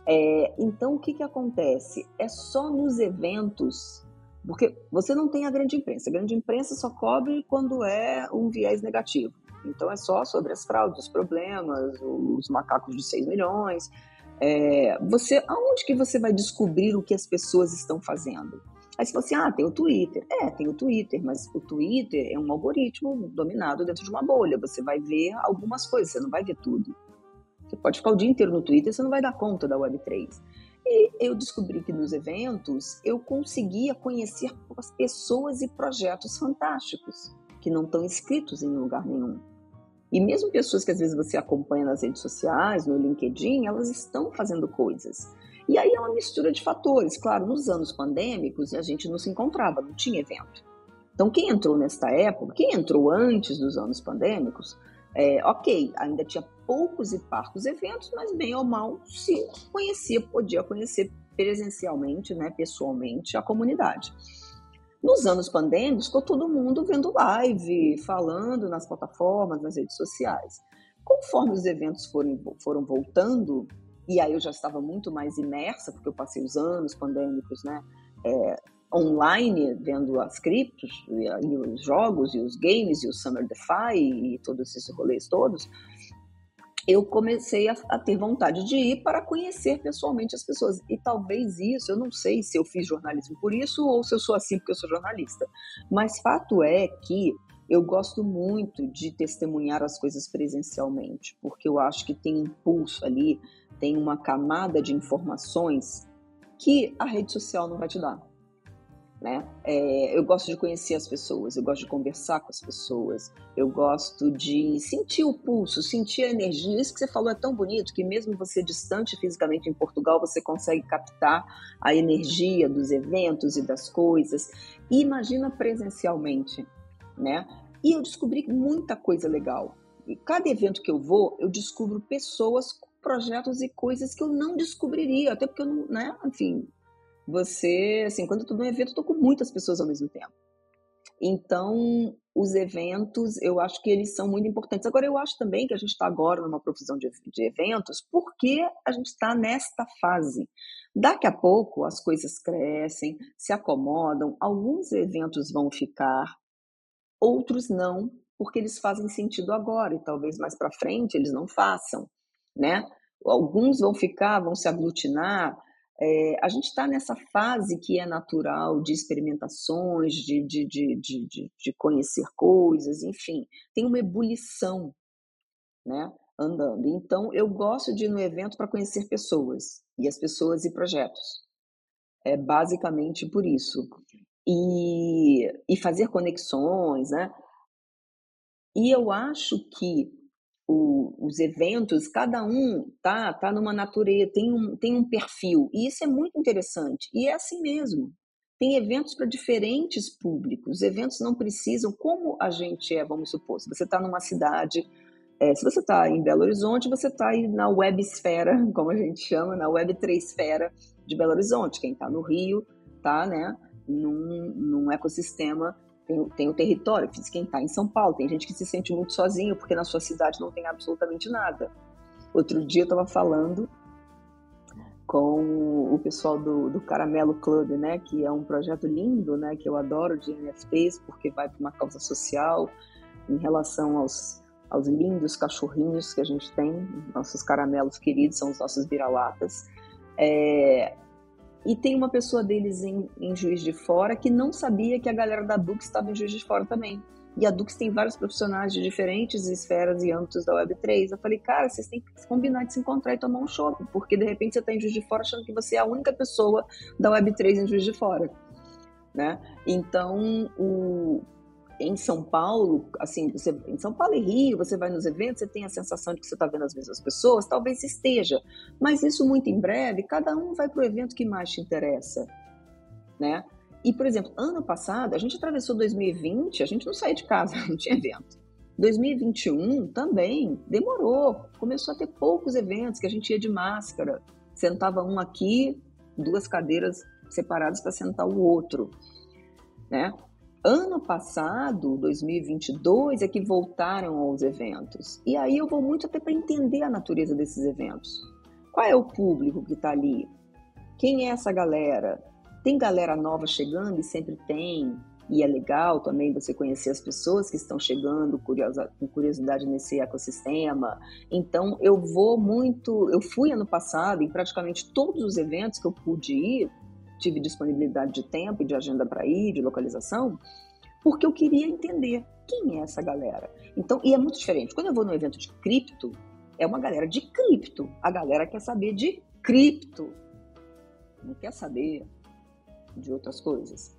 É, então, o que, que acontece? É só nos eventos, porque você não tem a grande imprensa. A grande imprensa só cobre quando é um viés negativo. Então, é só sobre as fraudes, os problemas, os macacos de 6 milhões. É, você, aonde que você vai descobrir o que as pessoas estão fazendo? Aí você fala assim, ah, tem o Twitter. É, tem o Twitter, mas o Twitter é um algoritmo dominado dentro de uma bolha. Você vai ver algumas coisas, você não vai ver tudo. Você pode ficar o dia inteiro no Twitter, você não vai dar conta da Web3. E eu descobri que nos eventos eu conseguia conhecer as pessoas e projetos fantásticos que não estão inscritos em lugar nenhum. E mesmo pessoas que às vezes você acompanha nas redes sociais, no LinkedIn, elas estão fazendo coisas. E aí é uma mistura de fatores. Claro, nos anos pandêmicos a gente não se encontrava, não tinha evento. Então, quem entrou nesta época, quem entrou antes dos anos pandêmicos, é, ok, ainda tinha poucos e parcos eventos, mas bem ou mal se conhecia, podia conhecer presencialmente, né, pessoalmente, a comunidade. Nos anos pandêmicos, ficou todo mundo vendo live, falando nas plataformas, nas redes sociais. Conforme os eventos foram, foram voltando, e aí eu já estava muito mais imersa, porque eu passei os anos pandêmicos, né, é, online, vendo as criptos, e, e, os jogos, e os games, e o Summer DeFi, e todos esses rolês todos, eu comecei a, a, ter vontade de ir para conhecer pessoalmente as pessoas. E talvez isso, eu não sei se eu fiz jornalismo por isso ou se eu sou assim porque eu sou jornalista. Mas fato é que eu gosto muito de testemunhar as coisas presencialmente, porque eu acho que tem um pulso ali, tem uma camada de informações que a rede social não vai te dar né? É, eu gosto de conhecer as pessoas, eu gosto de conversar com as pessoas, eu gosto de sentir o pulso, sentir a energia. Isso que você falou é tão bonito que mesmo você distante fisicamente em Portugal, você consegue captar a energia dos eventos e das coisas. E imagina presencialmente, né? E eu descobri muita coisa legal. E cada evento que eu vou, eu descubro pessoas, projetos e coisas que eu não descobriria, até porque eu não, né? Enfim, você, assim, quando eu tô num evento, eu tô com muitas pessoas ao mesmo tempo. Então, os eventos, eu acho que eles são muito importantes. Agora, eu acho também que a gente está agora numa profissão de, de eventos porque a gente está nesta fase. Daqui a pouco as coisas crescem, se acomodam, alguns eventos vão ficar, outros não, porque eles fazem sentido agora e talvez mais para frente eles não façam, né? Alguns vão ficar, vão se aglutinar, É, a gente está nessa fase que é natural de experimentações, de, de, de, de, de conhecer coisas, enfim, tem uma ebulição, né? Andando. Então, eu gosto de ir no evento para conhecer pessoas, e as pessoas e projetos. É basicamente por isso. E, e fazer conexões, né? E eu acho que o, os eventos, cada um tá, tá numa natureza, tem um, tem um perfil. E isso é muito interessante. E é assim mesmo. Tem eventos para diferentes públicos. Os eventos não precisam, como a gente é, vamos supor, se você está numa cidade, é, se você está em Belo Horizonte, você está aí na web esfera, como a gente chama, na web 3 esfera de Belo Horizonte. Quem está no Rio está né, num, num ecossistema tem, tem o território, quem está em São Paulo, tem gente que se sente muito sozinho porque na sua cidade não tem absolutamente nada. Outro dia eu estava falando com o pessoal do, do Caramelo Club, né, que é um projeto lindo, né, que eu adoro de NFTs porque vai para uma causa social em relação aos, aos lindos cachorrinhos que a gente tem, nossos caramelos queridos, são os nossos vira-latas. É, e tem uma pessoa deles em, em Juiz de Fora que não sabia que a galera da Dux estava em Juiz de Fora também. E a Dux tem vários profissionais de diferentes esferas e âmbitos da Web3. Eu falei, cara, vocês têm que combinar de se encontrar e tomar um shopping, porque de repente você está em Juiz de Fora achando que você é a única pessoa da Web3 em Juiz de Fora. Né? Então, o, em São Paulo, assim, você, em São Paulo e Rio, você vai nos eventos, você tem a sensação de que você está vendo as mesmas pessoas, talvez esteja, mas isso muito em breve, cada um vai para o evento que mais te interessa, né? E, por exemplo, ano passado, a gente atravessou 2020, a gente não saía de casa, não tinha evento. 2021 também demorou, começou a ter poucos eventos que a gente ia de máscara, sentava um aqui, duas cadeiras separadas para sentar o outro, né? Ano passado, 2022, é que voltaram aos eventos. E aí eu vou muito até para entender a natureza desses eventos. Qual é o público que está ali? Quem é essa galera? Tem galera nova chegando e sempre tem, e é legal também você conhecer as pessoas que estão chegando curiosa, com curiosidade nesse ecossistema. Então eu vou muito, eu fui ano passado em praticamente todos os eventos que eu pude ir, tive disponibilidade de tempo e de agenda para ir, de localização, porque eu queria entender quem é essa galera. Então, e é muito diferente. Quando eu vou no evento de cripto, é uma galera de cripto. A galera quer saber de cripto. Não quer saber de outras coisas.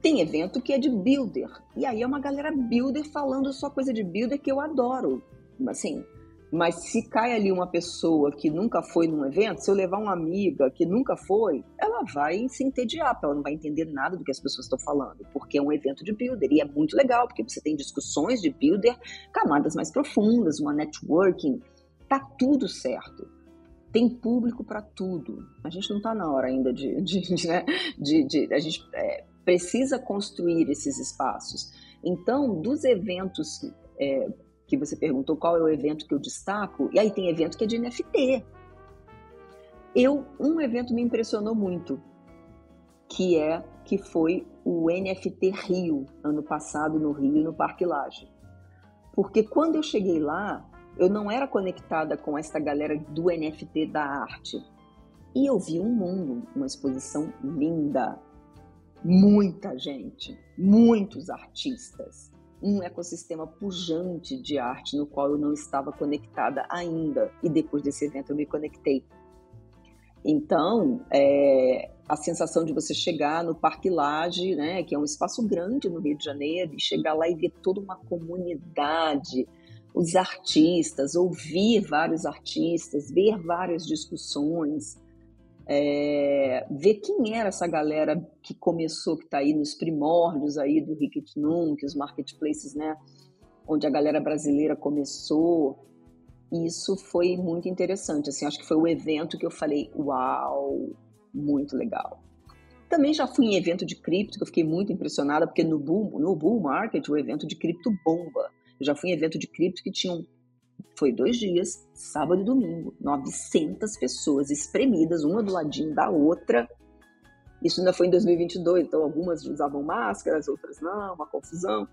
Tem evento que é de builder. E aí é uma galera builder falando só coisa de builder que eu adoro. Assim, mas se cai ali uma pessoa que nunca foi num evento, se eu levar uma amiga que nunca foi, ela vai se entediar, ela não vai entender nada do que as pessoas estão falando, porque é um evento de builder e é muito legal, porque você tem discussões de builder, camadas mais profundas, uma networking, tá tudo certo. Tem público para tudo. A gente não está na hora ainda de, de, de, né? de a gente é, precisa construir esses espaços. Então, dos eventos é, que você perguntou qual é o evento que eu destaco, e aí tem evento que é de NFT. Eu, um evento me impressionou muito, que é que foi o NFT Rio, ano passado no Rio, no Parque Laje. Porque quando eu cheguei lá, eu não era conectada com essa galera do NFT da arte. E eu vi um mundo, uma exposição linda, muita gente, muitos artistas, um ecossistema pujante de arte no qual eu não estava conectada ainda. E depois desse evento eu me conectei. Então, é, a sensação de você chegar no Parque Lage, né, que é um espaço grande no Rio de Janeiro, e chegar lá e ver toda uma comunidade, os artistas, ouvir vários artistas, ver várias discussões, é, ver quem era essa galera que começou, que está aí nos primórdios aí do Ricket que os marketplaces, né, onde a galera brasileira começou. Isso foi muito interessante, assim, acho que foi o evento que eu falei, uau, muito legal. Também já fui em evento de cripto, que eu fiquei muito impressionada, porque no bull, no bull market o evento de cripto bomba. Eu já fui em evento de cripto que tinham foi dois dias, sábado e domingo, 900 pessoas espremidas, uma do ladinho da outra. Isso ainda foi em 2022, então algumas usavam máscaras, outras não, uma confusão.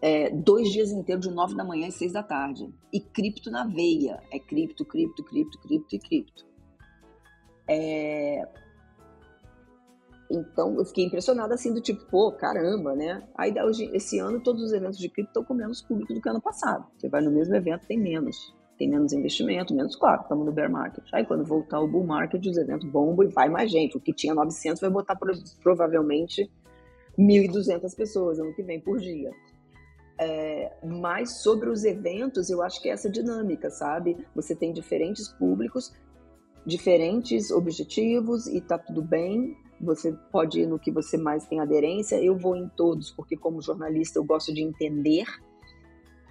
É, dois dias inteiros, de nove da manhã às seis da tarde. E cripto na veia. É cripto, cripto, cripto, cripto e cripto. É... Então, eu fiquei impressionada assim, do tipo, pô, caramba, né? Aí, hoje, esse ano, todos os eventos de cripto estão com menos público do que ano passado. Você vai no mesmo evento, tem menos. Tem menos investimento, menos, claro, estamos no bear market. Aí, quando voltar o bull market, os eventos bombam e vai mais gente. O que tinha 900 vai botar provavelmente 1.200 pessoas ano que vem por dia. É, mas sobre os eventos, eu acho que é essa dinâmica, sabe? Você tem diferentes públicos, diferentes objetivos e tá tudo bem. Você pode ir no que você mais tem aderência. Eu vou em todos, porque como jornalista eu gosto de entender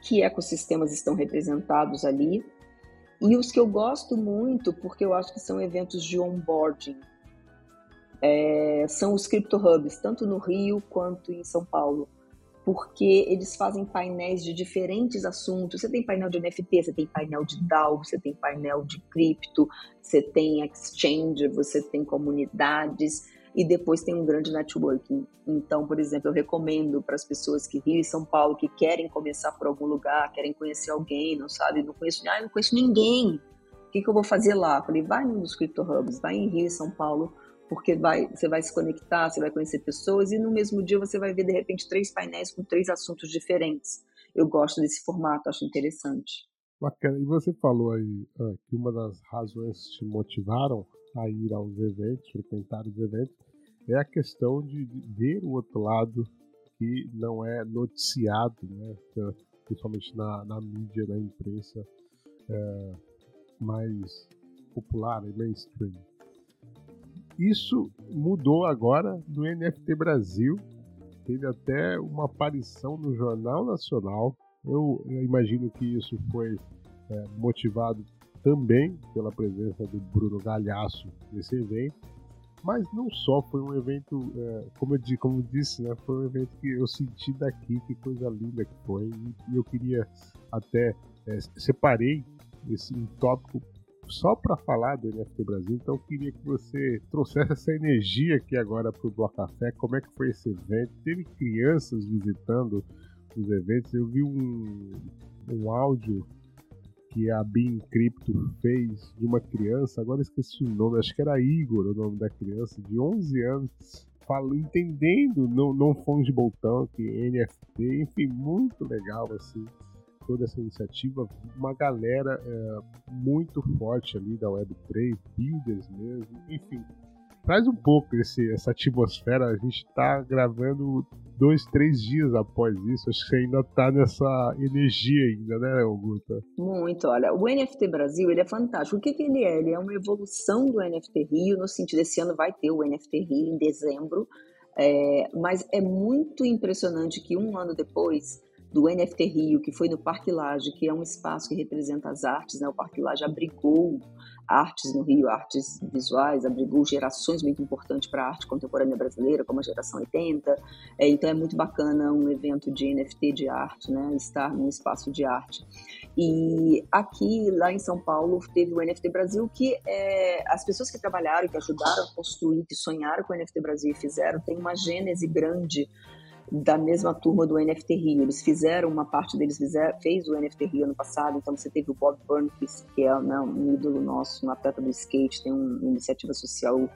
que ecossistemas estão representados ali. E os que eu gosto muito, porque eu acho que são eventos de onboarding, é, são os Crypto Hubs, tanto no Rio quanto em São Paulo porque eles fazem painéis de diferentes assuntos. Você tem painel de NFT, você tem painel de DAO, você tem painel de cripto, você tem exchange, você tem comunidades e depois tem um grande networking. Então, por exemplo, eu recomendo para as pessoas que Rio e São Paulo que querem começar por algum lugar, querem conhecer alguém, não sabe, não conheço, ah, não conheço ninguém. O que, que eu vou fazer lá? Eu falei, vai num dos Crypto Hubs, vai em Rio e São Paulo, porque vai, você vai se conectar, você vai conhecer pessoas e no mesmo dia você vai ver de repente três painéis com três assuntos diferentes. Eu gosto desse formato, acho interessante. Bacana. E você falou aí ah, que uma das razões que te motivaram a ir aos eventos, frequentar os eventos, é a questão de, ver o outro lado que não é noticiado, né? principalmente na, na mídia, na imprensa é, mais popular e mainstream. Isso mudou agora no NFT Brasil. Teve até uma aparição no Jornal Nacional. Eu, eu imagino que isso foi é, motivado também pela presença do Bruno Galhaço nesse evento. Mas não só, foi um evento, é, como, eu, como disse, né, foi um evento que eu senti daqui, que coisa linda que foi. E, eu queria até, é, separei esse um tópico só para falar do NFT Brasil, então eu queria que você trouxesse essa energia aqui agora para o Bloco Café. Como é que foi esse evento? Teve crianças visitando os eventos. Eu vi um, um áudio que a Bean Crypto fez de uma criança, agora esqueci o nome, acho que era Igor o nome da criança, de 11 anos, falando, entendendo não, não fungible token, NFT, enfim, muito legal assim toda essa iniciativa, uma galera é, muito forte ali da Web3, builders mesmo, enfim. Traz um pouco esse, essa atmosfera, a gente está gravando dois, três dias após isso, acho que você ainda está nessa energia ainda, né, Augusta? Muito, olha, o NFT Brasil, ele é fantástico. O que, que ele é? Ele é uma evolução do NFT Rio, no sentido, esse ano vai ter o NFT Rio em dezembro, é, mas é muito impressionante que um ano depois do NFT Rio, que foi no Parque Lage, que é um espaço que representa as artes. Né? O Parque Lage abrigou artes no Rio, artes visuais, abrigou gerações muito importantes para a arte contemporânea brasileira, como a geração 80. É, então é muito bacana um evento de NFT de arte, né? estar num espaço de arte. E aqui, lá em São Paulo, teve o NFT Brasil, que é, as pessoas que trabalharam, que ajudaram a construir, que sonharam com o NFT Brasil e fizeram, tem uma gênese grande da mesma turma do NFT Rio. Eles fizeram, uma parte deles fizer, fez o NFT Rio ano passado, então você teve o Bob Burnquist, que é né, um ídolo nosso, um atleta do skate, tem uma iniciativa social, o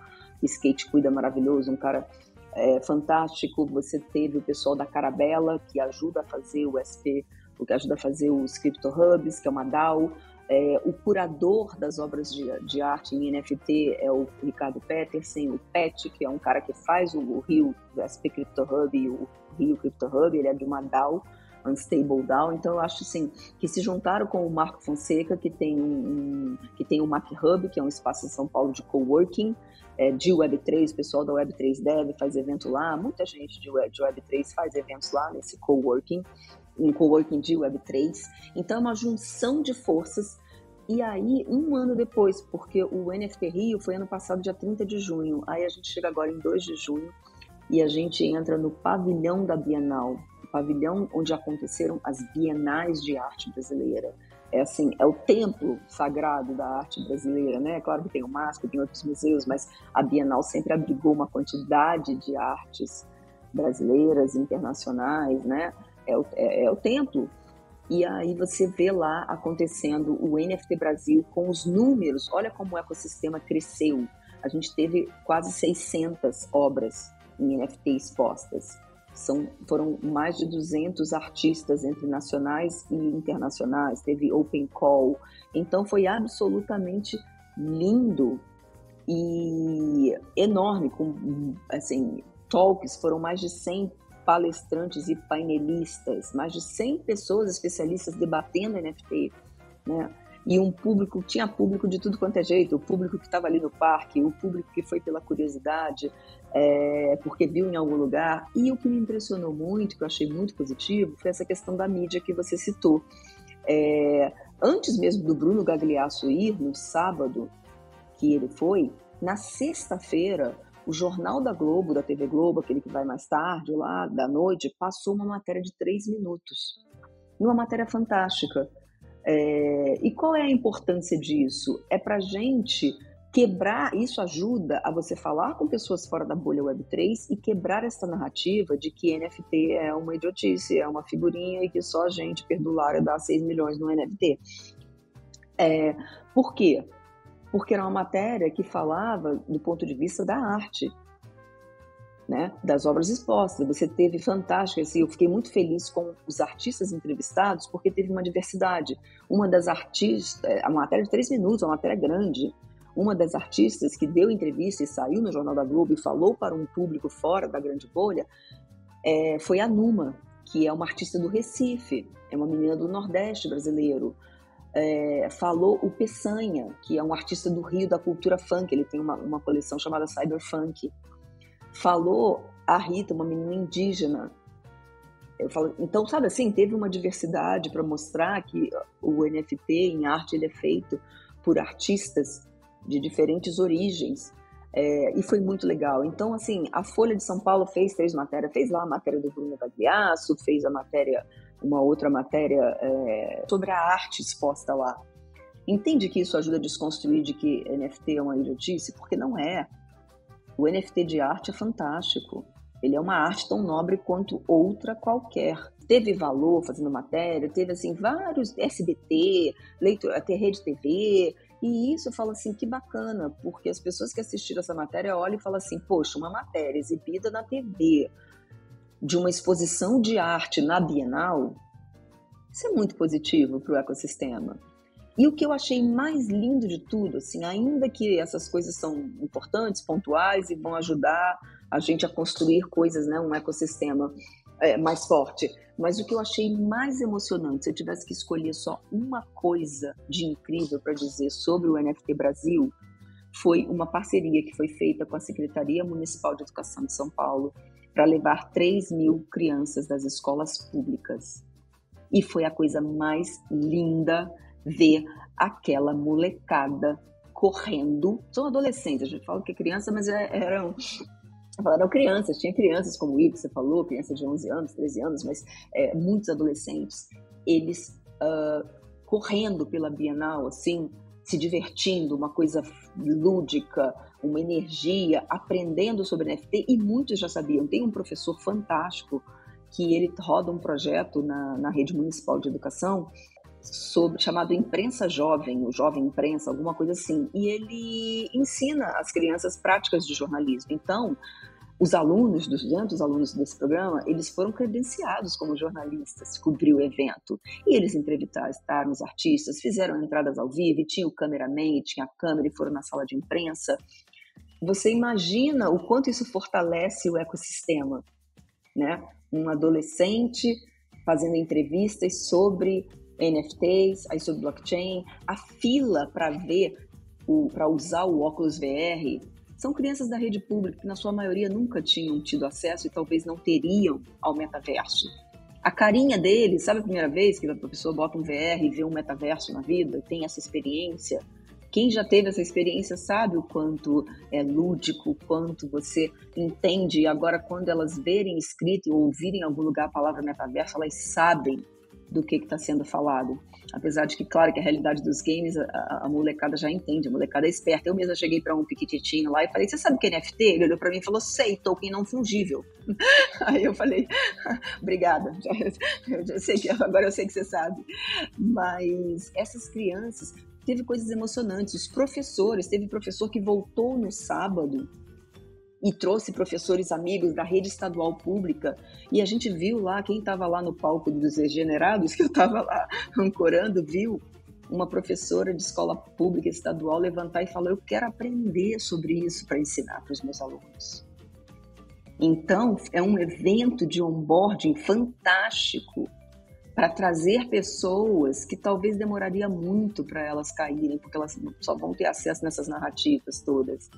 Skate Cuida maravilhoso, um cara é, fantástico. Você teve o pessoal da Carabela, que ajuda a fazer o SP, que ajuda a fazer os Crypto Hubs, que é uma DAO. É, o curador das obras de, de, arte em NFT é o Ricardo Petersen, o Pet, que é um cara que faz o, o Rio SP Crypto Hub e o Rio Crypto Hub, ele é de uma DAO, Unstable DAO, então eu acho assim, que se juntaram com o Marco Fonseca, que tem um, um que tem o Mac Hub, que é um espaço em São Paulo de coworking, é, de Web3, o pessoal da Web3 Dev faz evento lá, muita gente de, Web, de Web3 faz eventos lá nesse coworking, um coworking de Web3. Então é uma junção de forças. E aí, um ano depois, porque o NFT Rio foi ano passado, dia 30 de junho, aí a gente chega agora em 2 de junho e a gente entra no pavilhão da Bienal, o pavilhão onde aconteceram as bienais de arte brasileira. É assim, é o templo sagrado da arte brasileira, né? Claro que tem o MASP, tem outros museus, mas a Bienal sempre abrigou uma quantidade de artes brasileiras, internacionais, né? É é, é o templo. E aí você vê lá acontecendo o NFT Brasil com os números. Olha como o ecossistema cresceu. a gente teve quase 600 obras em NFT expostas. São, foram mais de 200 artistas entre nacionais e internacionais, teve open call. Então foi absolutamente lindo e enorme, com assim, talks, foram mais de 100 palestrantes e painelistas, mais de 100 pessoas especialistas debatendo NFT, né? E um público, tinha público de tudo quanto é jeito, o público que estava ali no parque, o público que foi pela curiosidade, é, porque viu em algum lugar. E o que me impressionou muito, que eu achei muito positivo, foi essa questão da mídia que você citou. É, antes mesmo do Bruno Gagliasso ir, no sábado que ele foi, na sexta-feira, o Jornal da Globo, da TV Globo, aquele que vai mais tarde, lá da noite, passou uma matéria de três minutos. Uma matéria fantástica. É, e qual é a importância disso? É para gente quebrar, isso ajuda a você falar com pessoas fora da bolha Web3 e quebrar essa narrativa de que NFT é uma idiotice, é uma figurinha e que só a gente perdulária dá 6 milhões no NFT. É, por quê? Porque era uma matéria que falava do ponto de vista da arte, né, das obras expostas. Você teve fantástico, assim, eu fiquei muito feliz com os artistas entrevistados, porque teve uma diversidade. Uma das artistas, a matéria de três minutos, uma matéria grande, uma das artistas que deu entrevista e saiu no Jornal da Globo e falou para um público fora da grande bolha, é, foi a Numa, que é uma artista do Recife, é uma menina do Nordeste brasileiro. É, falou o Peçanha, que é um artista do Rio da cultura funk, ele tem uma, uma coleção chamada Cyberfunk falou a Rita, uma menina indígena. Eu falo, então, sabe assim, teve uma diversidade para mostrar que o NFT em arte ele é feito por artistas de diferentes origens. É, e foi muito legal. Então, assim, a Folha de São Paulo fez três matérias, fez lá a matéria do Bruno Gagliasso, fez a matéria, uma outra matéria é, sobre a arte exposta lá. Entende que isso ajuda a desconstruir de que NFT é uma idiotice? Porque não é. O NFT de arte é fantástico. Ele é uma arte tão nobre quanto outra qualquer. Teve valor fazendo matéria, teve assim vários SBT, leitura, até Rede TV, e isso eu falo assim, que bacana, porque as pessoas que assistiram essa matéria olham e falam assim, poxa, uma matéria exibida na TV de uma exposição de arte na Bienal, isso é muito positivo para o ecossistema. E o que eu achei mais lindo de tudo, assim, ainda que essas coisas são importantes, pontuais e vão ajudar a gente a construir coisas, né, um ecossistema é, mais forte. Mas o que eu achei mais emocionante, se eu tivesse que escolher só uma coisa de incrível para dizer sobre o NFT Brasil, foi uma parceria que foi feita com a Secretaria Municipal de Educação de São Paulo para levar 3 mil crianças das escolas públicas. E foi a coisa mais linda ver aquela molecada correndo. São adolescentes, a gente fala que é criança, mas é, eram eram crianças, tinha crianças como o que você falou, crianças de 11 anos, 13 anos, mas é, muitos adolescentes, eles uh, correndo pela Bienal, assim, se divertindo, uma coisa lúdica, uma energia, aprendendo sobre NFT, e muitos já sabiam. Tem um professor fantástico que ele roda um projeto na, na rede municipal de educação sobre chamado Imprensa Jovem, o Jovem Imprensa, alguma coisa assim. E ele ensina as crianças práticas de jornalismo. Então, os alunos, dos 200 alunos desse programa, eles foram credenciados como jornalistas, cobrir o evento. E eles entrevistaram os artistas, fizeram entradas ao vivo, tinha o cameraman, tinha a câmera e foram na sala de imprensa. Você imagina o quanto isso fortalece o ecossistema, né? Um adolescente fazendo entrevistas sobre NFTs, aí sobre blockchain, a fila para ver, para usar o óculos VR, são crianças da rede pública que, na sua maioria, nunca tinham tido acesso e talvez não teriam ao metaverso. A carinha deles, sabe a primeira vez que a pessoa bota um VR e vê um metaverso na vida, tem essa experiência? Quem já teve essa experiência sabe o quanto é lúdico, o quanto você entende. E agora, quando elas verem escrito ou ouvirem em algum lugar a palavra metaverso, elas sabem do que está sendo falado. Apesar de que, claro, que a realidade dos games, a, a molecada já entende, a molecada é esperta. Eu mesma cheguei para um piquititinho lá e falei: Você sabe o que é NFT? Ele olhou para mim e falou: Sei, token não fungível. Aí eu falei: Obrigada, eu, sei que, agora eu sei que você sabe. Mas essas crianças teve coisas emocionantes. Os professores, teve professor que voltou no sábado e trouxe professores amigos da rede estadual pública. E a gente viu lá, quem estava lá no palco dos regenerados, que eu estava lá ancorando, viu uma professora de escola pública estadual levantar e falar: Eu quero aprender sobre isso para ensinar para os meus alunos. Então, é um evento de onboarding fantástico para trazer pessoas que talvez demoraria muito para elas caírem, porque elas só vão ter acesso nessas narrativas todas.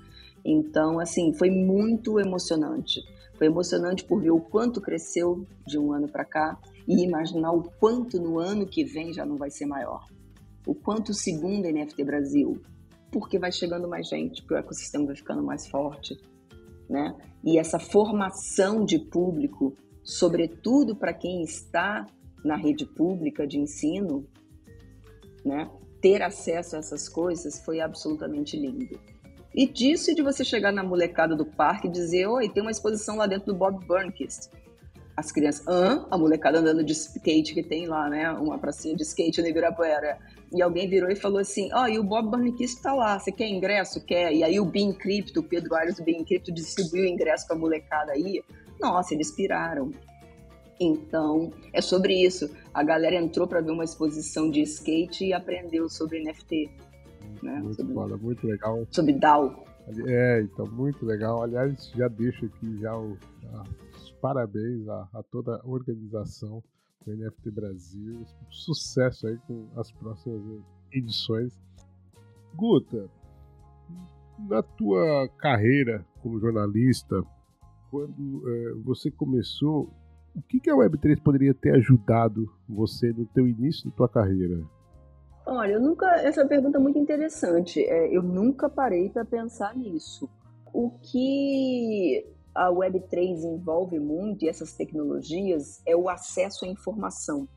Então, assim, foi muito emocionante. Foi emocionante por ver o quanto cresceu de um ano para cá e imaginar o quanto no ano que vem já não vai ser maior. O quanto segundo a NFT Brasil, porque vai chegando mais gente, porque o ecossistema vai ficando mais forte, né? E essa formação de público, sobretudo para quem está na rede pública de ensino, né? Ter acesso a essas coisas foi absolutamente lindo. E disso de você chegar na molecada do parque e dizer: Oi, tem uma exposição lá dentro do Bob Burnquist. As crianças, Hã? a molecada andando de skate que tem lá, né? Uma pracinha de skate no Ibirapuera. E alguém virou e falou assim: Ó, oh, e o Bob Burnquist está lá, você quer ingresso? Quer? E aí o Bin Crypto, o Pedro Arias do Bin Crypto, distribuiu ingresso para a molecada aí. Nossa, eles piraram. Então, é sobre isso. A galera entrou para ver uma exposição de skate e aprendeu sobre NFT. Né? Muito sobre, foda, muito legal. Sobre DAO. É, então, muito legal. Aliás, já deixo aqui já, o, já os parabéns a, a, toda a organização do NFT Brasil. Sucesso aí com as próximas edições. Guta, na tua carreira como jornalista, quando é, você começou, o que, que a Web3 poderia ter ajudado você no teu início da tua carreira? Olha, eu nunca. Essa pergunta é muito interessante. É, eu nunca parei para pensar nisso. O que a Web3 envolve muito, e essas tecnologias, é o acesso à informação,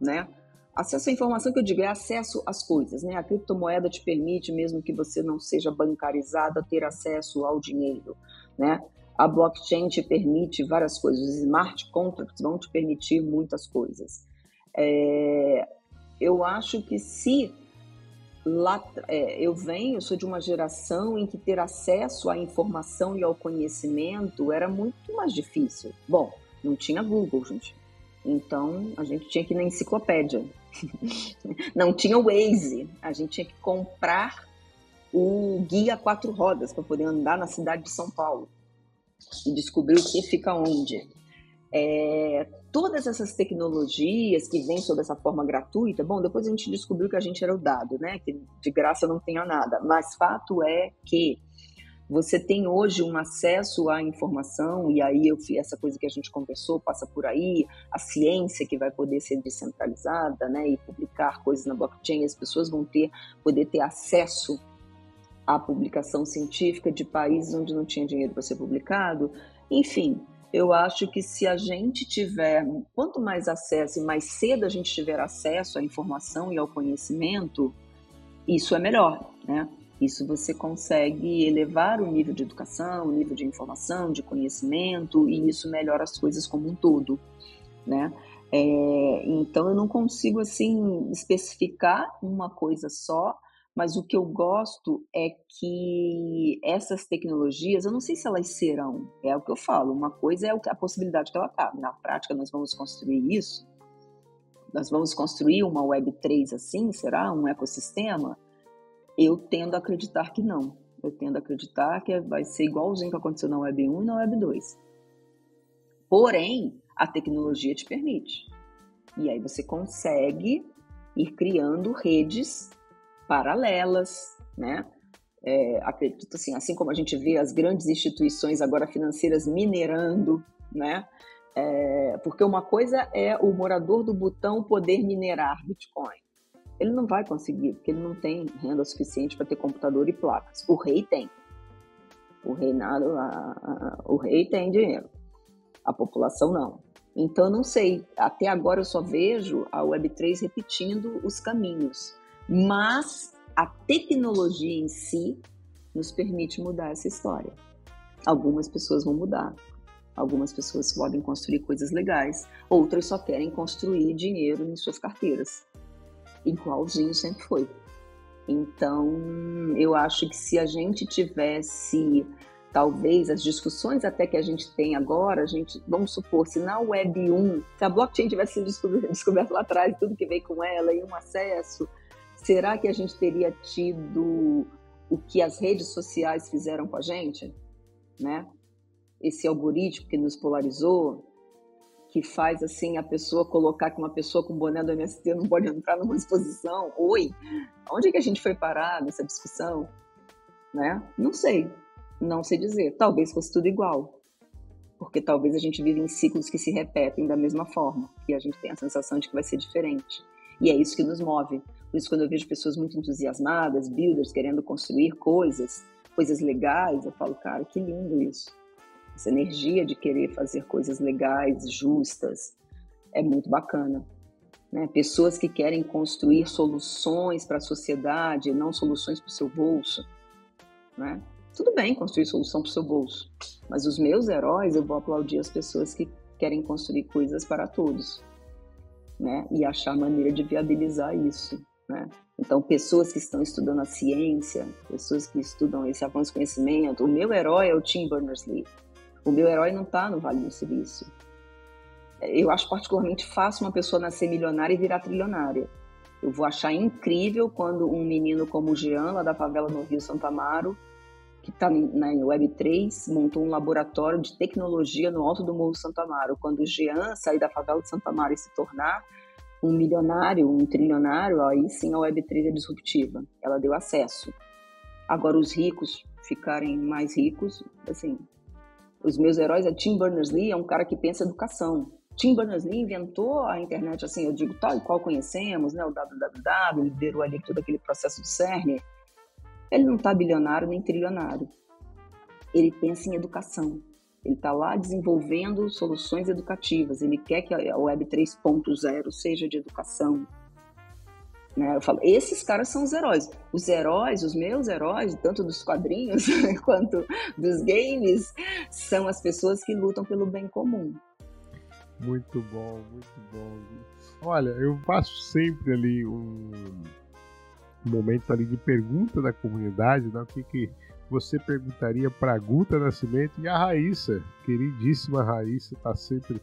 né? Acesso à informação que eu digo é acesso às coisas, né? A criptomoeda te permite, mesmo que você não seja bancarizada, ter acesso ao dinheiro, né? A blockchain te permite várias coisas, os smart contracts vão te permitir muitas coisas. É, eu acho que se lá é, eu venho, sou de uma geração em que ter acesso à informação e ao conhecimento era muito mais difícil. Bom, não tinha Google, gente. Então a gente tinha que ir na enciclopédia. não tinha Waze. A gente tinha que comprar o guia quatro rodas para poder andar na cidade de São Paulo e descobrir o que fica onde. É, todas essas tecnologias que vêm sob essa forma gratuita, bom, depois a gente descobriu que a gente era o dado, né? Que de graça não tenha nada. Mas fato é que você tem hoje um acesso à informação, e aí eu, essa coisa que a gente conversou passa por aí, a ciência que vai poder ser descentralizada, né? E publicar coisas na blockchain, as pessoas vão ter, poder ter acesso à publicação científica de países onde não tinha dinheiro para ser publicado. Enfim, eu acho que se a gente tiver, quanto mais acesso e mais cedo a gente tiver acesso à informação e ao conhecimento, isso é melhor, né? Isso você consegue elevar o nível de educação, o nível de informação, de conhecimento, e isso melhora as coisas como um todo, né? É, então eu não consigo assim especificar uma coisa só, mas o que eu gosto é que essas tecnologias, eu não sei se elas serão, é o que eu falo, uma coisa é a possibilidade que ela está. Na prática, nós vamos construir isso, nós vamos construir uma Web3 assim, será? Um ecossistema? Eu tendo a acreditar que não. Eu tendo a acreditar que vai ser igualzinho que aconteceu na Web 1 e na Web 2. Porém, a tecnologia te permite. E aí você consegue ir criando redes paralelas, né? É, acredito assim, assim como a gente vê as grandes instituições agora financeiras minerando, né? É, porque uma coisa é o morador do botão poder minerar Bitcoin. Ele não vai conseguir, porque ele não tem renda suficiente para ter computador e placas. O rei tem. O reinado, a, a, o rei tem dinheiro. A população não. Então, não sei. Até agora eu só vejo a Web3 repetindo os caminhos mas a tecnologia em si nos permite mudar essa história. Algumas pessoas vão mudar, algumas pessoas podem construir coisas legais, outras só querem construir dinheiro em suas carteiras, igualzinho sempre foi. Então, eu acho que se a gente tivesse talvez as discussões até que a gente tem agora, a gente, vamos supor, se na Web 1, se a blockchain tivesse sido descoberta lá atrás, tudo que veio com ela e um acesso, será que a gente teria tido o que as redes sociais fizeram com a gente, né? Esse algoritmo que nos polarizou, que faz assim a pessoa colocar que uma pessoa com boné do MST não pode entrar numa exposição. Oi, onde é que a gente foi parar nessa discussão? Né? Não sei, não sei dizer. Talvez fosse tudo igual, porque talvez a gente vive em ciclos que se repetem da mesma forma e a gente tem a sensação de que vai ser diferente. E é isso que nos move. Por isso, quando eu vejo pessoas muito entusiasmadas, builders querendo construir coisas, coisas legais, eu falo, cara, que lindo isso essa energia de querer fazer coisas legais, justas, é muito bacana. Né? Pessoas que querem construir soluções para a sociedade, não soluções para o seu bolso. Né? Tudo bem construir solução para o seu bolso, mas os meus heróis, eu vou aplaudir as pessoas que querem construir coisas para todos. Né? E achar maneira de viabilizar isso. Né? Então, pessoas que estão estudando a ciência, pessoas que estudam esse avanço conhecimento. O meu herói é o Tim Berners-Lee. O meu herói não está no Vale do Silício. Eu acho particularmente fácil uma pessoa nascer milionária e virar trilionária. Eu vou achar incrível quando um menino como o Jean, lá da favela no Rio Santo Amaro, que está na Web3, montou um laboratório de tecnologia no alto do Morro Santo Amaro. Quando o Jean sair da favela de Santo Amaro e se tornar um milionário, um trilionário, aí sim a Web3 é disruptiva. Ela deu acesso. Agora, os ricos ficarem mais ricos, assim, os meus heróis é Tim Berners-Lee, é um cara que pensa educação. Tim Berners-Lee inventou a internet, assim, eu digo tal e qual conhecemos, né, o www, liderou ali todo aquele processo do CERN. Ele não está bilionário nem trilionário. Ele pensa em educação. Ele está lá desenvolvendo soluções educativas. Ele quer que a Web 3.0 seja de educação, né? Eu falo, esses caras são os heróis. Os heróis, os meus heróis, tanto dos quadrinhos quanto dos games, são as pessoas que lutam pelo bem comum. Muito bom, muito bom. Olha, eu faço sempre ali um, momento ali de pergunta da comunidade, né? o que, que você perguntaria para Guta Nascimento e a Raíssa, queridíssima Raíssa, está sempre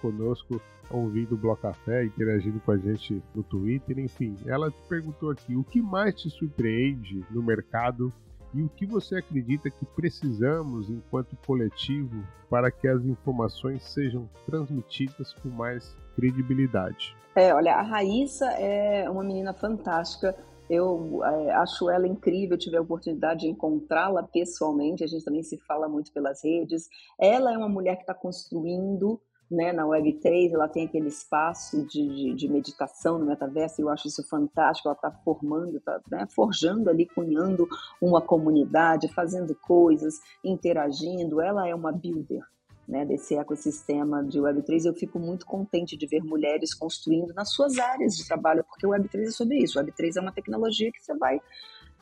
conosco ouvindo o Bloco Café, interagindo com a gente no Twitter, enfim. Ela te perguntou aqui: o que mais te surpreende no mercado e o que você acredita que precisamos enquanto coletivo para que as informações sejam transmitidas com mais credibilidade? É, olha, a Raíssa é uma menina fantástica. Eu é, acho ela incrível, tive a oportunidade de encontrá-la pessoalmente, a gente também se fala muito pelas redes. Ela é uma mulher que está construindo né, na Web3, ela tem aquele espaço de, de, de, meditação no metaverso, eu acho isso fantástico, ela está formando, está né, forjando ali, cunhando uma comunidade, fazendo coisas, interagindo, ela é uma builder, né, desse ecossistema de Web3, eu fico muito contente de ver mulheres construindo nas suas áreas de trabalho, porque o Web3 é sobre isso, o Web3 é uma tecnologia que você vai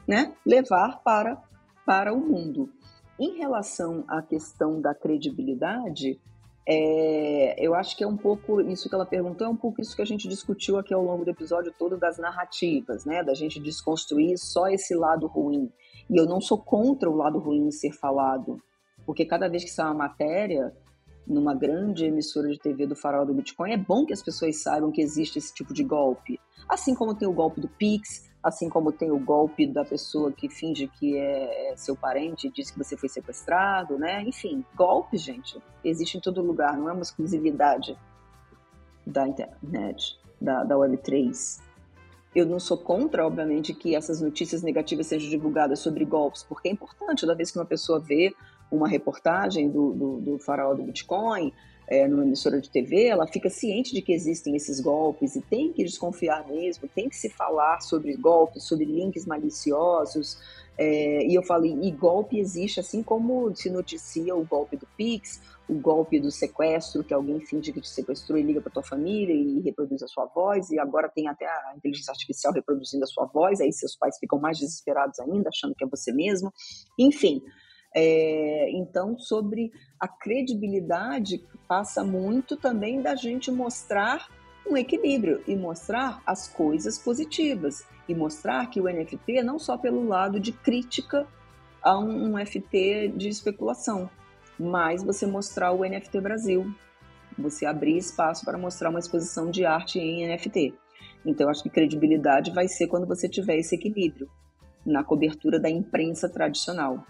né, levar para, para o mundo. Em relação à questão da credibilidade, é, eu acho que é um pouco isso que ela perguntou, é um pouco isso que a gente discutiu aqui ao longo do episódio todo das narrativas, né? Da gente desconstruir só esse lado ruim. E eu não sou contra o lado ruim ser falado, porque cada vez que sai uma matéria numa grande emissora de TV do farol do Bitcoin, é bom que as pessoas saibam que existe esse tipo de golpe. Assim como tem o golpe do Pix, assim como tem o golpe da pessoa que finge que é, é seu parente e diz que você foi sequestrado, né? Enfim, golpe, gente, existe em todo lugar, não é uma exclusividade da internet, da, da Web3. Eu não sou contra, obviamente, que essas notícias negativas sejam divulgadas sobre golpes, porque é importante, toda vez que uma pessoa vê uma reportagem do, do, do farol do Bitcoin, é, numa emissora de TV, ela fica ciente de que existem esses golpes e tem que desconfiar mesmo, tem que se falar sobre golpes, sobre links maliciosos. É, e eu falei, e golpe existe, assim como se noticia o golpe do Pix, o golpe do sequestro, que alguém finge que te sequestrou e liga para tua família e reproduz a sua voz, e agora tem até a inteligência artificial reproduzindo a sua voz, aí seus pais ficam mais desesperados ainda, achando que é você mesmo. Enfim, é, então, sobre a credibilidade, passa muito também da gente mostrar um equilíbrio e mostrar as coisas positivas e mostrar que o NFT não só pelo lado de crítica a um, um FT de especulação, mas você mostrar o NFT Brasil, você abrir espaço para mostrar uma exposição de arte em NFT. Então, acho que credibilidade vai ser quando você tiver esse equilíbrio na cobertura da imprensa tradicional.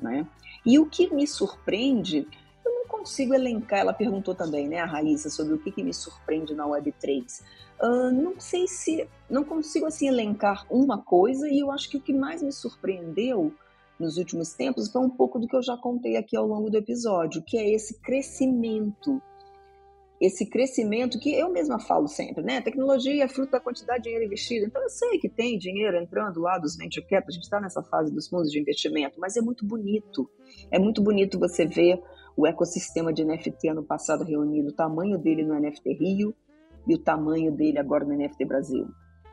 Né? E o que me surpreende, eu não consigo elencar, ela perguntou também, né, a Raíssa, sobre o que, que me surpreende na Web3. Uh, não sei se, não consigo assim elencar uma coisa, e eu acho que o que mais me surpreendeu nos últimos tempos foi um pouco do que eu já contei aqui ao longo do episódio, que é esse crescimento esse crescimento que eu mesma falo sempre, né? Tecnologia é fruto da quantidade de dinheiro investido. Então eu sei que tem dinheiro entrando lá dos venture capital, a gente está nessa fase dos fundos de investimento, mas é muito bonito. É muito bonito você ver o ecossistema de NFT ano passado reunido, o tamanho dele no NFT Rio e o tamanho dele agora no NFT Brasil.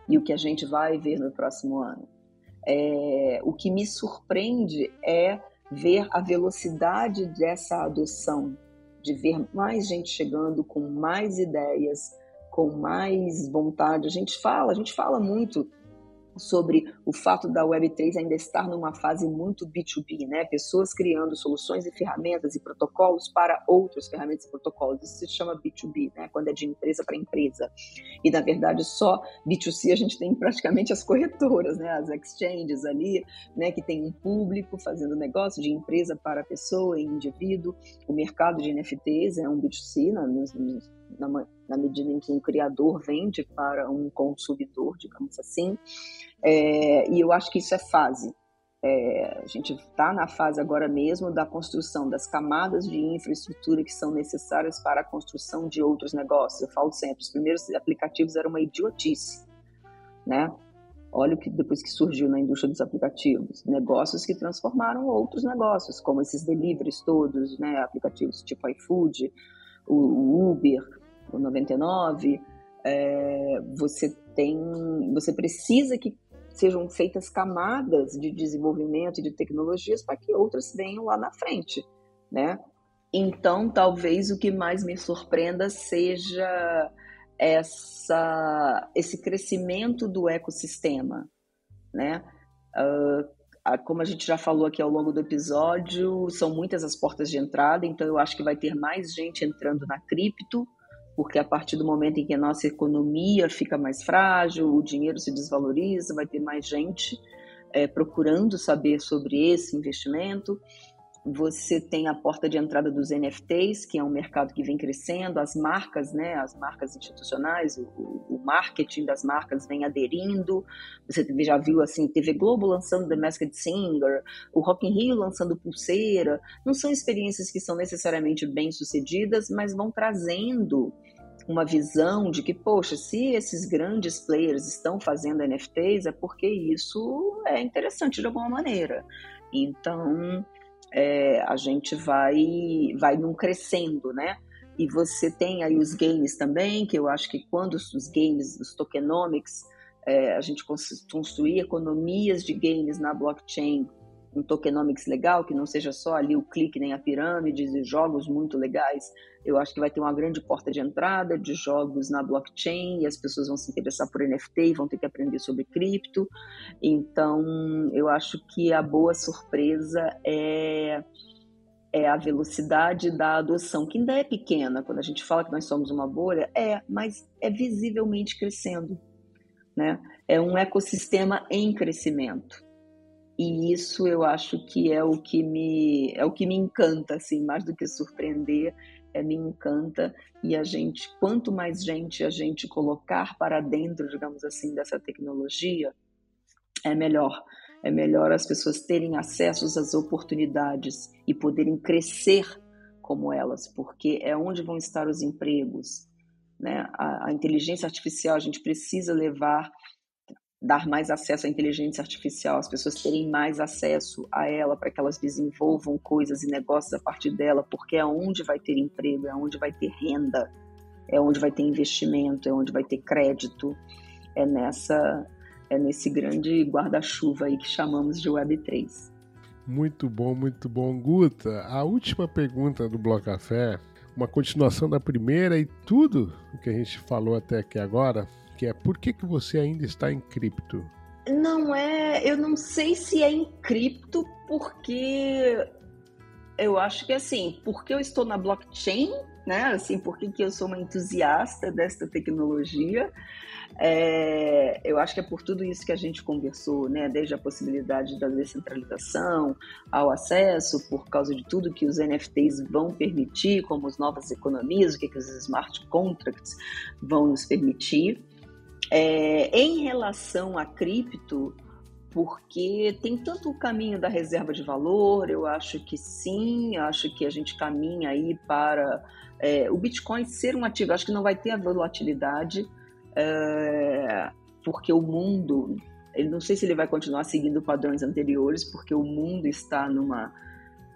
E o que a gente vai ver no próximo ano. É, o que me surpreende é ver a velocidade dessa adoção de ver mais gente chegando com mais ideias, com mais vontade. A gente fala, a gente fala muito sobre o fato da Web3 ainda estar numa fase muito B2B, né? Pessoas criando soluções e ferramentas e protocolos para outras ferramentas e protocolos. Isso se chama B2B, né? Quando é de empresa para empresa. E na verdade só B2C a gente tem praticamente as corretoras, né? As exchanges ali, né? Que tem um público fazendo negócio de empresa para pessoa e indivíduo. O mercado de NFTs é um B2C, né? na, na medida em que um criador vende para um consumidor, digamos assim. É, e eu acho que isso é fase. É, a gente está na fase agora mesmo da construção das camadas de infraestrutura que são necessárias para a construção de outros negócios. Eu falo sempre, os primeiros aplicativos eram uma idiotice, né? Olha o que depois que surgiu na indústria dos aplicativos, negócios que transformaram outros negócios, como esses deliveries todos, né? Aplicativos tipo iFood, o Uber, o 99, é, você tem, você precisa que sejam feitas camadas de desenvolvimento de tecnologias para que outras venham lá na frente, né? Então, talvez o que mais me surpreenda seja essa, esse crescimento do ecossistema, né? Uh, como a gente já falou aqui ao longo do episódio, são muitas as portas de entrada, então eu acho que vai ter mais gente entrando na cripto, porque a partir do momento em que a nossa economia fica mais frágil, o dinheiro se desvaloriza, vai ter mais gente é, procurando saber sobre esse investimento. Você tem a porta de entrada dos NFTs, que é um mercado que vem crescendo, as marcas, né, as marcas institucionais, o, o marketing das marcas vem aderindo. Você já viu assim, TV Globo lançando The Masked Singer, o Rock in Rio lançando Pulseira. Não são experiências que são necessariamente bem sucedidas, mas vão trazendo uma visão de que, poxa, se esses grandes players estão fazendo NFTs, é porque isso é interessante de alguma maneira. Então, é, a gente vai, vai num crescendo, né? E você tem aí os games também, que eu acho que quando os games, os tokenomics, é, a gente construir economias de games na blockchain um tokenomics legal, que não seja só ali o clique nem a pirâmide e jogos muito legais. Eu acho que vai ter uma grande porta de entrada de jogos na blockchain e as pessoas vão se interessar por NFT e vão ter que aprender sobre cripto. Então, eu acho que a boa surpresa é é a velocidade da adoção, que ainda é pequena. Quando a gente fala que nós somos uma bolha, é, mas é visivelmente crescendo. Né? É um ecossistema em crescimento. E isso eu acho que é o que me é o que me encanta assim, mais do que surpreender, é, me encanta e a gente, quanto mais gente a gente colocar para dentro, digamos assim, dessa tecnologia, é melhor. É melhor as pessoas terem acesso às oportunidades e poderem crescer como elas, porque é onde vão estar os empregos. Né? A, a inteligência artificial a gente precisa levar dar mais acesso à inteligência artificial, as pessoas terem mais acesso a ela para que elas desenvolvam coisas e negócios a partir dela, porque é onde vai ter emprego, é onde vai ter renda, é onde vai ter investimento, é onde vai ter crédito, é nessa é nesse grande guarda-chuva aí que chamamos de Web3. Muito bom, muito bom, Guta. A última pergunta do Bloco Café uma continuação da primeira e tudo o que a gente falou até aqui agora, que é por que, que você ainda está em cripto? Não é, eu não sei se é em cripto, porque eu acho que assim, porque eu estou na blockchain, né? Assim, porque que eu sou uma entusiasta desta tecnologia. É, eu acho que é por tudo isso que a gente conversou, né? Desde a possibilidade da descentralização ao acesso, por causa de tudo que os NFTs vão permitir, como as novas economias, o que, que os smart contracts vão nos permitir. É, em relação a cripto, porque tem tanto o caminho da reserva de valor, eu acho que sim, acho que a gente caminha aí para é, o Bitcoin ser um ativo, acho que não vai ter a volatilidade, é, porque o mundo, ele não sei se ele vai continuar seguindo padrões anteriores, porque o mundo está numa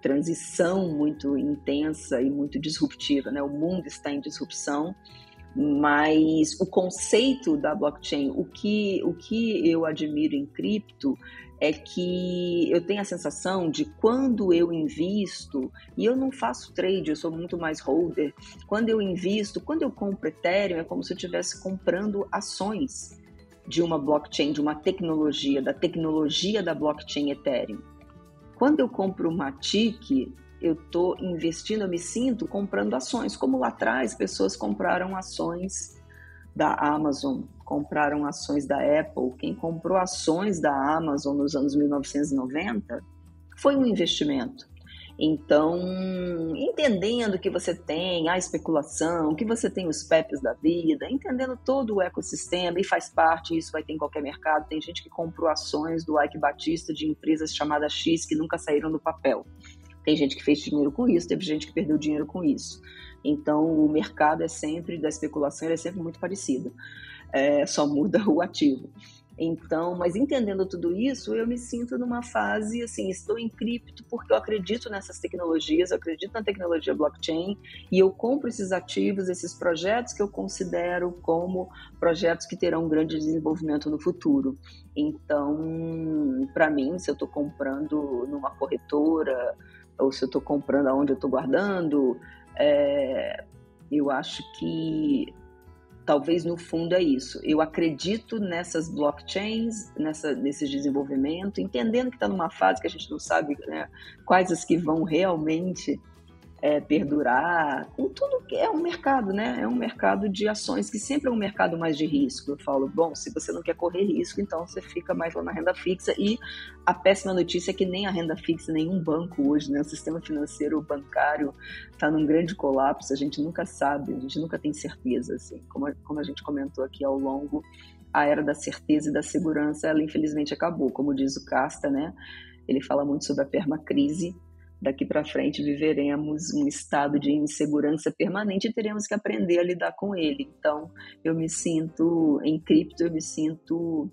transição muito intensa e muito disruptiva, né? O mundo está em disrupção mas o conceito da blockchain, o que, o que eu admiro em cripto é que eu tenho a sensação de quando eu invisto, e eu não faço trade, eu sou muito mais holder, quando eu invisto, quando eu compro Ethereum, é como se eu estivesse comprando ações de uma blockchain, de uma tecnologia, da tecnologia da blockchain Ethereum. Quando eu compro uma TIC, eu estou investindo, eu me sinto comprando ações, como lá atrás pessoas compraram ações da Amazon, compraram ações da Apple. Quem comprou ações da Amazon nos anos 1990 foi um investimento. Então, entendendo que você tem a especulação, que você tem os PEPs da vida, entendendo todo o ecossistema e faz parte, isso vai ter em qualquer mercado. Tem gente que comprou ações do Ike Batista de empresas chamadas X que nunca saíram do papel. Tem gente que fez dinheiro com isso, teve gente que perdeu dinheiro com isso. Então, o mercado é sempre, da especulação, é sempre muito parecido. É, só muda o ativo. Então, mas entendendo tudo isso, eu me sinto numa fase assim, estou em cripto porque eu acredito nessas tecnologias, eu acredito na tecnologia blockchain e eu compro esses ativos, esses projetos que eu considero como projetos que terão um grande desenvolvimento no futuro. Então, para mim, se eu estou comprando numa corretora, ou se eu estou comprando aonde eu estou guardando. É, eu acho que talvez no fundo é isso. Eu acredito nessas blockchains, nessa, nesse desenvolvimento, entendendo que está numa fase que a gente não sabe né, quais as que vão realmente é, perdurar, com tudo que é um mercado, né? É um mercado de ações que sempre é um mercado mais de risco. Eu falo, bom, se você não quer correr risco, então você fica mais lá na renda fixa. E a péssima notícia é que nem a renda fixa, nenhum banco hoje, né? O sistema financeiro bancário está num grande colapso. A gente nunca sabe, a gente nunca tem certeza, assim. Como, a, como a gente comentou aqui ao longo, a era da certeza e da segurança, ela infelizmente acabou. Como diz o Casta, né? Ele fala muito sobre a permacrise daqui para frente viveremos um estado de insegurança permanente e teremos que aprender a lidar com ele. Então, eu me sinto em cripto, eu me sinto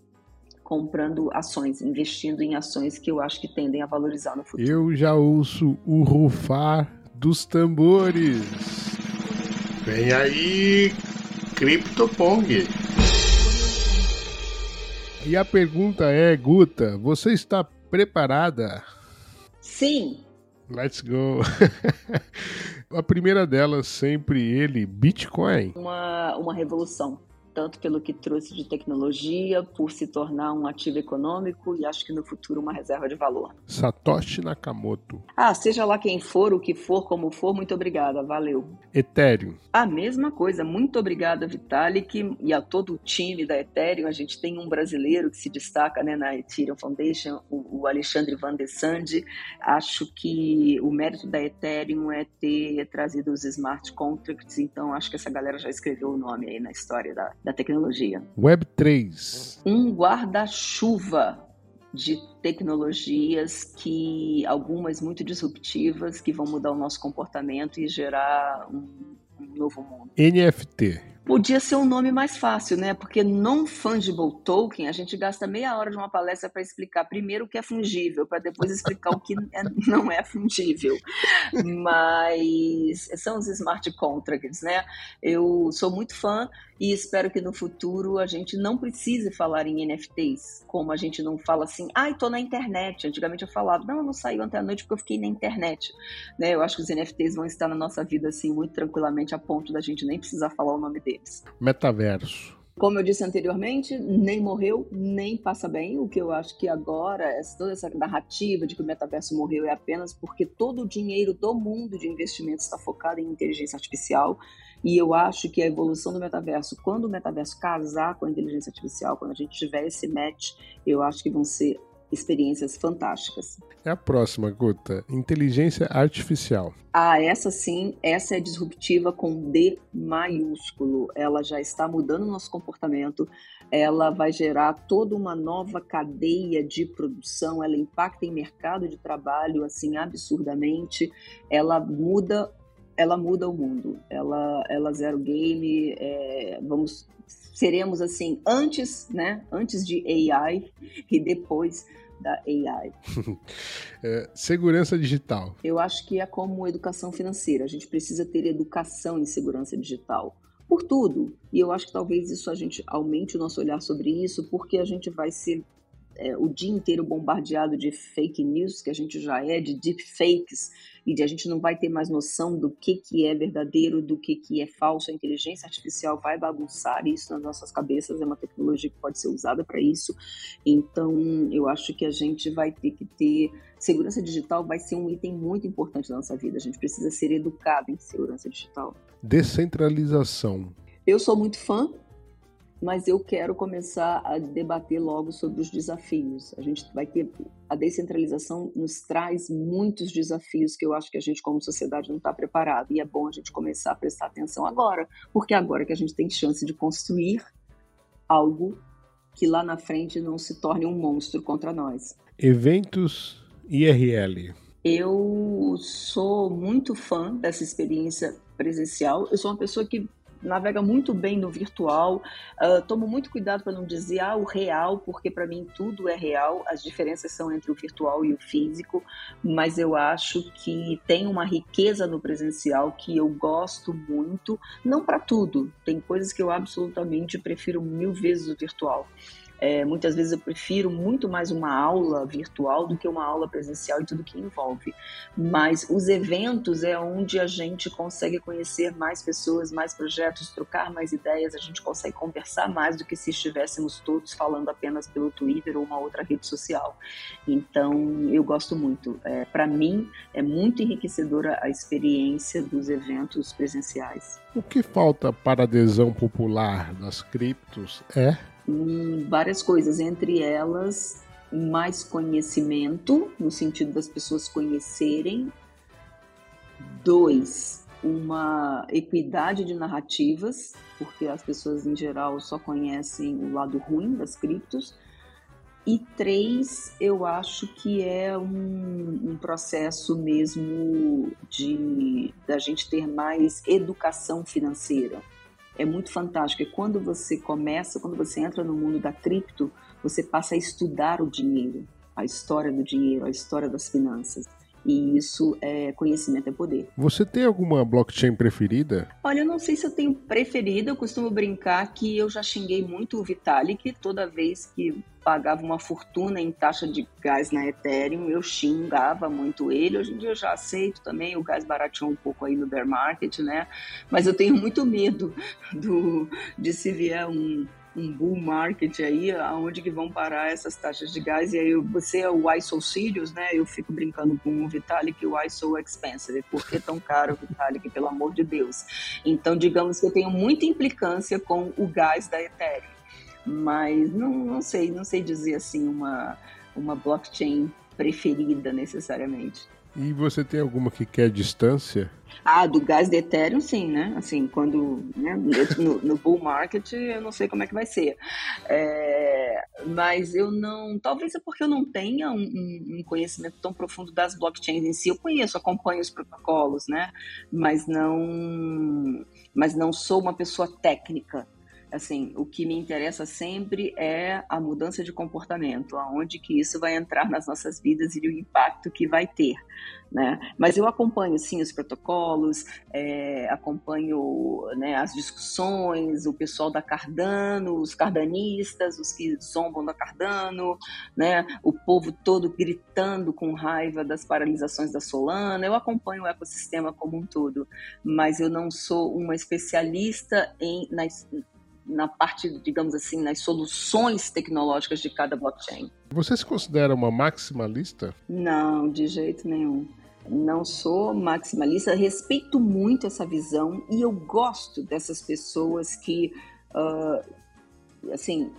comprando ações, investindo em ações que eu acho que tendem a valorizar no futuro. Eu já ouço o rufar dos tambores. Vem aí, CryptoPong. E a pergunta é, Guta, você está preparada? Sim, Let's go. a primeira delas, sempre ele, Bitcoin. Uma, uma revolução tanto pelo que trouxe de tecnologia, por se tornar um ativo econômico e acho que no futuro uma reserva de valor. Satoshi Nakamoto. Ah, seja lá quem for, o que for, como for, muito obrigada, valeu. Ethereum. A mesma coisa, muito obrigada, Vitalik, e a todo o time da Ethereum. A gente tem um brasileiro que se destaca né, na Ethereum Foundation, o, o Alexandre Van de Sande. Acho que o mérito da Ethereum é ter trazido os smart contracts, então acho que essa galera já escreveu o nome aí na história da, da tecnologia. Web3. Um guarda-chuva de tecnologias que algumas muito disruptivas que vão mudar o nosso comportamento e gerar um, um novo mundo. NFT. Podia ser um nome mais fácil, né? Porque non-fungible token, a gente gasta meia hora de uma palestra para explicar primeiro o que é fungível, para depois explicar o que é, não é fungível. Mas são os smart contracts, né? Eu sou muito fã e espero que no futuro a gente não precise falar em NFTs, como a gente não fala assim, ai, ah, tô na internet. Antigamente eu falava, não, eu não saí ontem à noite porque eu fiquei na internet. Né? Eu acho que os NFTs vão estar na nossa vida assim muito tranquilamente a ponto da gente nem precisar falar o nome deles. Metaverso. Como eu disse anteriormente, nem morreu, nem passa bem. O que eu acho que agora, toda essa narrativa de que o metaverso morreu é apenas porque todo o dinheiro do mundo de investimentos está focado em inteligência artificial. E eu acho que a evolução do metaverso, quando o metaverso casar com a inteligência artificial, quando a gente tiver esse match, eu acho que vão ser experiências fantásticas. É a próxima, Guta. Inteligência artificial. Ah, essa sim, essa é disruptiva com D maiúsculo. Ela já está mudando o nosso comportamento, ela vai gerar toda uma nova cadeia de produção, ela impacta em mercado de trabalho assim absurdamente, ela muda ela muda o mundo. Ela, ela zero game. É, vamos, seremos assim antes, né? Antes de AI e depois da AI. é, segurança digital. Eu acho que é como educação financeira. A gente precisa ter educação em segurança digital por tudo. E eu acho que talvez isso a gente aumente o nosso olhar sobre isso, porque a gente vai ser é, o dia inteiro bombardeado de fake news, que a gente já é, de deepfakes, e de a gente não vai ter mais noção do que, que é verdadeiro, do que, que é falso. A inteligência artificial vai bagunçar isso nas nossas cabeças, é uma tecnologia que pode ser usada para isso. Então, eu acho que a gente vai ter que ter. Segurança digital vai ser um item muito importante da nossa vida. A gente precisa ser educado em segurança digital. Descentralização. Eu sou muito fã mas eu quero começar a debater logo sobre os desafios. A gente vai ter a descentralização nos traz muitos desafios que eu acho que a gente como sociedade não está preparado e é bom a gente começar a prestar atenção agora, porque é agora que a gente tem chance de construir algo que lá na frente não se torne um monstro contra nós. Eventos IRL. Eu sou muito fã dessa experiência presencial. Eu sou uma pessoa que navega muito bem no virtual. Uh, tomo muito cuidado para não dizer ah, o real, porque para mim tudo é real. As diferenças são entre o virtual e o físico, mas eu acho que tem uma riqueza no presencial que eu gosto muito. Não para tudo, tem coisas que eu absolutamente prefiro mil vezes o virtual. É, muitas vezes eu prefiro muito mais uma aula virtual do que uma aula presencial e tudo que envolve. Mas os eventos é onde a gente consegue conhecer mais pessoas, mais projetos, trocar mais ideias, a gente consegue conversar mais do que se estivéssemos todos falando apenas pelo Twitter ou uma outra rede social. Então, eu gosto muito. É, Para mim, é muito enriquecedora a experiência dos eventos presenciais. O que falta para a adesão popular das criptos é em várias coisas, entre elas mais conhecimento, no sentido das pessoas conhecerem. Dois, uma equidade de narrativas, porque as pessoas em geral só conhecem o lado ruim das criptos. E três, eu acho que é um, um processo mesmo de da gente ter mais educação financeira é muito fantástico. E quando você começa, quando você entra no mundo da cripto, você passa a estudar o dinheiro, a história do dinheiro, a história das finanças. E isso é conhecimento é poder. Você tem alguma blockchain preferida? Olha, eu não sei se eu tenho preferida. Eu costumo brincar que eu já xinguei muito o Vitalik toda vez que pagava uma fortuna em taxa de gás na Ethereum, eu xingava muito ele. Hoje em dia eu já aceito também, o gás barateou um pouco aí no bear market, né? Mas eu tenho muito medo do, de se vier um, um bull market aí, aonde que vão parar essas taxas de gás. E aí você é o ISO Sirius, né? Eu fico brincando com o Vitalik, o ISO Expensive. Por que tão caro, Vitalik, pelo amor de Deus? Então, digamos que eu tenho muita implicância com o gás da Ethereum. Mas não, não sei, não sei dizer assim uma, uma blockchain preferida necessariamente. E você tem alguma que quer distância? Ah, do gás de Ethereum, sim, né? Assim, quando né, no, no, bull market, eu não sei como é que vai ser. É, mas eu não. Talvez é porque eu não tenha um, um, conhecimento tão profundo das blockchains em si. Eu conheço, acompanho os protocolos, né? Mas não, mas não sou uma pessoa técnica assim, o que me interessa sempre é a mudança de comportamento, aonde que isso vai entrar nas nossas vidas e o impacto que vai ter, né? Mas eu acompanho, sim, os protocolos, é, acompanho né, as discussões, o pessoal da Cardano, os cardanistas, os que zombam da Cardano, né? O povo todo gritando com raiva das paralisações da Solana. Eu acompanho o ecossistema como um todo, mas eu não sou uma especialista em, nas, na parte, digamos assim, nas soluções tecnológicas de cada blockchain. Você se considera uma maximalista? Não, de jeito nenhum. Não sou maximalista, respeito muito essa visão e eu gosto dessas pessoas que, uh, assim,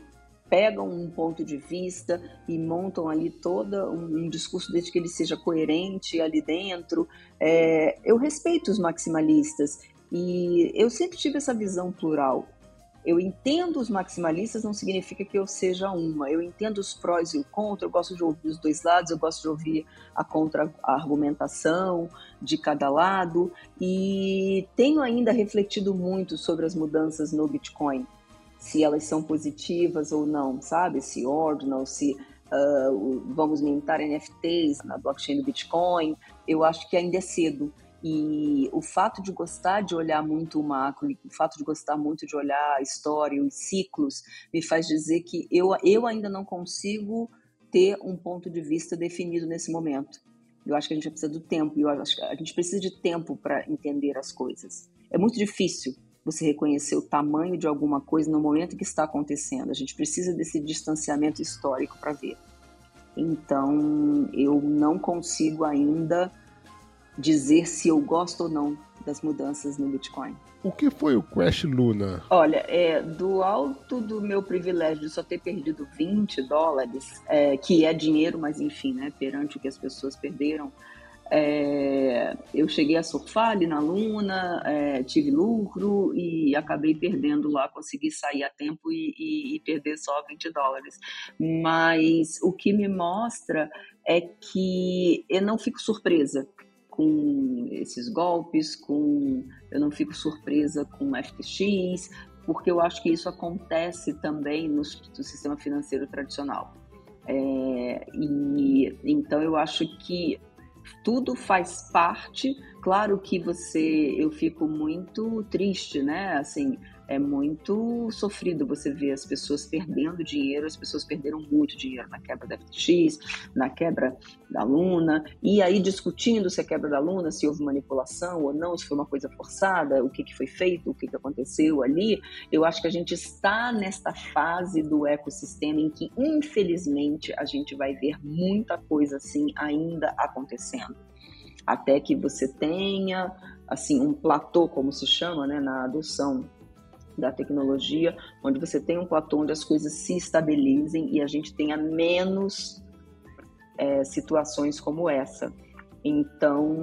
pegam um ponto de vista e montam ali todo um, um discurso desde que ele seja coerente ali dentro. É, eu respeito os maximalistas e eu sempre tive essa visão plural. Eu entendo os maximalistas, não significa que eu seja uma. Eu entendo os prós e o contra, eu gosto de ouvir os dois lados, eu gosto de ouvir a contra-argumentação de cada lado e tenho ainda refletido muito sobre as mudanças no Bitcoin, se elas são positivas ou não, sabe? Se ordinal, se uh, vamos mintar NFTs na blockchain do Bitcoin. Eu acho que ainda é cedo. E o fato de gostar de olhar muito o macro, o fato de gostar muito de olhar a história, os ciclos, me faz dizer que eu, eu ainda não consigo ter um ponto de vista definido nesse momento. Eu acho que a gente precisa do tempo, eu acho que a gente precisa de tempo para entender as coisas. É muito difícil você reconhecer o tamanho de alguma coisa no momento que está acontecendo. A gente precisa desse distanciamento histórico para ver. Então, eu não consigo ainda dizer se eu gosto ou não das mudanças no Bitcoin. O que foi o Crash Luna? Olha, é, do alto do meu privilégio de só ter perdido 20 dólares, é, que é dinheiro, mas enfim, né, perante o que as pessoas perderam, é, eu cheguei a surfar ali na Luna, é, tive lucro e acabei perdendo lá, consegui sair a tempo e, e, e perder só 20 dólares. Mas o que me mostra é que eu não fico surpresa com esses golpes, com eu não fico surpresa com FTX, porque eu acho que isso acontece também no, no sistema financeiro tradicional. É, e então eu acho que tudo faz parte. Claro que você, eu fico muito triste, né? Assim, é muito sofrido você ver as pessoas perdendo dinheiro, as pessoas perderam muito dinheiro na quebra da FTX, na quebra da Luna, e aí discutindo se a quebra da Luna, se houve manipulação ou não, se foi uma coisa forçada, o que, que foi feito, o que, que aconteceu ali. Eu acho que a gente está nesta fase do ecossistema em que, infelizmente, a gente vai ver muita coisa assim ainda acontecendo. Até que você tenha assim um platô, como se chama, né, na adoção da tecnologia, onde você tem um platô onde as coisas se estabilizem e a gente tenha menos é, situações como essa. Então,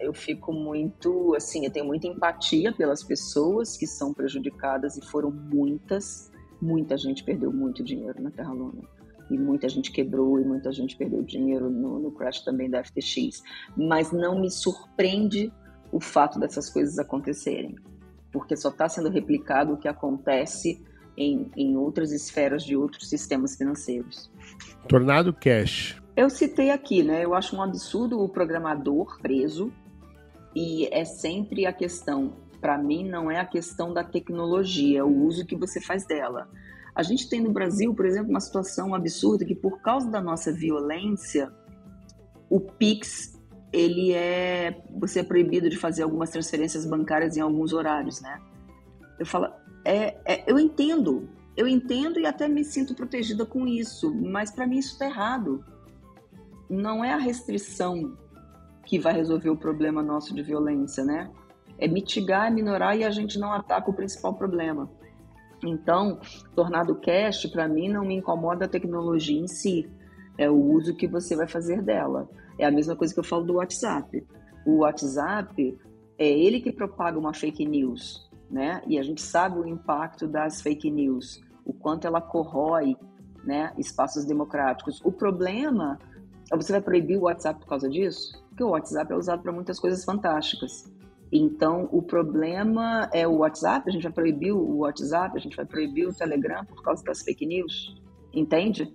eu fico muito, assim, eu tenho muita empatia pelas pessoas que são prejudicadas e foram muitas. Muita gente perdeu muito dinheiro na Terra Luna. E muita gente quebrou e muita gente perdeu dinheiro no, no crash também da FTX. Mas não me surpreende o fato dessas coisas acontecerem porque só está sendo replicado o que acontece em, em outras esferas de outros sistemas financeiros. Tornado Cash. Eu citei aqui, né? Eu acho um absurdo o programador preso e é sempre a questão, para mim, não é a questão da tecnologia, é o uso que você faz dela. A gente tem no Brasil, por exemplo, uma situação absurda que, por causa da nossa violência, o Pix ele é você é proibido de fazer algumas transferências bancárias em alguns horários, né? Eu falo, é, é eu entendo, eu entendo e até me sinto protegida com isso, mas para mim isso está errado. Não é a restrição que vai resolver o problema nosso de violência, né? É mitigar, minorar e a gente não ataca o principal problema. Então, Tornado Cash, para mim, não me incomoda a tecnologia em si, é o uso que você vai fazer dela. É a mesma coisa que eu falo do WhatsApp. O WhatsApp é ele que propaga uma fake news, né? E a gente sabe o impacto das fake news, o quanto ela corrói, né, espaços democráticos. O problema é você vai proibir o WhatsApp por causa disso? Porque o WhatsApp é usado para muitas coisas fantásticas. Então, o problema é o WhatsApp, a gente vai proibir o WhatsApp, a gente vai proibir o Telegram por causa das fake news, entende?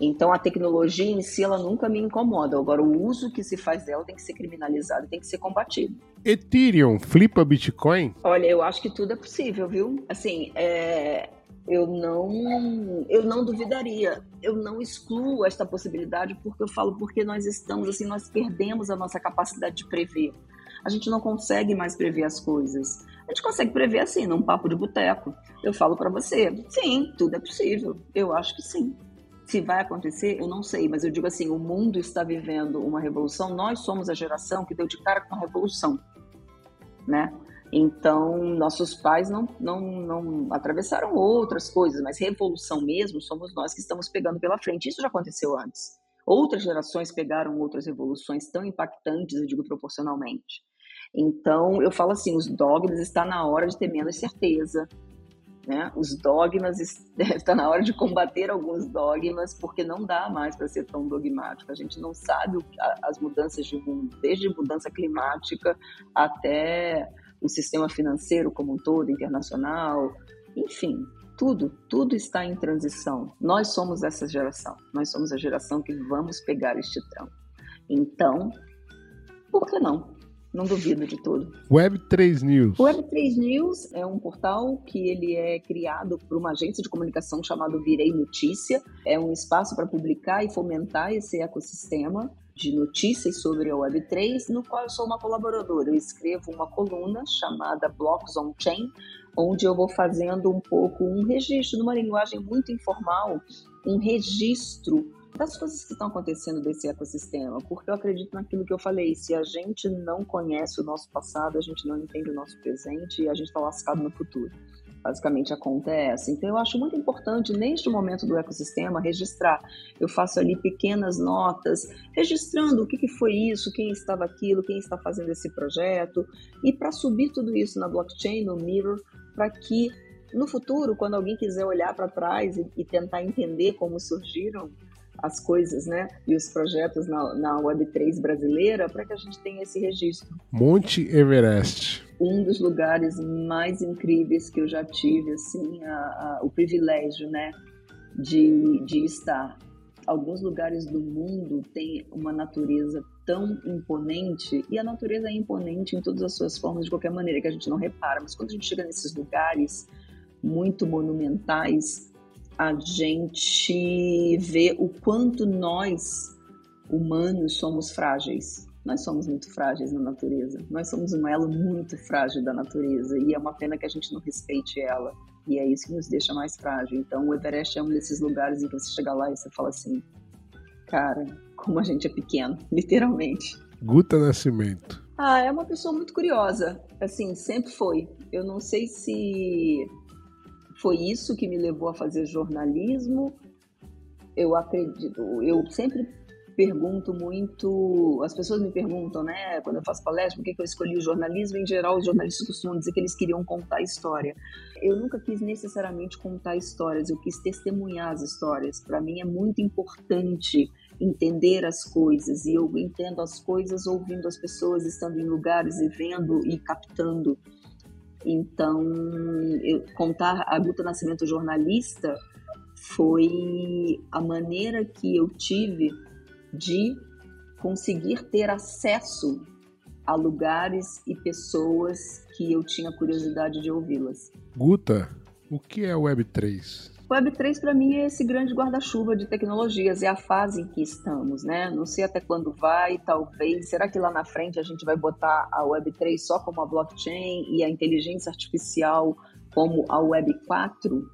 Então, a tecnologia em si, ela nunca me incomoda. Agora, o uso que se faz dela tem que ser criminalizado, tem que ser combatido. Ethereum flipa Bitcoin? Olha, eu acho que tudo é possível, viu? Assim, é, eu não eu não duvidaria, eu não excluo esta possibilidade porque eu falo porque nós estamos assim, nós perdemos a nossa capacidade de prever a gente não consegue mais prever as coisas. A gente consegue prever assim, num papo de boteco. Eu falo para você, sim, tudo é possível. Eu acho que sim. Se vai acontecer, eu não sei, mas eu digo assim, o mundo está vivendo uma revolução, nós somos a geração que deu de cara com a revolução, né? Então, nossos pais não, não, não atravessaram outras coisas, mas revolução mesmo somos nós que estamos pegando pela frente. Isso já aconteceu antes. Outras gerações pegaram outras revoluções tão impactantes, eu digo proporcionalmente. Então, eu falo assim, os dogmas está na hora de ter menos certeza, né? Os dogmas está na hora de combater alguns dogmas, porque não dá mais para ser tão dogmático. A gente não sabe as mudanças de mundo, desde mudança climática até o sistema financeiro como um todo, internacional, enfim, tudo, tudo está em transição. Nós somos essa geração. Nós somos a geração que vamos pegar este trão. Então, por que não? Não duvido de tudo. Web3 News. Web3 News é um portal que ele é criado por uma agência de comunicação chamada Virei Notícia. É um espaço para publicar e fomentar esse ecossistema de notícias sobre a Web3, no qual eu sou uma colaboradora. Eu escrevo uma coluna chamada Blocks on Chain, onde eu vou fazendo um pouco um registro, numa linguagem muito informal, um registro das coisas que estão acontecendo desse ecossistema, porque eu acredito naquilo que eu falei, se a gente não conhece o nosso passado, a gente não entende o nosso presente e a gente está lascado no futuro. Basicamente a conta é. Então eu acho muito importante neste momento do ecossistema registrar. Eu faço ali pequenas notas, registrando o que, que foi isso, quem estava aquilo, quem está fazendo esse projeto, e para subir tudo isso na blockchain, no Mirror, para que no futuro, quando alguém quiser olhar para trás e, e tentar entender como surgiram as coisas, né? E os projetos na, na Web3 brasileira para que a gente tenha esse registro. Monte Everest. Um dos lugares mais incríveis que eu já tive, assim, a, a, o privilégio, né? De, de estar. Alguns lugares do mundo têm uma natureza tão imponente, e a natureza é imponente em todas as suas formas, de qualquer maneira, que a gente não repara, mas quando a gente chega nesses lugares muito monumentais, a gente vê o quanto nós, humanos, somos frágeis. Nós somos muito frágeis na natureza. Nós somos um elo muito frágil da natureza e é uma pena que a gente não respeite ela. E é isso que nos deixa mais frágil. Então, o Everest é um desses lugares em que você chega lá e você fala assim: cara, como a gente é pequeno, literalmente. Guta Nascimento. Ah, é uma pessoa muito curiosa. Assim, sempre foi. Eu não sei se foi isso que me levou a fazer jornalismo. Eu acredito, eu sempre pergunto muito, as pessoas me perguntam, né, quando eu faço palestra, por que, que eu escolhi o jornalismo? Em geral, os jornalistas costumam dizer que eles queriam contar história. Eu nunca quis necessariamente contar histórias, eu quis testemunhar as histórias. Para mim é muito importante entender as coisas e eu entendo as coisas ouvindo as pessoas, estando em lugares e vendo e captando. Então, eu, contar a Guta Nascimento jornalista foi a maneira que eu tive de conseguir ter acesso a lugares e pessoas que eu tinha curiosidade de ouvi-las. Guta, o que é Web3? Web3 para mim é esse grande guarda-chuva de tecnologias, é a fase em que estamos, né? Não sei até quando vai, talvez. Será que lá na frente a gente vai botar a Web3 só como a blockchain e a inteligência artificial como a Web4,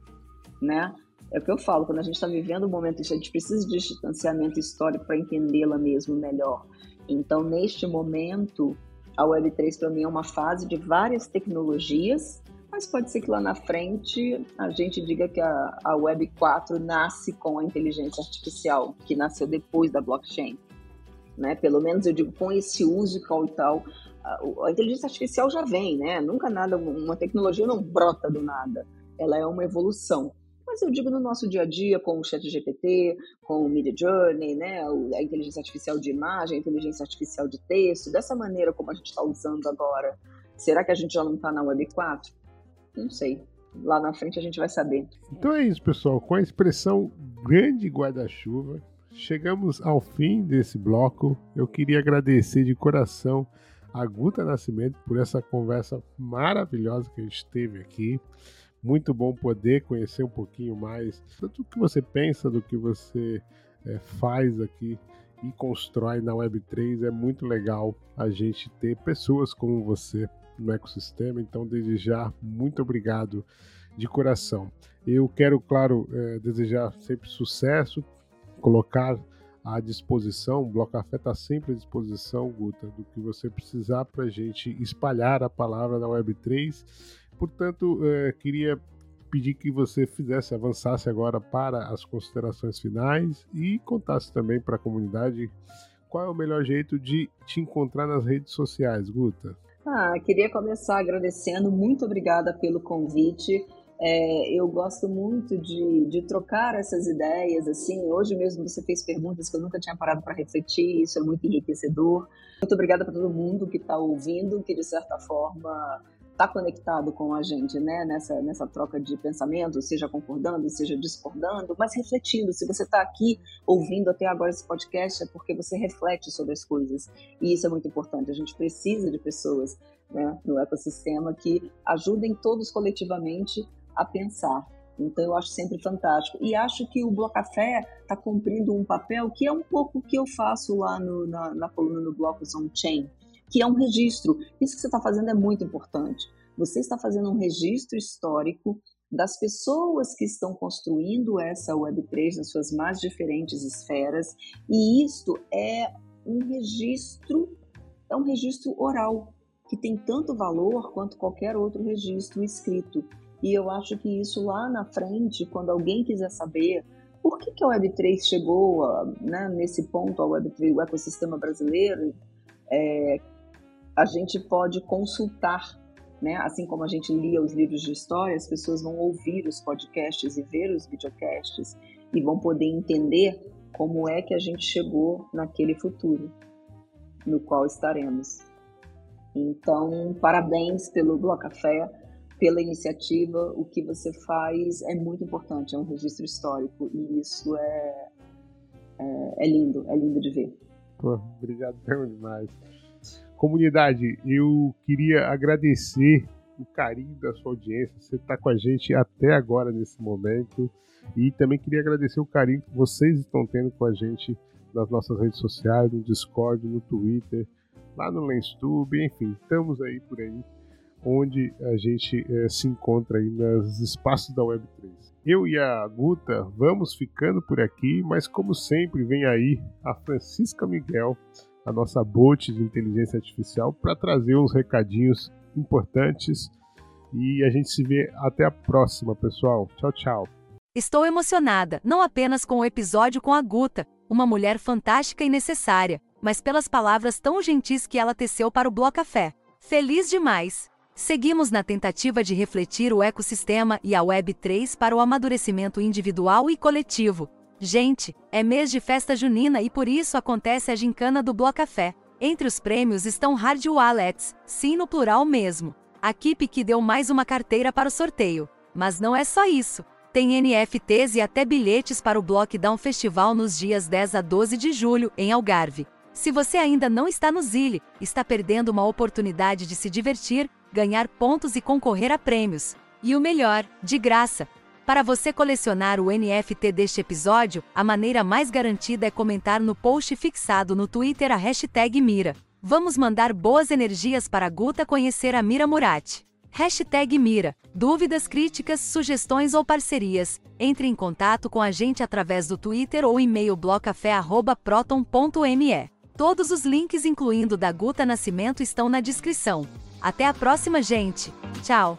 né? É o que eu falo, quando a gente está vivendo um momento, a gente precisa de distanciamento histórico para entendê-la mesmo melhor. Então, neste momento, a Web3 para mim é uma fase de várias tecnologias mas pode ser que lá na frente a gente diga que a, a Web 4 nasce com a inteligência artificial, que nasceu depois da blockchain. Né? Pelo menos eu digo com esse uso e tal. A, a inteligência artificial já vem, né? Nunca nada, uma tecnologia não brota do nada. Ela é uma evolução. Mas eu digo no nosso dia a dia, com o chat GPT, com o Media Journey, né? a inteligência artificial de imagem, a inteligência artificial de texto, dessa maneira como a gente está usando agora Será que a gente já não está na Web 4? Não sei. Lá na frente a gente vai saber. Então é isso, pessoal. Com a expressão grande guarda-chuva, chegamos ao fim desse bloco. Eu queria agradecer de coração a Guta Nascimento por essa conversa maravilhosa que a gente teve aqui. Muito bom poder conhecer um pouquinho mais tanto do que você pensa, do que você é, faz aqui e constrói na Web3. É muito legal a gente ter pessoas como você no ecossistema. Então, desde já, muito obrigado de coração. Eu quero, claro, é, desejar sempre sucesso, colocar à disposição, o Bloco Café está sempre à disposição, Guta, do que você precisar para a gente espalhar a palavra na Web3. Portanto, é, queria pedir que você fizesse, avançasse agora para as considerações finais e contasse também para a comunidade qual é o melhor jeito de te encontrar nas redes sociais, Guta. Ah, queria começar agradecendo, muito obrigada pelo convite. É, eu gosto muito de, de trocar essas ideias, assim, hoje mesmo você fez perguntas que eu nunca tinha parado para refletir, isso é muito enriquecedor. Muito obrigada para todo mundo que está ouvindo, que de certa forma está conectado com a gente, né, nessa, nessa troca de pensamento, seja concordando, seja discordando, mas refletindo. Se você está aqui ouvindo até agora esse podcast, é porque você reflete sobre as coisas. E isso é muito importante. A gente precisa de pessoas né, no ecossistema que ajudem todos coletivamente a pensar. Então eu acho sempre fantástico. E acho que o Blocafé está cumprindo um papel que é um pouco o que eu faço lá no, na, na coluna no Blocos On Chain que é um registro. Isso que você está fazendo é muito importante. Você está fazendo um registro histórico das pessoas que estão construindo essa Web3 nas suas mais diferentes esferas, e isto é um registro, é um registro oral, que tem tanto valor quanto qualquer outro registro escrito. E eu acho que isso lá na frente, quando alguém quiser saber por que, que a Web3 chegou a, né, nesse ponto, a Web3, o ecossistema brasileiro, é, a gente pode consultar, né? Assim como a gente lia os livros de história, as pessoas vão ouvir os podcasts e ver os videocasts e vão poder entender como é que a gente chegou naquele futuro no qual estaremos. Então, parabéns pelo Bloco Café, pela iniciativa. O que você faz é muito importante, é um registro histórico e isso é, é, é lindo, é lindo de ver. Pô, obrigado demais. Comunidade, eu queria agradecer o carinho da sua audiência. Você está com a gente até agora nesse momento. E também queria agradecer o carinho que vocês estão tendo com a gente nas nossas redes sociais, no Discord, no Twitter, lá no LensTube, enfim, estamos aí por aí, onde a gente é, se encontra aí nos espaços da Web3. Eu e a Guta vamos ficando por aqui, mas como sempre vem aí a Francisca Miguel a nossa bot de inteligência artificial para trazer uns recadinhos importantes. E a gente se vê até a próxima, pessoal. Tchau, tchau. Estou emocionada, não apenas com o episódio com a Guta, uma mulher fantástica e necessária, mas pelas palavras tão gentis que ela teceu para o Bloco Café. Feliz demais! Seguimos na tentativa de refletir o ecossistema e a Web3 para o amadurecimento individual e coletivo, Gente, é mês de festa junina e por isso acontece a gincana do Bloco Café. Entre os prêmios estão hard wallets, sim no plural mesmo. A Keep que deu mais uma carteira para o sorteio. Mas não é só isso. Tem NFTs e até bilhetes para o Blockdown Festival nos dias 10 a 12 de julho, em Algarve. Se você ainda não está no Zile, está perdendo uma oportunidade de se divertir, ganhar pontos e concorrer a prêmios. E o melhor, de graça. Para você colecionar o NFT deste episódio, a maneira mais garantida é comentar no post fixado no Twitter a hashtag Mira. Vamos mandar boas energias para a Guta conhecer a Mira Murati. Hashtag Mira. Dúvidas, críticas, sugestões ou parcerias? Entre em contato com a gente através do Twitter ou e-mail blocafé.proton.me. Todos os links, incluindo da Guta Nascimento, estão na descrição. Até a próxima, gente! Tchau!